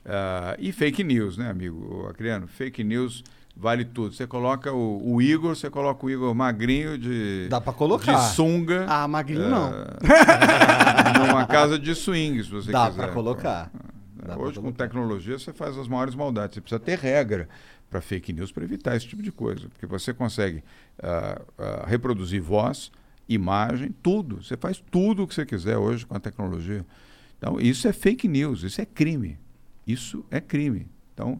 Ah, e fake news, né, amigo Acriano? Fake news vale tudo. Você coloca o, o Igor, você coloca o Igor magrinho de, Dá pra colocar. de sunga. Ah, magrinho não. ah, numa casa de swing, se você Dá quiser. pra colocar. Ah, Dá pra Hoje, com colocar. tecnologia, você faz as maiores maldades. Você precisa ter regra para fake news para evitar esse tipo de coisa. Porque você consegue ah, ah, reproduzir voz, imagem, tudo. Você faz tudo o que você quiser hoje com a tecnologia. Então, isso é fake news, isso é crime. Isso é crime. Então,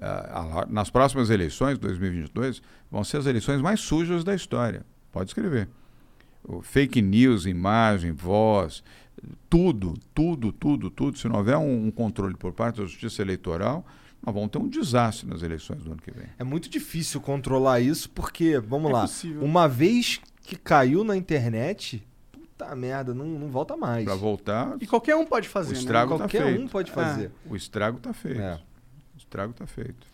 a- nas próximas eleições, 2022, vão ser as eleições mais sujas da história. Pode escrever. O fake news, imagem, voz, tudo, tudo, tudo, tudo. Se não houver um, um controle por parte da Justiça Eleitoral, nós vamos ter um desastre nas eleições do ano que vem. É muito difícil controlar isso porque, vamos É lá, possível. uma vez que caiu na internet, puta merda, não, não volta mais. Para voltar, E qualquer um pode fazer, O estrago né? tá Qualquer feito. um pode fazer. o estrago está feito. É. O estrago está feito.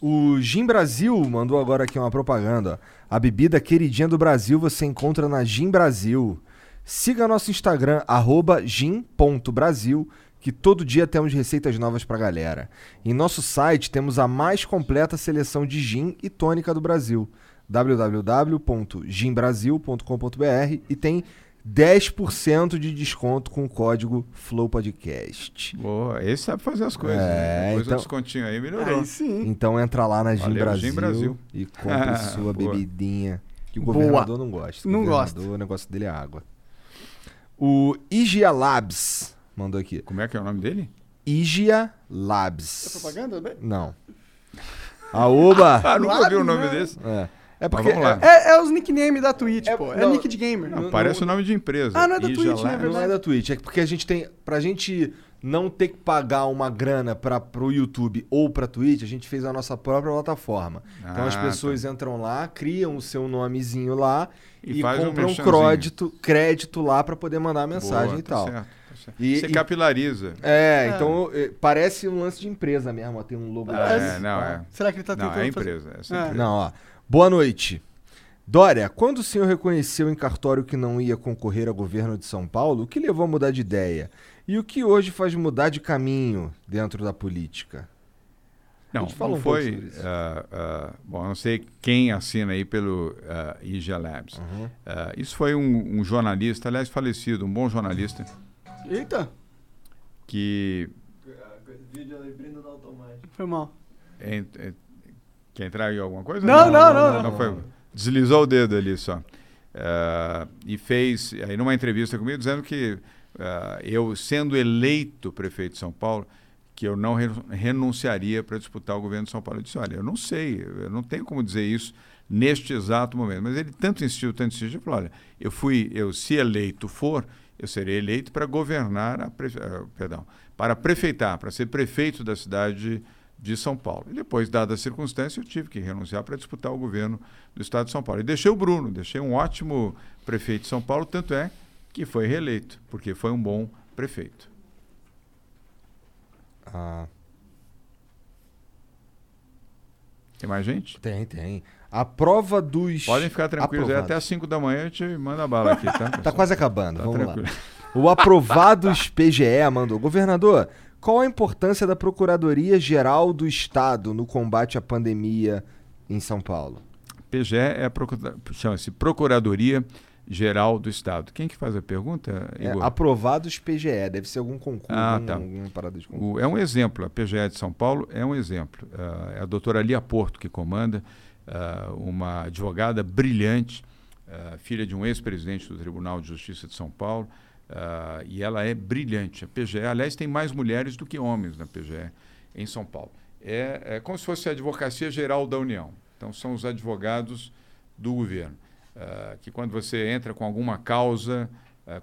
O Gin Brasil mandou agora aqui uma propaganda. A bebida queridinha do Brasil você encontra na Gin Brasil. Siga nosso Instagram, arroba gin.brasil, que todo dia temos receitas novas pra galera. Em nosso site temos a mais completa seleção de gin e tônica do Brasil. www.ginbrasil.com.br e tem 10% de desconto com o código FlowPodcast. Boa, esse sabe fazer as coisas. É, né? Depois então- o descontinho aí melhorou. Aí sim. Então entra lá na Gin Valeu, Brasil, Gin Brasil. e compre <laughs> sua Boa. bebidinha. Que o Boa. governador não gosta. O Não governador, gosta. O negócio dele é água. O Igia Labs mandou aqui. Como é que é o nome dele? Igia Labs. É propaganda? Bem? Não. Aoba! <laughs> Ah, nunca ouvi o Labs, nome né? desse. é. É porque. vamos lá. É, é os nicknames da Twitch, É, pô. É não, nick de gamer. Não, parece o nome de empresa. Ah, não é da Ija Twitch, né? Não é da Twitch, é porque a gente tem. Pra gente não ter que pagar uma grana pra, pro YouTube ou pra Twitch, a gente fez a nossa própria plataforma. então as Ah, pessoas entram lá, criam o seu nomezinho lá E e, um compram um crédito, crédito lá pra poder mandar a mensagem Boa, e tá tal. certo, E- Você e- capilariza. É, então eh, parece um lance de empresa mesmo, ó, tem um logo. Ah, é, não, é. Será que ele tá Não, tentando é fazer- empresa. Essa É. empresa. Não, ó. Boa noite. Dória, quando o senhor reconheceu em cartório que não ia concorrer ao governo de São Paulo, o que levou a mudar de ideia? E o que hoje faz mudar de caminho dentro da política? Não, gente fala não um foi. sobre isso. ah, ah, bom, eu não sei quem assina aí pelo uh, IGA Labs. Uhum. Ah, isso foi um, um jornalista, aliás, falecido, um bom jornalista, Eita, que. foi mal. en- en- quer entrar em alguma coisa? Não, não, não, não. foi. Deslizou o dedo ali só. Ah, e fez, aí numa entrevista comigo, dizendo que ah, eu, sendo eleito prefeito de São Paulo, que eu não re- renunciaria para disputar o governo de São Paulo. Eu disse, olha, eu não sei, eu não tenho como dizer isso neste exato momento. Mas ele tanto insistiu, tanto insistiu, falou, olha, eu fui, eu se eleito for, eu serei eleito para governar, a ah, perdão, para prefeitar, para ser prefeito da cidade de São Paulo. E depois, dada a circunstância, eu tive que renunciar para disputar o governo do estado de São Paulo. E deixei o Bruno, deixei um ótimo prefeito de São Paulo, tanto é que foi reeleito, porque foi um bom prefeito. Ah, Tem mais gente? tem, tem. A prova dos. Podem ficar tranquilos, aprovados. até às 5 da manhã a gente manda a bala aqui, tá? <laughs> Tá quase acabando, Tá vamos tranquilo. lá. O Aprovados PGE mandou. Governador, qual a importância da Procuradoria-Geral do Estado no combate à pandemia em São Paulo? PGE é a procura- chama-se Procuradoria geral do Estado. Quem que faz a pergunta, É, Igor? aprovados PGE, deve ser algum concurso, Ah, algum- tá. alguma parada de concurso. O- é um exemplo, a PGE de São Paulo é um exemplo. Ah, é a doutora Lia Porto que comanda, ah, uma advogada brilhante, ah, filha de um ex-presidente do Tribunal de Justiça de São Paulo, ah, e ela é brilhante. A PGE, aliás, tem mais mulheres do que homens na PGE em São Paulo. É, é como se fosse a Advocacia Geral da União. Então, são os advogados do governo. Que quando você entra com alguma causa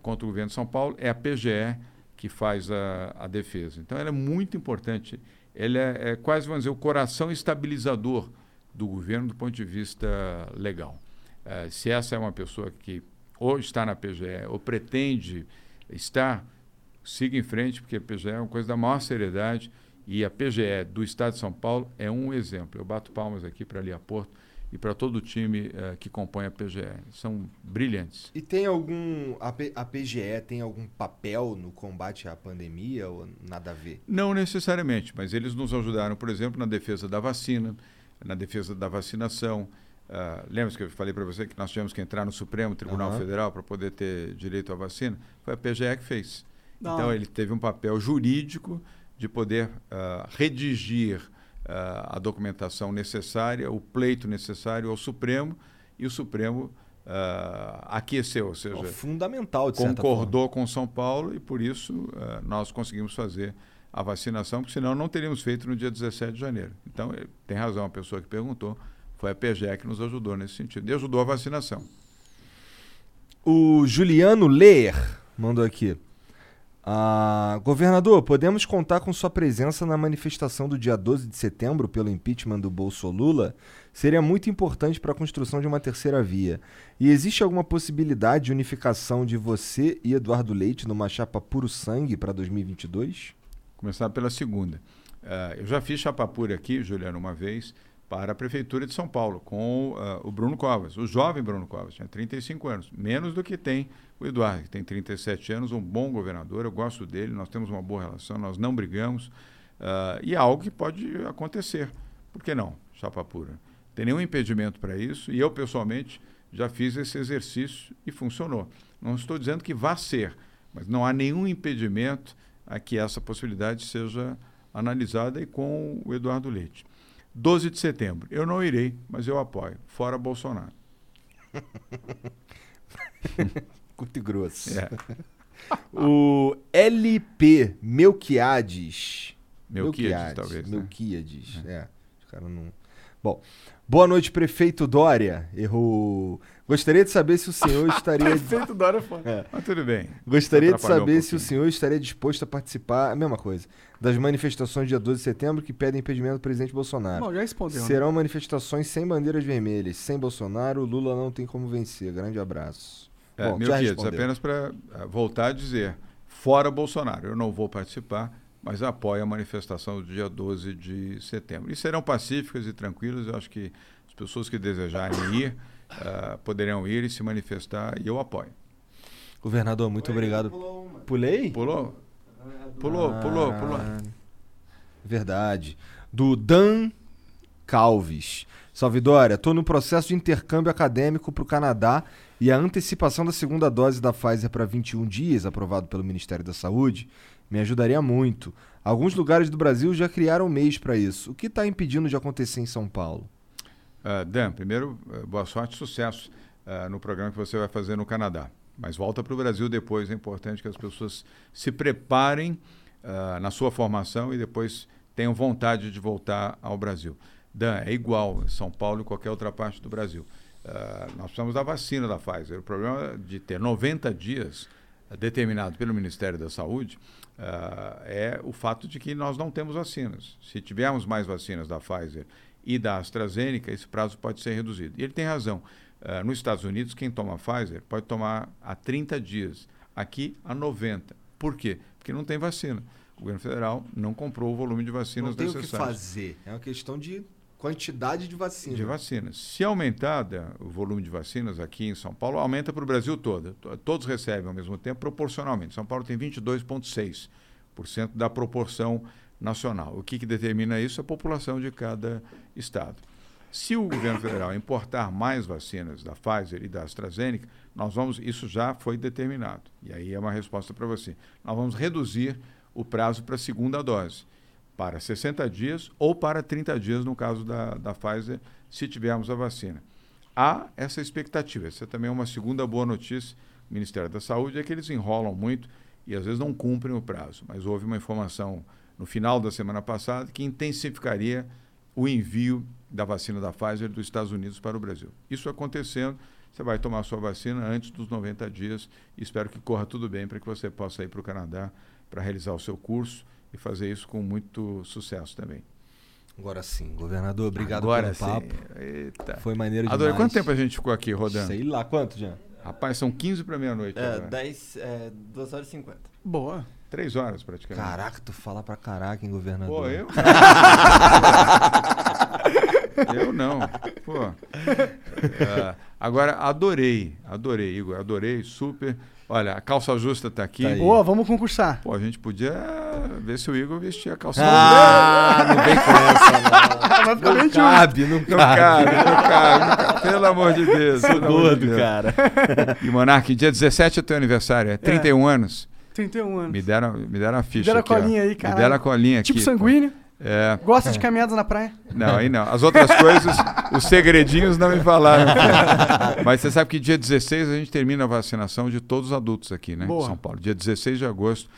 contra o governo de São Paulo, é a PGE que faz a, a defesa. Então, ela é muito importante. Ela é, é quase, vamos dizer, o coração estabilizador do governo do ponto de vista legal. Ah, se essa é uma pessoa que ou está na PGE ou pretende estar, siga em frente, porque a PGE é uma coisa da maior seriedade e a PGE do Estado de São Paulo é um exemplo. Eu bato palmas aqui para a Lia Porto e para todo o time eh, que compõe a PGE. São brilhantes. E tem algum. A, P- a PGE tem algum papel no combate à pandemia ou nada a ver? Não necessariamente, mas eles nos ajudaram, por exemplo, na defesa da vacina, na defesa da vacinação. Ah, Lembra que eu falei para você que nós tivemos que entrar no Supremo Tribunal Aham. Federal para poder ter direito à vacina? Foi a PGE que fez. Não. Então, ele teve um papel jurídico de poder ah, redigir ah, a documentação necessária, o pleito necessário ao Supremo, e o Supremo aqueceu, ou seja, É fundamental, de certa concordou com São Paulo e por isso nós conseguimos fazer a vacinação, porque senão não teríamos feito no dia 17 de janeiro. Então, eh, tem razão a pessoa que perguntou, foi a PGE que nos ajudou nesse sentido, e ajudou a vacinação. O Juliano Leer mandou aqui. Ah, governador, podemos contar com sua presença na manifestação do dia 12 de setembro pelo impeachment do Bolsolula? Seria muito importante para a construção de uma terceira via. E existe alguma possibilidade de unificação de você e Eduardo Leite numa chapa puro sangue para 2022? Começar pela segunda. Ah, eu já fiz chapa pura aqui, Juliano, uma vez, para a Prefeitura de São Paulo, com ah, o Bruno Covas, o jovem Bruno Covas, tinha 35 anos, menos do que tem o Eduardo, que tem 37 anos, um bom governador, eu gosto dele, nós temos uma boa relação, nós não brigamos, ah, e é algo que pode acontecer. Por que não, chapa pura? Tem nenhum impedimento para isso, e eu, pessoalmente, já fiz esse exercício e funcionou. Não estou dizendo que vá ser, mas não há nenhum impedimento a que essa possibilidade seja analisada e com o Eduardo Leite. 12 de setembro, eu não irei, mas eu apoio. Fora Bolsonaro. <laughs> Curto e grosso. É. o LP Melquiades. Melquíades, talvez, né? Melquíades, é. Os caras não. Bom. Boa noite, prefeito Dória. Errou. Gostaria de saber se o senhor <laughs> estaria. Prefeito Dória é foda. É. Mas tudo bem. Gostaria de Atrapalhou um saber se o senhor estaria disposto a participar, a mesma coisa, das manifestações dia 12 de setembro que pedem impedimento do presidente Bolsonaro. Bom, já respondeu. né? Serão manifestações sem bandeiras vermelhas. Sem Bolsonaro, Lula não tem como vencer. Grande abraço. É, Bom, meu já apenas para voltar a dizer, fora Bolsonaro, eu não vou participar, mas apoio a manifestação do dia 12 de setembro. E serão pacíficas e tranquilas, eu acho que as pessoas que desejarem ir, ah, poderão ir e se manifestar, e eu apoio. Governador, muito obrigado. Pulei? Pulou? Pulou, pulou, pulou. Ah, Verdade. Do Dan Calves. Salve Dória, tô no processo de intercâmbio acadêmico para o Canadá e a antecipação da segunda dose da Pfizer para 21 dias, aprovado pelo Ministério da Saúde, me ajudaria muito. Alguns lugares do Brasil já criaram mês para isso. O que está impedindo de acontecer em São Paulo? Ah, Dan, primeiro, eh, boa sorte e sucesso ah, no programa que você vai fazer no Canadá. Mas volta para o Brasil depois. É importante que as pessoas se preparem ah, na sua formação e depois tenham vontade de voltar ao Brasil. Dan, é igual São Paulo e qualquer outra parte do Brasil. Nós precisamos da vacina da Pfizer. O problema de ter 90 dias determinado pelo Ministério da Saúde ah, é o fato de que nós não temos vacinas. Se tivermos mais vacinas da Pfizer e da AstraZeneca, esse prazo pode ser reduzido. E ele tem razão. Ah, nos Estados Unidos, quem toma Pfizer pode tomar há 30 dias. Aqui, há 90. Por quê? Porque não tem vacina. O governo federal não comprou o volume de vacinas Não tem o que fazer. É uma questão de quantidade de vacina. De vacinas. Se aumentar da- o volume de vacinas aqui em São Paulo, aumenta para o Brasil todo. To- Todos recebem ao mesmo tempo, proporcionalmente. São Paulo tem 22,6% da proporção nacional. O que, que determina isso? A população de cada estado. Se o governo federal importar mais vacinas da Pfizer e da AstraZeneca, nós vamos, isso já foi determinado. E aí é uma resposta para você. Nós vamos reduzir o prazo para a segunda dose para 60 dias ou para 30 dias no caso da, da Pfizer, se tivermos a vacina. Há essa expectativa. Essa também é uma segunda boa notícia do Ministério da Saúde, é que eles enrolam muito e às vezes não cumprem o prazo. Mas houve uma informação no final da semana passada que intensificaria o envio da vacina da Pfizer dos Estados Unidos para o Brasil. Isso acontecendo, você vai tomar a sua vacina antes dos 90 dias e espero que corra tudo bem para que você possa ir para o Canadá para realizar o seu curso e fazer isso com muito sucesso também. Agora sim, governador, obrigado Agora pelo sim. papo. Eita. Foi maneiro Adorei. demais. Quanto tempo a gente ficou aqui rodando? Sei lá, quanto, Jean? Rapaz, são 15 para meia-noite. É, agora. 10, é, 2 horas e 50. Boa. Três horas praticamente. Caraca, tu fala pra caraca, hein, governador? Pô, eu? <laughs> eu não. Pô. É, agora, adorei, adorei, Igor, adorei, super. Olha, a calça justa tá aqui. Tá. Boa, vamos concursar. Pô, a gente podia ver se o Igor vestia a calça Ah, não vem com essa, não. <laughs> Não cabe, não cabe. não cabe, não cabe. Pelo amor de Deus. Sou gordo, de cara. E Monark, dia 17 é teu aniversário, é 31 anos. 31 anos. Me deram, me deram a ficha. deram a ó. colinha aí, cara. Me deram a colinha aqui. Tipo sanguíneo. É. Gosta de caminhadas na praia? Não, aí não. As outras coisas, os segredinhos não me falaram. <laughs> Mas você sabe que dia 16 a gente termina a vacinação de todos os adultos aqui, né? Boa. Em São Paulo. Dia 16 de agosto,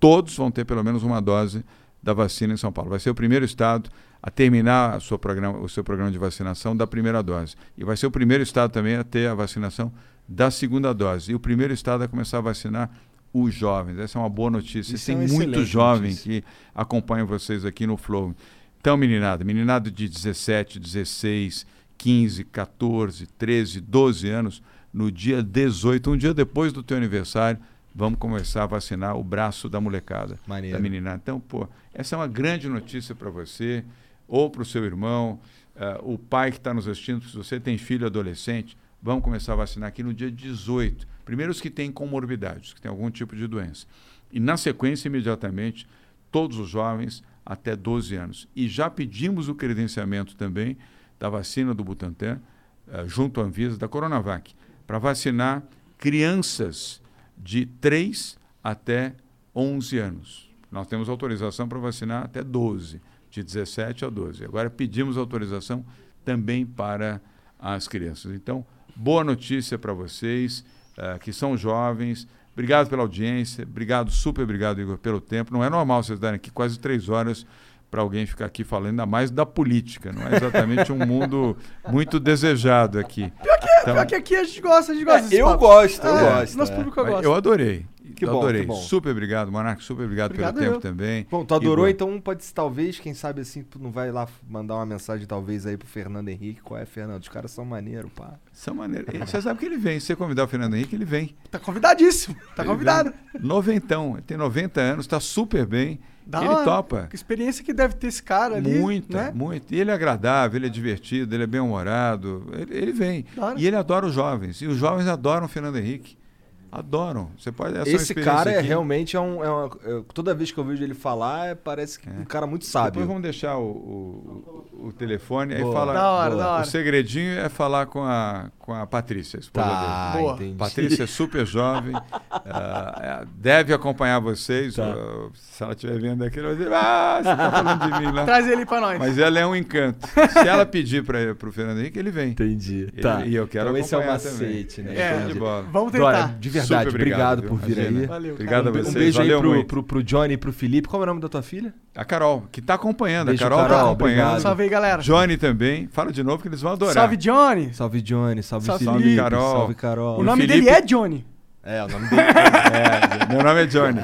todos vão ter pelo menos uma dose da vacina em São Paulo. Vai ser o primeiro estado a terminar a programa, o seu programa de vacinação da primeira dose. E vai ser o primeiro estado também a ter a vacinação da segunda dose. E o primeiro estado a começar a vacinar os jovens. Essa é uma boa notícia. Isso Tem é muito jovem notícia. que acompanham vocês aqui no Flow. Então, meninada, meninada de 17, 16, 15, 14, 13, 12 anos, no dia 18, um dia depois do teu aniversário, vamos começar a vacinar o braço da molecada, Maneiro. da meninada. Então, pô, essa é uma grande notícia para você, ou para o seu irmão, eh, o pai que está nos assistindo, se você tem filho adolescente, vamos começar a vacinar aqui no dia 18. Primeiro os que têm comorbidades, que têm algum tipo de doença. E na sequência, imediatamente, todos os jovens até 12 anos. E já pedimos o credenciamento também da vacina do Butantan, eh, junto à Anvisa, da Coronavac, para vacinar crianças de 3 até 11 anos. Nós temos autorização para vacinar até 12, de 17 a 12. Agora pedimos autorização também para as crianças. Então, boa notícia para vocês eh, que são jovens. Obrigado pela audiência, obrigado, super obrigado, Igor, pelo tempo. Não é normal vocês darem aqui quase três horas para alguém ficar aqui falando ainda mais da política. Não é exatamente um mundo <laughs> muito desejado aqui. Pior que, Então- pior que aqui a gente gosta, a gente gosta É, eu gosto, eu É, gosto, Nosso é. público Mas gosta. Eu adorei. Que eu bom, adorei. que bom. Super obrigado, Monark. Super obrigado, Obrigado pelo tempo eu. também. Bom, tu adorou, Igor, então pode talvez, quem sabe assim, tu não vai lá mandar uma mensagem talvez aí pro Fernando Henrique. Qual é, Fernando? Os caras são maneiros, pá. São maneiras. E Você sabe que ele vem. Se você convidar o Fernando Henrique, ele vem. Tá convidadíssimo. Tá Ele convidado. vem. Noventão. Ele tem 90 anos, está super bem. Da ele hora. topa. Que experiência que deve ter esse cara ali. Muito, né? muito. E ele é agradável, ele é divertido, ele é bem-humorado. Ele, ele vem. E ele adora os jovens. E os jovens adoram o Fernando Henrique. Adoram. Você pode. é Esse cara é aqui. realmente é um. é uma- é- toda vez que eu vejo ele falar, é- parece que um cara muito sábio. Depois vamos deixar o, o, o telefone aí Boa. fala. Da hora, da hora. O segredinho é falar com a, com a Patrícia, a esposa Tá, dele. Boa. entendi. Patrícia é super jovem, é, <laughs> deve acompanhar vocês. Tá. ah, se ela estiver vendo aqui, ela vai dizer: Ah, você tá falando de mim lá. <laughs> Traz ele pra nós. Mas ela é um encanto. Se ela pedir para o Fernando Henrique, ele vem. Entendi. Ele- Tá. e eu quero então esse é o acompanhar também. macete, né? É, de bola. Vamos tentar. de verdade, Super obrigado, viu? por vir Imagina. aí. Valeu, Obrigado cara. a Um vocês. beijo aí valeu pro, muito. pro, pro Johnny e pro Felipe. Qual é o nome da tua filha? A Carol, que está acompanhando. Beijo, a Carol está Carol, acompanhando. obrigado. Salve aí, galera. Johnny também. Fala de novo que eles vão adorar. Salve, Johnny. Salve, Johnny. Salve, Salve, Felipe. Felipe. Carol. Salve, Carol. O nome Felipe- dele é Johnny. É, o nome dele. É, <laughs> meu nome é Johnny.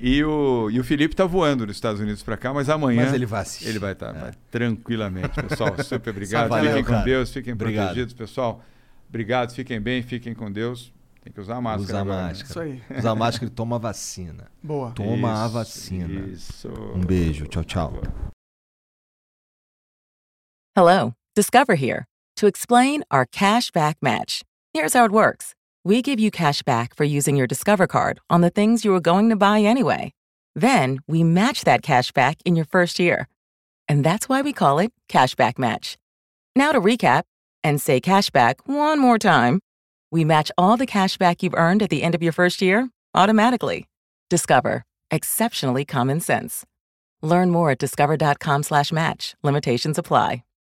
E o, e o Felipe está voando dos Estados Unidos para cá, mas amanhã. Mas ele vai assistir. Ele vai estar tranquilamente, pessoal. Super obrigado. Valeu, fiquem com cara. Deus, fiquem Obrigado. protegidos, pessoal. Obrigado, fiquem bem, fiquem com Deus. Tem que usar máscara. Usa agora, né? máscara. Isso aí. Usa máscara e toma a vacina. <laughs> Boa. Toma a vacina. Isso. Um beijo. Tchau, tchau. Hello, Discover here to explain our cash back match. Here's how it works we give you cash back for using your Discover card on the things you were going to buy anyway. Then we match that cash back in your first year. And that's why we call it Cashback Match. Now to recap and say cashback one more time. We match all the cash back you've earned at the end of your first year automatically. Discover. Exceptionally common sense. Learn more at discover.com slash match. Limitations apply.